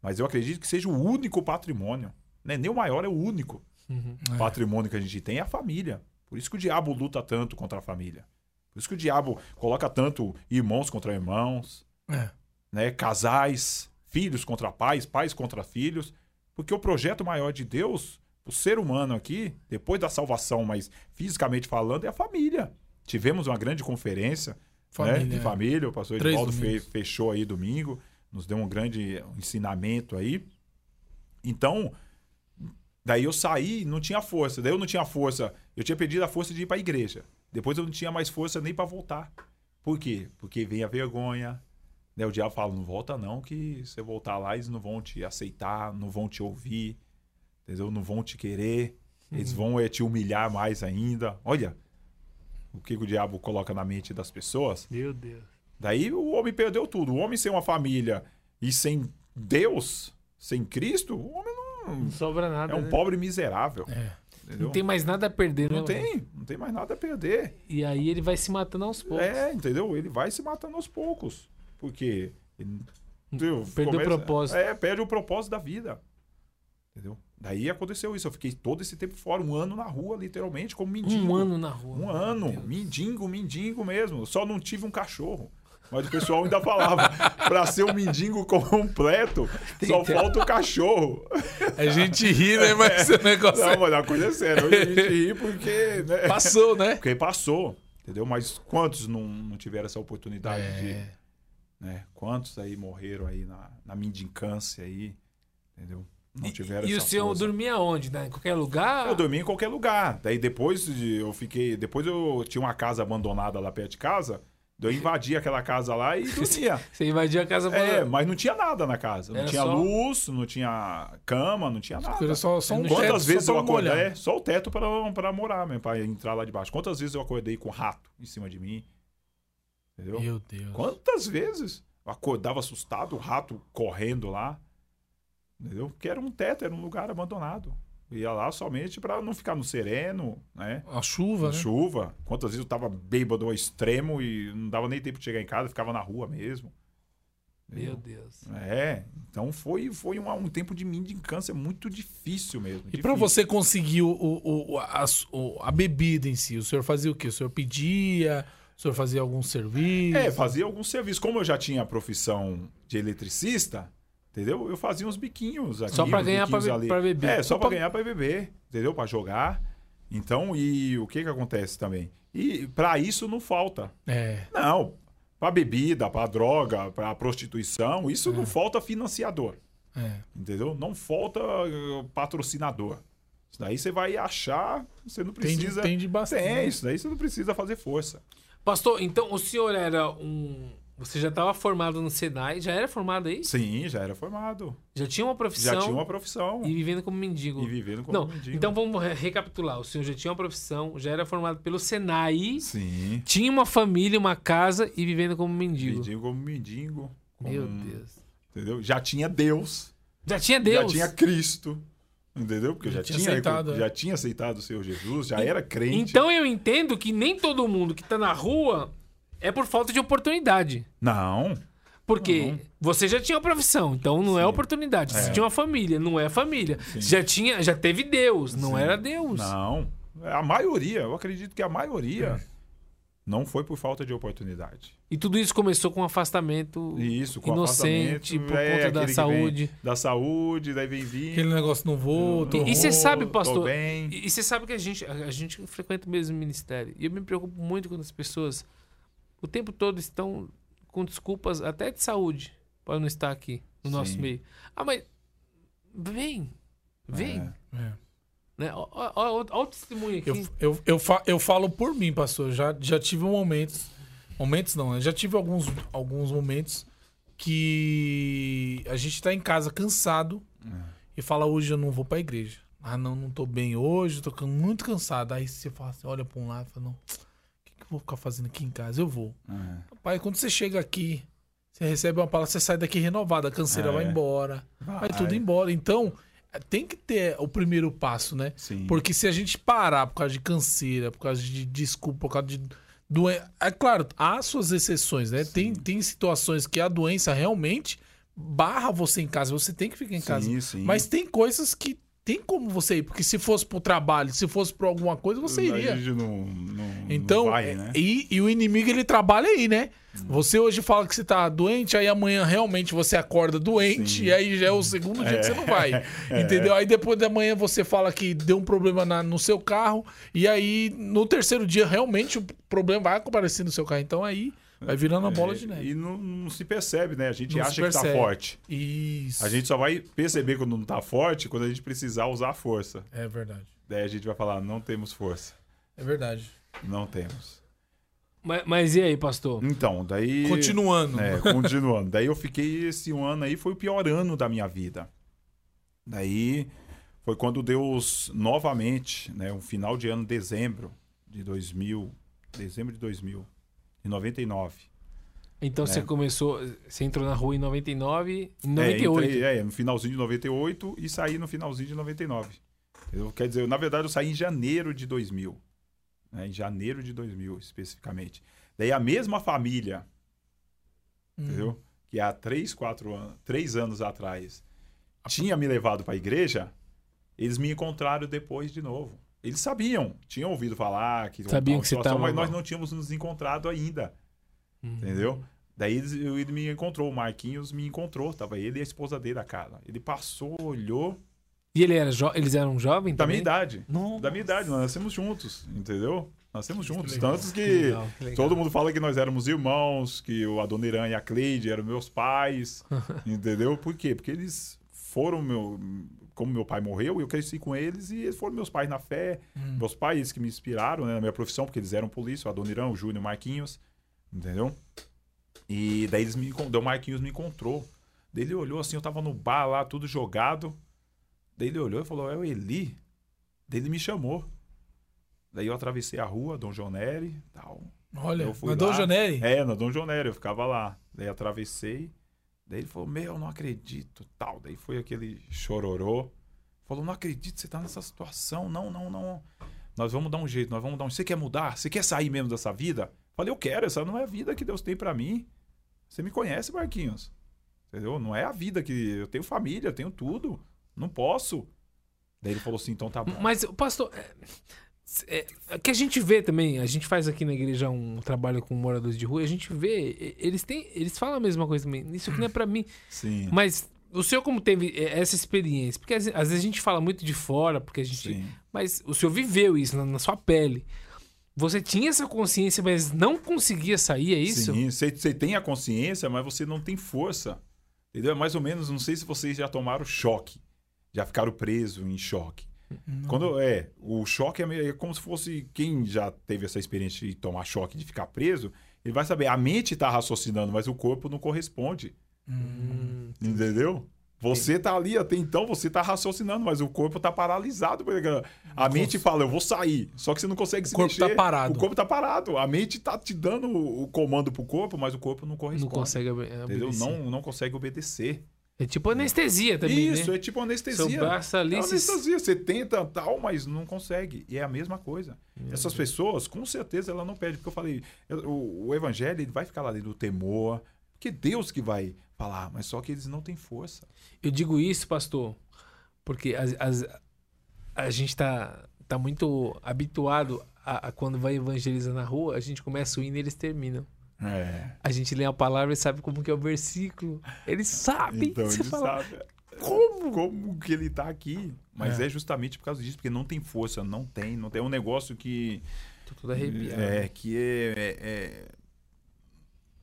Mas eu acredito que seja o único patrimônio. Né? Nem o maior, é o único Uhum. patrimônio que a gente tem é a família. Por isso que o diabo luta tanto contra a família. Por isso que o diabo coloca tanto irmãos contra irmãos, É. né? casais, filhos contra pais, pais contra filhos. Porque o projeto maior de Deus, o ser humano aqui, depois da salvação, mas fisicamente falando, é a família. Tivemos uma grande conferência Família, né, de é. família. O pastor fe- domingos. fechou aí domingo, nos deu um grande ensinamento aí. Então, daí eu saí, não tinha força. Daí eu não tinha força. Eu tinha pedido a força de ir para a igreja. Depois eu não tinha mais força nem para voltar. Por quê? Porque vem a vergonha. Né? O diabo fala: não volta não, que você voltar lá eles não vão te aceitar, não vão te ouvir, entendeu? Não vão te querer. Eles vão é, te humilhar mais ainda. Olha o que o diabo coloca na mente das pessoas. Meu Deus. Daí o homem perdeu tudo. O homem sem uma família e sem Deus, sem Cristo, o homem não. Não sobra nada. É um né? pobre miserável. É. Entendeu? Não tem mais nada a perder, né? Não tem, não tem mais nada a perder. E aí ele vai se matando aos poucos. É, entendeu? Ele vai se matando aos poucos. Porque. Ele, entendeu? Perdeu o propósito. É, perde o propósito da vida. Entendeu? Daí aconteceu isso. Eu fiquei todo esse tempo fora, um ano na rua, literalmente, como mendigo. Um ano na rua. Um ano. Deus. Mendigo, mendigo mesmo. Só não tive um cachorro. Mas o pessoal ainda falava, pra ser um mendigo completo, só que- falta o cachorro. A gente ri, né? Mas o negócio Não, mas a coisa é séria. Hoje a gente ri porque, né? passou, né? Porque passou, entendeu? Mas quantos não, não tiveram essa oportunidade É. de. Né? Quantos aí morreram aí na, na mendicância aí, entendeu? Não tiveram E o essa senhor força. dormia onde? né? Em qualquer lugar? Eu dormia em qualquer lugar. Daí depois de- eu fiquei. Depois eu tinha uma casa abandonada lá perto de casa. Eu invadi aquela casa lá e dormia. Você invadia a casa É, falando. mas não tinha nada na casa. Não Era tinha só- luz, não tinha cama, não tinha nada. Só, só um Quantas teto, vezes só eu pra acordei? molhar. É, só o teto pra, pra morar mesmo, pra entrar lá de baixo. Quantas vezes eu acordei com rato em cima de mim? Entendeu? Meu Deus. Quantas vezes? Eu acordava assustado, o rato correndo lá. Porque era um teto, era um lugar abandonado. Ia lá somente pra não ficar no sereno, né? A chuva, Na né? chuva. Quantas vezes eu tava bêbado ao extremo e não dava nem tempo de chegar em casa, ficava na rua mesmo. Meu Deus. É, então foi, foi um, um tempo de mendicância muito difícil mesmo. E pra difícil. você conseguir o, o, o- a, o- a bebida em si, o senhor fazia o quê? O senhor pedia? O senhor fazia algum serviço? É, fazia alguns serviços. Como eu já tinha a profissão de eletricista, entendeu? Eu fazia uns biquinhos aqui. Só pra uns ganhar pra beber. É, só pra- ganhar pra beber, entendeu? Pra jogar. Então, e o que que acontece também? E pra isso não falta. É. Não, pra bebida, pra droga, pra prostituição, isso É. não falta financiador. É. Entendeu? Não falta uh, patrocinador. Isso daí você vai achar, você não precisa. tem de bastante. Tem, isso daí você não precisa fazer força. Pastor, então o senhor era um. Você já estava formado no Senai? Já era formado aí? Sim, já era formado. Já tinha uma profissão Já tinha uma profissão. e vivendo como mendigo. E vivendo como Não, mendigo. então vamos re- recapitular. O senhor já tinha uma profissão, já era formado pelo Senai, Sim. tinha uma família, uma casa e vivendo como mendigo. Mendigo como mendigo. como- Meu Deus. Entendeu? Já tinha Deus. Já tinha Deus. Já tinha Cristo. Entendeu? Porque eu já, Já tinha aceitado, é. já tinha aceitado o Senhor Jesus, já era crente. Então eu entendo que nem todo mundo que tá na rua é por falta de oportunidade. Não. Porque Não. você já tinha uma profissão, então não é Sim. oportunidade. Você É. tinha uma família, não é família. Sim. Já tinha, já teve Deus, não Sim. era Deus. Não. A maioria, eu acredito que a maioria Não foi por falta de oportunidade. E tudo isso começou com um afastamento Isso, com inocente afastamento, por é, conta da saúde. Da saúde, daí vem vir. Aquele negócio não vou, tô E- você sabe, pastor, bem. E, e você sabe que a gente, a, a gente frequenta o mesmo ministério. E eu me preocupo muito quando as pessoas o tempo todo estão com desculpas até de saúde para não estar aqui no nosso Sim. meio. Ah, mas vem. Vem. É. É. Né? Ó o testemunho aqui. Eu, eu, eu, fa- eu falo por mim, pastor. Já, já tive momentos. Momentos não, né? Já tive alguns, alguns momentos que a gente tá em casa cansado e fala, hoje eu não vou pra igreja. Ah, não, não tô bem hoje, tô muito cansado. Aí você fala assim, olha pra um lado e fala, não, vou ficar fazendo aqui em casa? Eu vou. É. Pai, quando você chega aqui, você recebe uma palavra, você sai daqui renovado, a canseira É. vai embora. Vai. Vai. tudo embora. Então, tem que ter o primeiro passo, né? Sim. Porque se a gente parar por causa de canseira, por causa de desculpa, por causa de doença. É claro, há suas exceções, né? Tem, tem situações que a doença realmente barra você em casa, você tem que ficar em casa. Sim, sim. Mas tem coisas que tem como você ir, porque se fosse pro trabalho, se fosse pra alguma coisa, você iria. Não, não, Então, não vai, é- né? e, e o inimigo ele trabalha aí, né? Você hoje fala que você tá doente, aí amanhã realmente você acorda doente, Sim. e aí já é o segundo dia que você não vai. Entendeu? Aí depois da manhã você fala que deu um problema na- no seu carro, e aí no terceiro dia realmente o problema vai aparecer no seu carro. Então aí vai virando a bola de É, neve. E não, não se percebe, né? A gente Não acha que tá forte. Isso. A gente só vai perceber quando não tá forte quando a gente precisar usar a força. É verdade. Daí a gente vai falar, não temos força. É verdade. Não temos. Mas, mas e aí, pastor? Então, daí. Continuando. É, continuando. Daí eu fiquei esse um ano aí, foi o pior ano da minha vida. Daí foi quando Deus novamente, né, um final de ano, dezembro de 2000, dezembro de 2000, em 99. Então você É. começou, você entrou na rua em 99, em É, 98. entrei, é, no finalzinho de 98 e saí no finalzinho de 99. Eu, quer dizer, na verdade eu saí em janeiro de 2000. né, em janeiro de 2000, especificamente. Daí a mesma família, Hum. entendeu? Que há três, quatro anos, três anos atrás tinha me levado para a igreja, eles me encontraram depois de novo. Eles sabiam, tinham ouvido falar que Sabiam que você tava mas nós não tínhamos nos encontrado ainda, Uhum. entendeu? Daí ele me encontrou, o Marquinhos me encontrou, tava ele e a esposa dele, a cara. Ele passou, olhou, E ele era eles eram jovens da também? minha idade. Não. Da minha idade, nós nascemos juntos, entendeu? Nós nascemos juntos. legal, Tantos Que que legal, que todo mundo fala que nós éramos irmãos, que o Adoniran e a Cleide eram meus pais, entendeu? Por quê? Porque eles foram meu. Como meu pai morreu, eu cresci com eles e eles foram meus pais na fé. Hum. Meus pais que me inspiraram né, na minha profissão, porque eles eram polícia, o Adoniran, o Júnior, o Marquinhos, entendeu? E daí eles me, o Marquinhos me encontrou. Daí ele olhou assim, eu tava no bar lá, tudo jogado. Daí ele olhou e falou, é o Eli. Daí ele me chamou. Daí eu atravessei a rua, Dom João Neri, tal. Olha, Eu fui mandou lá. o Janeri. É, na Dom João Neri, eu ficava lá. Daí atravessei. Daí ele falou, meu, não acredito, tal. Daí foi aquele chororô. Falou, não acredito, você tá nessa situação. Não, não, não. Nós vamos dar um jeito, nós vamos dar um... Você quer mudar? Você quer sair mesmo dessa vida? Falei, eu quero, essa não é a vida que Deus tem pra mim. Você me conhece, Marquinhos. Entendeu? Não é a vida que... Eu tenho família, eu tenho tudo. Não posso. Daí ele falou assim, então tá bom. Mas, pastor, é, que a gente vê também, a gente faz aqui na igreja um trabalho com moradores de rua, a gente vê, eles têm, eles falam a mesma coisa também. Isso aqui não é pra mim. Sim, Mas o senhor como teve é, essa experiência? Porque às às vezes a gente fala muito de fora, porque a gente, sim. mas o senhor viveu isso na, na sua pele. Você tinha essa consciência, mas não conseguia sair, é isso? Sim, você, você tem a consciência, mas você não tem força. Entendeu? É mais ou menos, não sei se vocês já tomaram choque. Já ficaram presos em choque. Quando é, o choque é, meio- é como se fosse quem já teve essa experiência de tomar choque, de ficar preso, ele vai saber, a mente está raciocinando, mas o corpo não corresponde. Hum, Entendeu? Você tá ali, até então você tá raciocinando, mas o corpo tá paralisado. porque A mente fala, eu vou sair. Só que você não consegue se corpo tá mexer. parado. O corpo tá parado. A mente tá te dando o o comando pro corpo, mas o corpo não não corresponde. consegue obe- Entendeu? obedecer. Não, não consegue obedecer. É tipo anestesia também, Isso, né? é tipo anestesia. Seu braço ali, é anestesia. Você tenta tal, mas não consegue. E é a mesma coisa. Essas pessoas, com certeza, ela não pede. Porque eu falei, o, o evangelho ele vai ficar lá dentro do temor. Porque Deus que vai falar, mas só que eles não têm força. Eu digo isso, pastor, porque as, as- a gente tá, tá muito habituado a- a- quando vai evangelizar na rua, a gente começa o hino e eles terminam. É. A gente lê a palavra e sabe como que é o versículo. Eles sabem. Então Você ele fala, sabe como? como que ele tá aqui. Mas É. é. justamente por causa disso, porque não tem força, não tem. Não tem é um negócio que. Tô todo arrepiado. É, que é, é- é-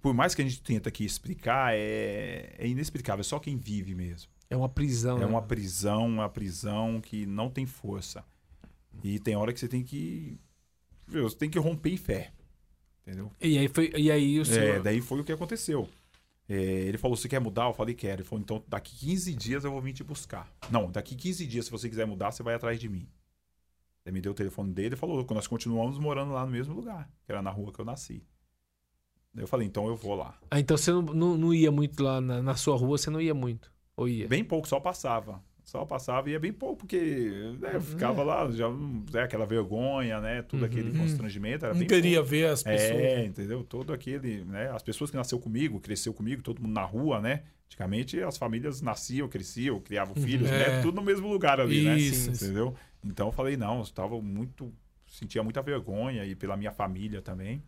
Por mais que a gente tenta aqui explicar, é, é inexplicável. É só quem vive mesmo. É uma prisão. É né? uma prisão, uma prisão que não tem força. E tem hora que você tem que. Você tem que romper em fé. Entendeu? E aí, foi, e aí o É, senhor... daí foi o que aconteceu. É, ele falou: você quer mudar? Eu falei: quero. Ele falou: então daqui 15 dias eu vou vir te buscar. Não, daqui 15 dias, se você quiser mudar, você vai atrás de mim. Ele me deu o telefone dele e falou: nós continuamos morando lá no mesmo lugar, que era na rua que eu nasci. Eu falei: então eu vou lá. Ah, então você não, não, não ia muito lá na, na sua rua, você não ia muito. Ou ia? Bem pouco, só passava. Só passava e ia bem pouco, porque né, eu ficava lá, já né, aquela vergonha, né? Tudo Uhum. aquele constrangimento. Era Não bem queria pouco. ver as pessoas. É, entendeu? Todo aquele, né? As pessoas que nasceu comigo, cresceu comigo, todo mundo na rua, né? Antigamente as famílias nasciam, cresciam, criavam filhos, É. né? Tudo no mesmo lugar ali, né? Isso, isso. Entendeu? Então eu falei, não, eu estava muito. Sentia muita vergonha e pela minha família também.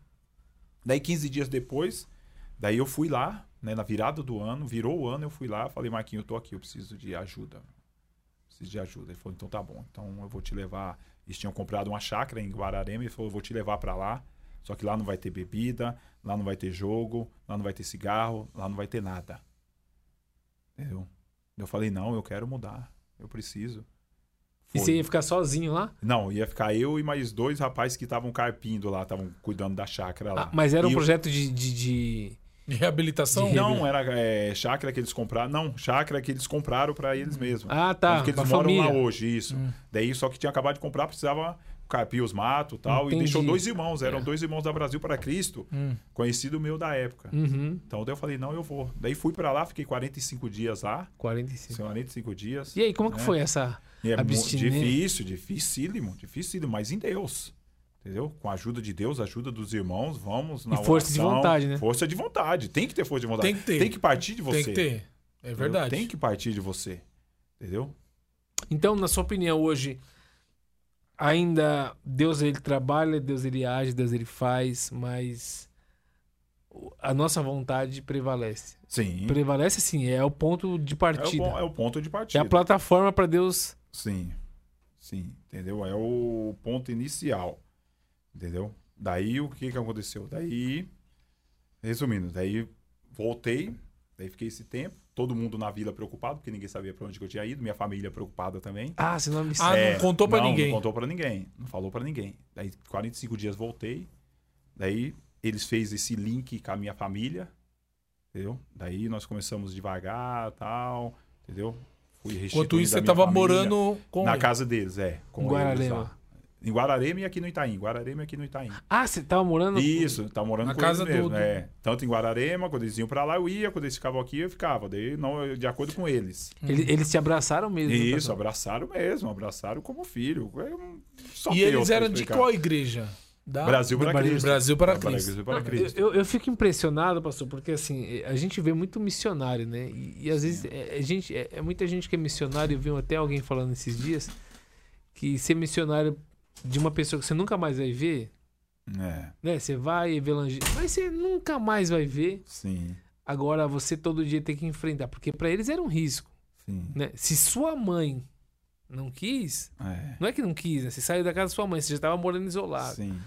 Daí, 15 dias depois, daí eu fui lá, né? Na virada do ano, virou o ano, eu fui lá, falei, Marquinhos, eu tô aqui, eu preciso de ajuda. Preciso de ajuda. Ele falou, então tá bom. Então eu vou te levar. Eles tinham comprado uma chácara em Guararema. Ele falou, eu vou te levar para lá. Só que lá não vai ter bebida, lá não vai ter jogo, lá não vai ter cigarro, lá não vai ter nada. Entendeu? Eu falei, não, eu quero mudar. Eu preciso. E Foi. você ia ficar sozinho lá? Não, ia ficar eu e mais dois rapazes que estavam carpindo lá, estavam cuidando da chácara lá. Ah, mas era um E projeto de, de- De reabilitação? Não, era é, chácara que eles compraram. Não, chácara que eles compraram para eles mesmos. Ah, tá. Porque eles pra moram família. lá hoje, isso. Daí, só que tinha acabado de comprar, precisava carpir os matos e tal. Entendi. E deixou dois irmãos, eram É. dois irmãos da Brasil para Cristo, Hum. conhecido meu da época. Uhum. Então daí eu falei, não, eu vou. Daí fui para lá, fiquei 45 dias lá. 45. 45 dias. E aí, como que né? foi essa... É abstinência? difícil, dificílimo, dificílimo, mas em Deus. Entendeu? Com a ajuda de Deus, a ajuda dos irmãos, vamos na E força de oração. vontade, né? Força de vontade. Tem que ter força de vontade. Tem que ter. Tem que partir de você. Tem que ter. É entendeu? verdade. Tem que partir de você. Entendeu? Então, na sua opinião, hoje, ainda Deus ele trabalha, Deus ele age, Deus ele faz, mas a nossa vontade prevalece. Sim. Prevalece sim, é o ponto de É o, partida. é o ponto de É partida. a plataforma para Deus. Sim. Sim. Entendeu? É o ponto inicial. Entendeu? Daí o que que aconteceu? Daí, resumindo, daí voltei, daí fiquei esse tempo, todo mundo na vila preocupado, porque ninguém sabia para onde que eu tinha ido, minha família preocupada também. Ah, você não me Ah, não contou pra não, ninguém. Não contou pra ninguém. Não falou pra ninguém. Daí, 45 dias voltei. Daí, eles fez esse link com a minha família. Entendeu? Daí, nós começamos devagar tal. Entendeu? Fui Enquanto isso, você minha tava família morando com Na ele. casa deles, é. Com Em eles Guararema. lá. Em Guararema e aqui no Itaim. Guararema e aqui no Itaim. Ah, você tava morando. Isso, tá morando Na com casa eles mesmo. do- É. Tanto em Guararema, quando eles iam pra lá, eu ia. Quando eles ficavam aqui, eu ficava. Daí, não, de acordo com eles. Ele- Eles te abraçaram mesmo. né, Isso, abraçaram mesmo, abraçaram como filho. Só E eles eram de qual igreja? Da... Brasil para Brasil- Cristo. Brasil para Para Cristo. Cristo, para Cristo. Eu, eu fico impressionado, pastor, porque assim, a gente vê muito missionário, né? E, e às vezes é, é gente, é, é muita gente que é missionário, eu vi até alguém falando esses dias, que ser missionário de uma pessoa que você nunca mais vai ver, É, né? Você vai evangelizar, mas você nunca mais vai ver. sim, Agora você todo dia tem que enfrentar, porque para eles era um risco, sim. né? Se sua mãe não quis, É, não é que não quis, né? Você saiu da casa da sua mãe, você já estava morando isolado. sim.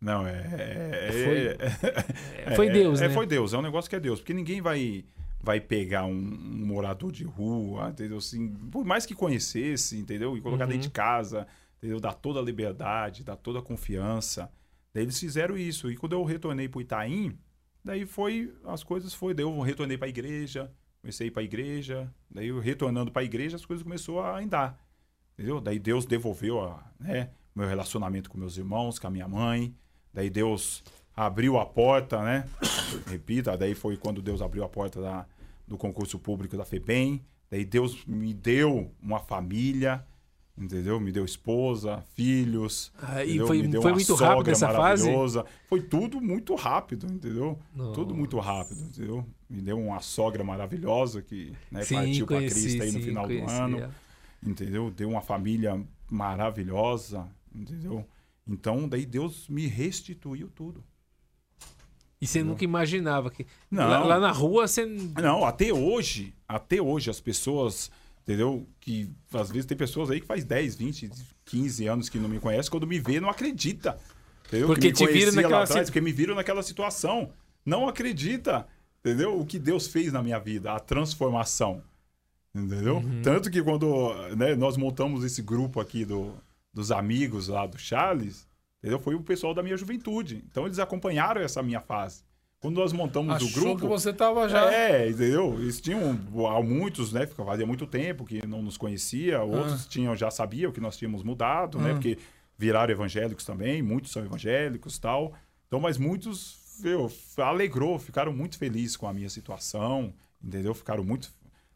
Não, é. é- Foi- é- Foi é- Deus, é, né? Foi Deus, é um negócio que é Deus. Porque ninguém vai, vai pegar um, um morador de rua, entendeu? Assim, por mais que conhecesse, entendeu? E colocar Uhum. dentro de casa, entendeu? Dar toda a liberdade, dar toda a confiança. Daí eles fizeram isso. E quando eu retornei pro Itaim, daí foi. As coisas foi. Daí eu retornei pra igreja, comecei a ir pra igreja. Daí eu retornando pra igreja, as coisas começou a andar. Entendeu? Daí Deus devolveu a, né, meu relacionamento com meus irmãos, com a minha mãe. Daí Deus abriu a porta, né? Repita, daí foi quando Deus abriu a porta da, do concurso público da FEBEM. Daí Deus me deu uma família, entendeu? Me deu esposa, filhos. Ah, e foi, Me deu foi uma muito rápido essa fase? maravilhosa. Foi tudo muito rápido, entendeu? Nossa. Tudo muito rápido, entendeu? Me deu uma sogra maravilhosa que né, Sim, partiu para Cristo aí no sim, final conheci do ano ela. entendeu? Deu uma família maravilhosa, entendeu? Então, daí Deus me restituiu tudo. E você nunca imaginava que. Não. Lá, lá na rua você. Não, até hoje, até hoje as pessoas, entendeu? Que às vezes tem pessoas aí que faz 10, 20, 15 anos que não me conhecem, quando me vê não acredita. Entendeu? Porque que me te viram naquela atrás, porque me viram naquela situação. Não acredita, entendeu? O que Deus fez na minha vida, a transformação. Entendeu? Uhum. Tanto que quando né, nós montamos esse grupo aqui do, dos amigos lá do Charles, entendeu? Foi o pessoal da minha juventude. Então eles acompanharam essa minha fase. Quando nós montamos o Achou grupo. que você tava já. É, entendeu? Eles tinham há muitos, né? Fazia muito tempo que não nos conhecia, outros tinham já sabiam que nós tínhamos mudado, né? Ah. Porque viraram evangélicos também, muitos são evangélicos, tal. Então, mas muitos, meu, alegrou, ficaram muito felizes com a minha situação, entendeu? Ficaram muito,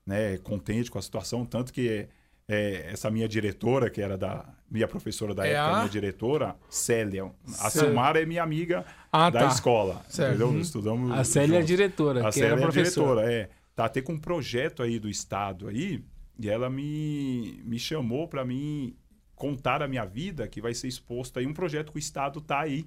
né, contentes com a situação, tanto que é, essa minha diretora, que era da minha professora da É época, a? minha diretora, Célia. A Célia. Silmara é minha amiga Ah, da tá. escola, Certo. entendeu? Uhum. Estudamos A Célia é a juntos. diretora, A que Célia era é a professora. diretora, é. Tá até com um projeto aí do Estado aí, e ela me, me chamou para mim contar a minha vida, que vai ser exposto aí, um projeto que o Estado tá aí,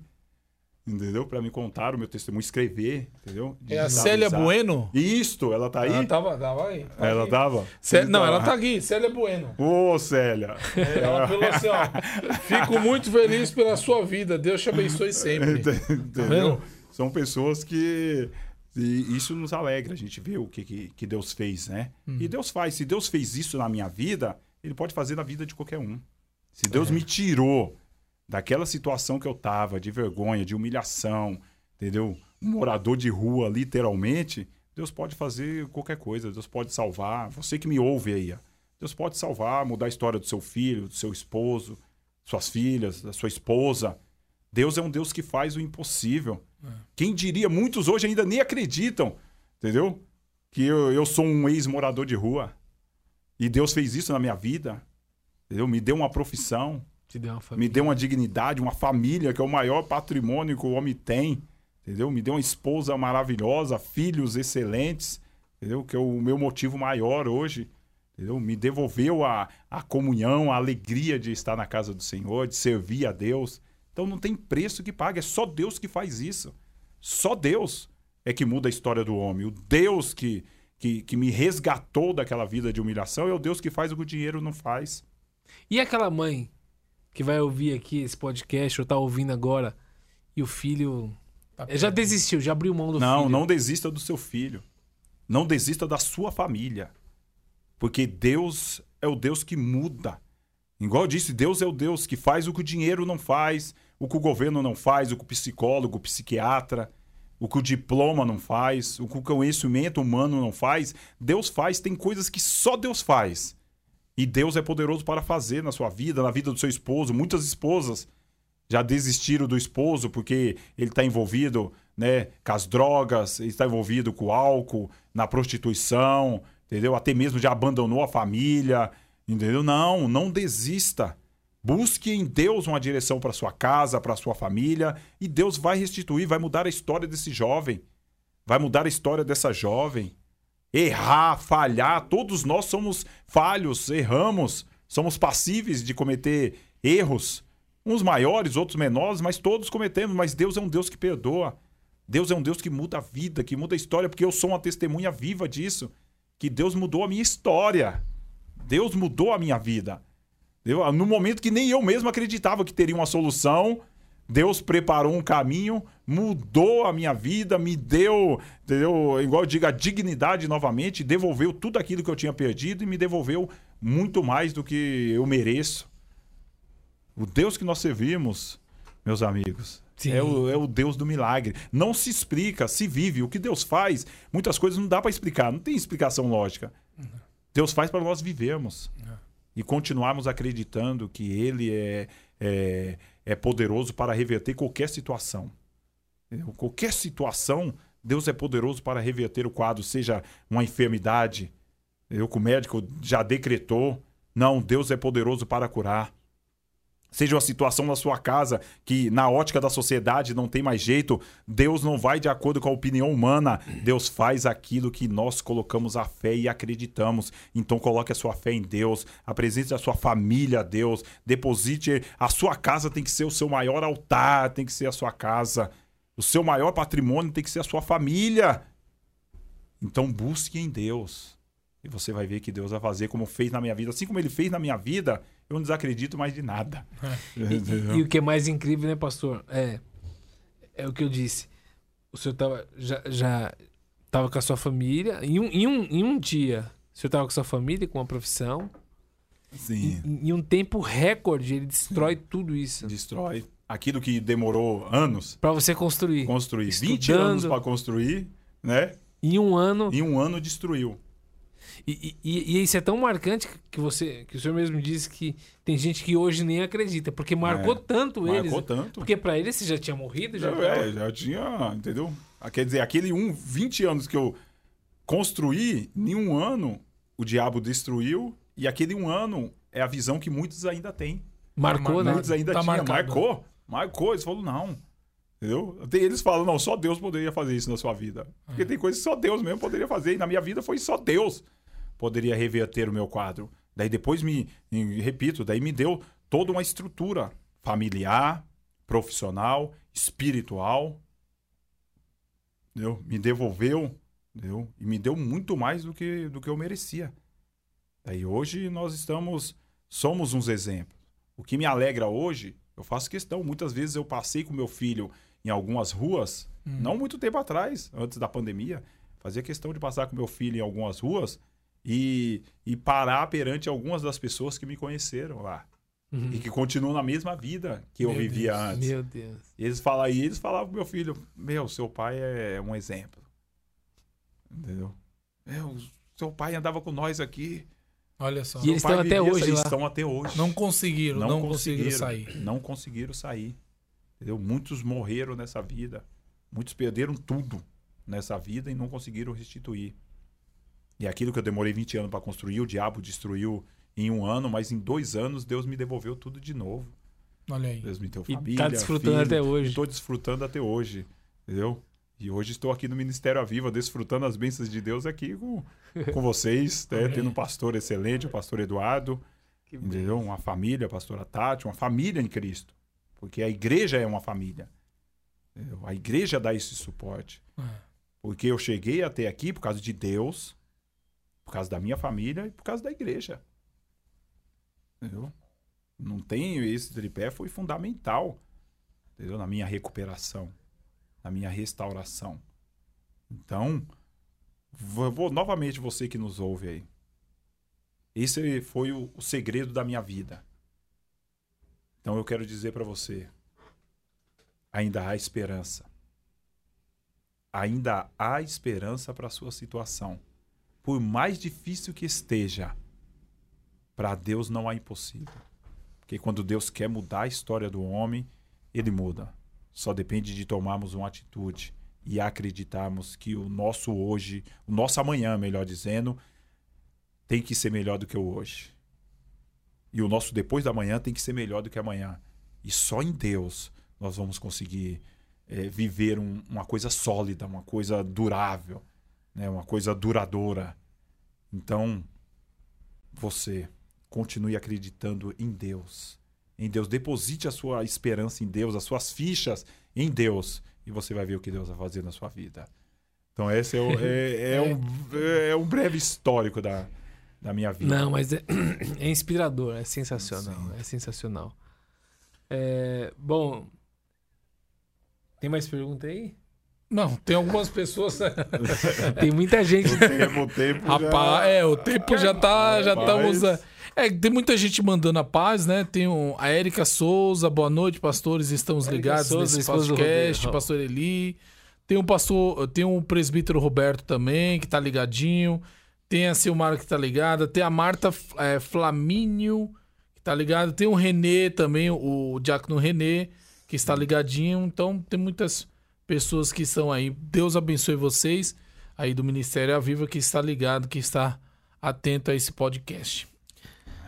entendeu? Para me contar o meu testemunho, escrever, entendeu? É a Célia. Bueno? Isto, ela tá aí? Ela tava, tava aí. Tá Ela aqui. tava? Cé- Não, ela tá aqui, Célia Bueno. Ô, Célia! Ela falou assim, ó. Fico muito feliz pela sua vida. Deus te abençoe sempre. Entendeu? vendo? São pessoas que. E isso nos alegra, a gente vê o que, que, que Deus fez, né? E Deus faz. Se Deus fez isso na minha vida, Ele pode fazer na vida de qualquer um. Se Deus me tirou daquela situação que eu tava, de vergonha, de humilhação, entendeu? Um morador de rua, literalmente, Deus pode fazer qualquer coisa, Deus pode salvar. Você que me ouve aí. Deus pode salvar, mudar a história do seu filho, do seu esposo, suas filhas, da sua esposa. Deus é um Deus que faz o impossível. Quem diria, muitos hoje ainda nem acreditam, entendeu? Que eu, eu sou um ex-morador de rua. E Deus fez isso na minha vida. Entendeu? Me deu uma profissão, deu me deu uma dignidade, uma família, que é o maior patrimônio que o homem tem. Entendeu? Me deu uma esposa maravilhosa, filhos excelentes, entendeu? Que é o meu motivo maior hoje. Entendeu? Me devolveu a, a comunhão, a alegria de estar na casa do Senhor, de servir a Deus. Então não tem preço que pague, é só Deus que faz isso. Só Deus é que muda a história do homem. O Deus que, que, que me resgatou daquela vida de humilhação é o Deus que faz o que o dinheiro não faz. E aquela mãe que vai ouvir aqui esse podcast ou tá ouvindo agora e o filho Tá já desistiu, já abriu mão do Não, filho. não desista do seu filho. Não desista da sua família. Porque Deus é o Deus que muda. Igual eu disse, Deus é o Deus que faz o que o dinheiro não faz, o que o governo não faz, o que o psicólogo, o psiquiatra, o que o diploma não faz, o que o conhecimento humano não faz. Deus faz, tem coisas que só Deus faz. E Deus é poderoso para fazer na sua vida, na vida do seu esposo. Muitas esposas já desistiram do esposo porque ele está envolvido né, com as drogas, está envolvido com o álcool, na prostituição, entendeu? Até mesmo já abandonou a família, entendeu? Não, não desista. Busque em Deus uma direção para sua casa, para sua família, e Deus vai restituir, vai mudar a história desse jovem, vai mudar a história dessa jovem. Errar, falhar, todos nós somos falhos, erramos, somos passíveis de cometer erros, uns maiores, outros menores, mas todos cometemos. Mas Deus é um Deus que perdoa. Deus é um Deus que muda a vida, que muda a história, porque eu sou uma testemunha viva disso. Que Deus mudou a minha história. Deus mudou a minha vida. No momento que nem eu mesmo acreditava que teria uma solução, Deus preparou um caminho, mudou a minha vida, me deu, entendeu? igual eu digo, a dignidade novamente, devolveu tudo aquilo que eu tinha perdido e me devolveu muito mais do que eu mereço. O Deus que nós servimos, meus amigos, é o, é o Deus do milagre. Não se explica, se vive. O que Deus faz, muitas coisas não dá para explicar, não tem explicação lógica. Deus faz para nós vivermos e continuarmos acreditando que Ele é, é, é poderoso para reverter qualquer situação. Qualquer situação, Deus é poderoso para reverter o quadro, seja uma enfermidade, entendeu? que o médico já decretou. Não, Deus é poderoso para curar. seja uma situação na sua casa que, na ótica da sociedade, não tem mais jeito, Deus não vai de acordo com a opinião humana. Deus faz aquilo que nós colocamos a fé e acreditamos. Então, coloque a sua fé em Deus, apresente a sua família a Deus, deposite. A sua casa tem que ser o seu maior altar, tem que ser a sua casa. O seu maior patrimônio tem que ser a sua família. Então, busque em Deus. E você vai ver que Deus vai fazer como fez na minha vida. Assim como ele fez na minha vida, eu não desacredito mais de nada. E, e- e o que é mais incrível, né, pastor? É, é o que eu disse. O senhor tava, já, já tava com a sua família. Em um, em, um, em um dia, o senhor tava com a sua família, com a profissão. Sim. Em, em um tempo recorde, ele destrói tudo isso. Destrói. Aquilo que demorou anos Pra você construir. construir, 20 Estudando. anos para construir, né? Em um ano. Em um ano destruiu. E, e, e isso é tão marcante que você que o senhor mesmo disse que tem gente que hoje nem acredita, porque marcou tanto eles. Marcou tanto. Porque pra eles você já tinha morrido, já. Já, é, já tinha, entendeu? Ah, Quer dizer, aquele um, 20 anos que eu construí, em um ano o diabo destruiu, e aquele um ano é a visão que muitos ainda têm. Marcou, né? Muitos ainda Tá tinham. Marcou. Marcou. Eles falaram, não. Entendeu? Eles falam, não, só Deus poderia fazer isso na sua vida. Porque tem coisas que só Deus mesmo poderia fazer. E na minha vida foi só Deus poderia reverter o meu quadro. Daí depois me, me- repito, daí me deu toda uma estrutura familiar, profissional, espiritual. Entendeu? Me devolveu, entendeu? E me deu muito mais do que, do que eu merecia. Daí hoje nós estamos, somos uns exemplos. O que me alegra hoje, eu faço questão. Muitas vezes eu passei com meu filho em algumas ruas, não muito tempo atrás, antes da pandemia, fazia questão de passar com meu filho em algumas ruas e, e parar perante algumas das pessoas que me conheceram lá. Uhum. E que continuam na mesma vida que eu Meu vivia Deus, antes. Meu Deus. Eles falam aí, eles falavam pro meu filho, meu, seu pai é um exemplo. Entendeu? Meu, seu pai andava com nós aqui. Olha só. E eles estão até hoje eles lá. estão até hoje. Não conseguiram, não, conseguiram sair. Não conseguiram sair. Entendeu? Muitos morreram nessa vida. Muitos perderam tudo nessa vida e não conseguiram restituir. E aquilo que eu demorei 20 anos para construir, o diabo destruiu em um ano, mas em dois anos Deus me devolveu tudo de novo. Olha aí. Deus me deu E família. tá desfrutando até hoje. Estou desfrutando até hoje. Entendeu? E hoje estou aqui no Ministério Aviva, desfrutando as bênçãos de Deus aqui com, com vocês, né? Tendo um pastor excelente, o pastor Eduardo, entendeu? Uma família, a pastora Tati, uma família em Cristo. Porque a igreja é uma família. A igreja dá esse suporte. É. Porque eu cheguei até aqui por causa de Deus, por causa da minha família e por causa da igreja. Entendeu? Não tenho esse tripé foi fundamental, entendeu? Na minha recuperação, na minha restauração. Então, vou, novamente você que nos ouve aí. Esse foi o, o segredo da minha vida. Então eu quero dizer para você, ainda há esperança ainda há esperança para a sua situação. Por mais difícil que esteja, para Deus não há impossível. Porque quando Deus quer mudar a história do homem, ele muda. Só depende de tomarmos uma atitude e acreditarmos que o nosso hoje, o nosso amanhã, melhor dizendo, tem que ser melhor do que o hoje. E o nosso depois da manhã tem que ser melhor do que amanhã. E só em Deus nós vamos conseguir é, viver um- uma coisa sólida, uma coisa durável, né? uma coisa duradoura. Então, você continue acreditando em Deus. Em Deus. Deposite a sua esperança em Deus, as suas fichas em Deus. E você vai ver o que Deus vai fazer na sua vida. Então, esse é, o- é- é um, é um breve histórico da, da minha vida. Não, mas é, é inspirador, é sensacional, é sensacional. É, bom, tem mais pergunta aí? Não, tem algumas pessoas. Tem muita gente. O tempo, o tempo já- Rapaz, é, o tempo já tá. Já estamos. É, tem muita gente mandando a paz, né? Tem um- a Érica Souza, boa noite, pastores. Estamos Érica ligados Souza, nesse podcast. Pastor Eli. Tem um pastor, tem um presbítero Roberto também, que tá ligadinho. Tem a Silmara que tá ligada. Tem a Marta é, Flamínio, que tá ligada. Tem o Renê também, o Diácono Renê, que está ligadinho. Então, tem muitas pessoas que estão aí. Deus abençoe vocês aí do Ministério Aviva que está ligado, que está atento a esse podcast.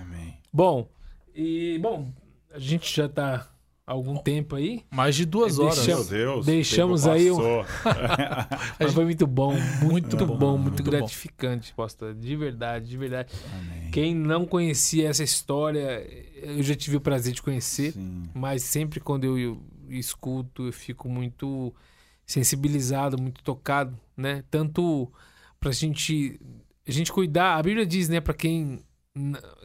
Amém. Bom, e bom, a gente já tá há algum tempo aí. Mais de duas Deixa- horas. Meu Deus. deixamos aí um-. Mas foi muito bom, muito, Muito bom, bom, muito, muito bom. gratificante, pastor. De verdade, de verdade. Amém. Quem não conhecia essa história, eu já tive o prazer de conhecer, Sim. mas sempre quando eu, eu escuto, eu fico muito sensibilizado, muito tocado, né? Tanto pra gente a gente cuidar, a Bíblia diz, né, Pra quem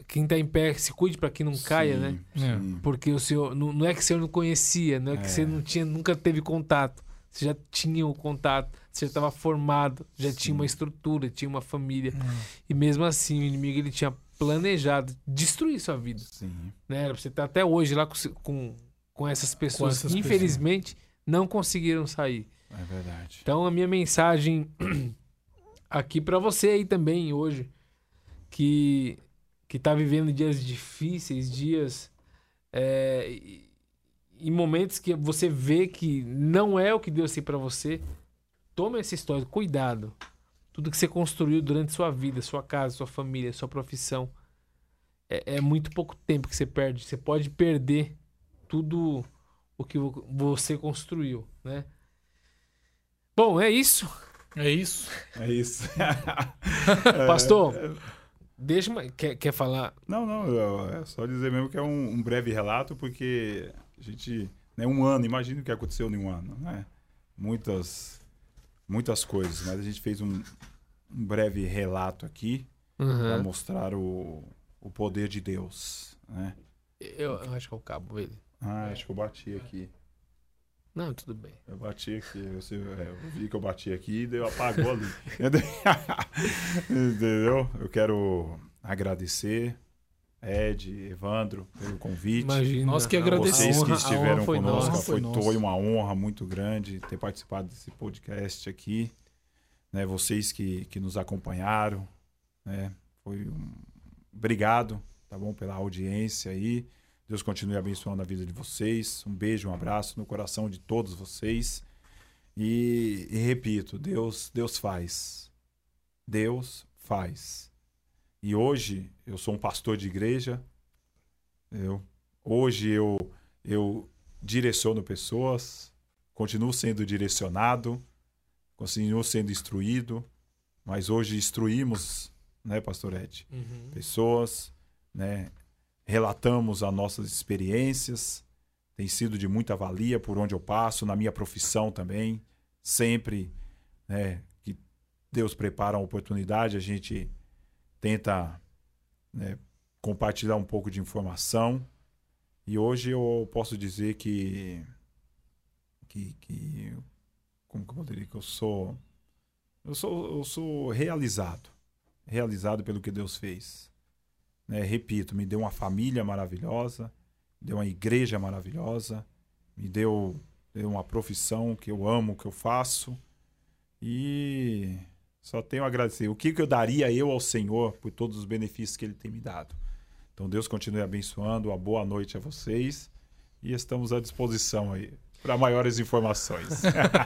quem tá em pé, se cuide pra que não caia, Sim, né? É. sim. Porque o senhor não, não é que o senhor não conhecia, não é que É. você não tinha, nunca teve contato. Você já tinha o contato, você já estava formado, já tinha uma estrutura, tinha uma família. E mesmo assim, o inimigo ele tinha planejado destruir sua vida, Sim. né? Era pra você estar até hoje lá com, com, com essas pessoas essas que infelizmente não conseguiram sair. É verdade. Então a minha mensagem aqui pra você aí também hoje que que tá vivendo dias difíceis, dias é, e, e momentos que você vê que não é o que Deus tem pra você, tome essa história, cuidado. Tudo que você construiu durante sua vida, sua casa, sua família, sua profissão, é, é muito pouco tempo que você perde. Você pode perder tudo o que vo- você construiu, né? Bom, é isso. É isso. É isso. Pastor, deixa quer, quer falar? Não, não, é só dizer mesmo que é um, um breve relato, porque a gente, né, um ano, imagina o que aconteceu em um ano, né? Muitas, muitas coisas, mas a gente fez um, um breve relato aqui para Uhum. mostrar o, o poder de Deus, né? Eu, eu acho que é o cabo ele. Ah, acho que eu bati aqui. Não, tudo bem. Eu bati aqui, você, é, eu vi que eu bati aqui e deu, apagou ali. Entendeu? Eu quero agradecer, Ed, Evandro, pelo convite. Imagina. Nós que agradecemos. Vocês que estiveram foi conosco, nossa. foi, Foi uma honra muito grande ter participado desse podcast aqui. Né, vocês que, que nos acompanharam, né, foi um... obrigado, tá bom, pela audiência aí. Deus continue abençoando a vida de vocês. Um beijo, um abraço no coração de todos vocês. E, e repito, Deus, Deus faz. Deus faz. E hoje eu sou um pastor de igreja. Eu, hoje eu, eu direciono pessoas, continuo sendo direcionado, continuo sendo instruído, mas hoje instruímos, né, pastor Ed? Uhum. pessoas, né? Relatamos as nossas experiências, tem sido de muita valia por onde eu passo, na minha profissão também, sempre, né? Que Deus prepara uma oportunidade, a gente tenta né, compartilhar um pouco de informação e hoje eu posso dizer que que, que como que eu poderia que eu sou eu sou eu sou realizado realizado pelo que Deus fez. Né? Repito, me deu uma família maravilhosa, me deu uma igreja maravilhosa, me deu, deu uma profissão que eu amo, que eu faço. E só tenho a agradecer. O que, que eu daria eu ao Senhor por todos os benefícios que Ele tem me dado? Então Deus continue abençoando. Uma boa noite a vocês. E estamos à disposição aí para maiores informações.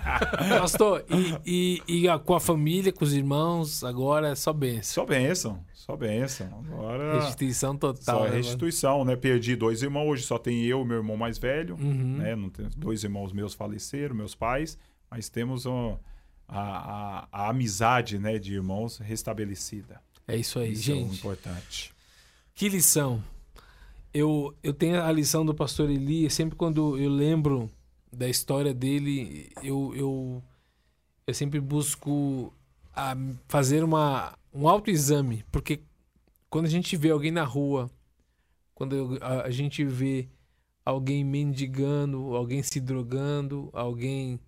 Pastor, e, e, e com a família, com os irmãos, agora é só bênção. só bênção, só bênção. Agora. Restituição total. Só né, é restituição, né? Perdi dois irmãos, hoje só tem eu e meu irmão mais velho? Uhum. né? Não tem, dois irmãos meus faleceram, meus pais, mas temos ó, a, a, a amizade, né, de irmãos restabelecida. É isso aí, Isso é gente. importante. Que lição. Eu, eu tenho a lição do pastor Eli, sempre quando eu lembro da história dele, eu, eu, eu sempre busco a fazer uma, um autoexame, porque quando a gente vê alguém na rua, quando a, a gente vê alguém mendigando, alguém se drogando, alguém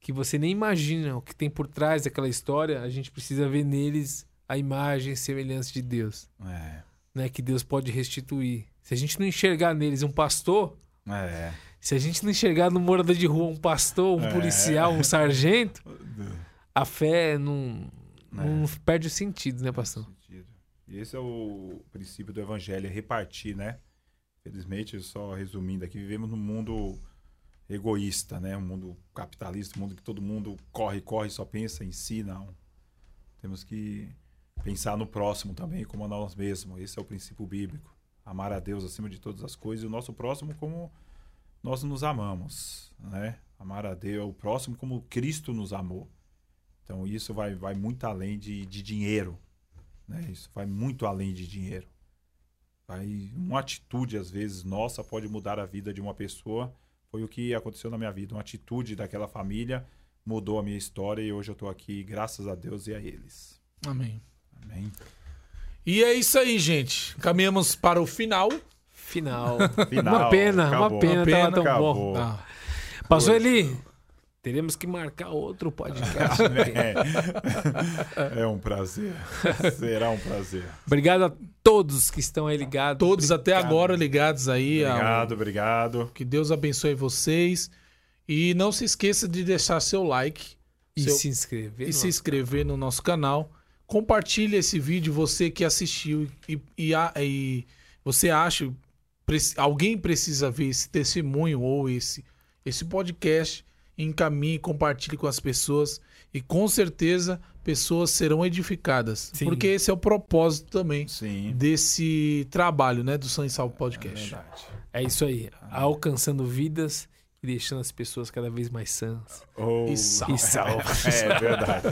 que você nem imagina o que tem por trás daquela história, a gente precisa ver neles a imagem e semelhança de Deus É, né, que Deus pode restituir. Se a gente não enxergar neles um pastor, é. Se a gente não enxergar no morador de rua um pastor, um É. policial, um sargento, a fé não, não perde o sentido, né, pastor? E esse é o princípio do evangelho, é repartir, né? Felizmente, só resumindo aqui, vivemos num mundo egoísta, né? Um mundo capitalista, um mundo que todo mundo corre, corre, só pensa em si, não. Temos que pensar no próximo também, como a nós mesmos. Esse é o princípio bíblico. Amar a Deus acima de todas as coisas e o nosso próximo como nós nos amamos, né? Amar a Deus, o próximo como Cristo nos amou. Então isso vai, vai muito além de, de dinheiro, né? Isso vai muito além de dinheiro. Vai, uma atitude, às vezes, nossa pode mudar a vida de uma pessoa. Foi o que aconteceu na minha vida. Uma atitude daquela família mudou a minha história e hoje eu estou aqui, graças a Deus e a eles. Amém. Amém. E é isso aí, gente. Caminhamos para o final. Final. Final, uma pena, acabou. uma pena, Uma pena, tava tão acabou. bom. Ah, Passou ali. Teremos que marcar outro podcast. É, é um prazer. Será um prazer. Obrigado a todos que estão aí ligados. todos até Obrigado. agora ligados aí. ao- Obrigado, obrigado. Que Deus abençoe vocês. E não se esqueça de deixar seu like E seu- se inscrever. e se inscrever no nosso canal. Compartilhe esse vídeo, você que assistiu e, e, e você acha alguém precisa ver esse testemunho ou esse, esse podcast, encaminhe, compartilhe com as pessoas e com certeza pessoas serão edificadas. Sim. Porque esse é o propósito também Sim. desse trabalho, né, do Sangue e Sal É Podcast. verdade. É isso aí. Alcançando vidas e deixando as pessoas cada vez mais sãs. Oh, E sal. E sal. É verdade.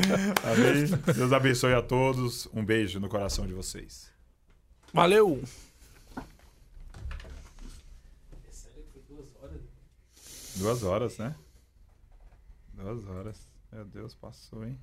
Amém. Deus abençoe a todos. Um beijo no coração de vocês. Valeu! Duas horas, né? Duas horas. Meu Deus, passou, hein?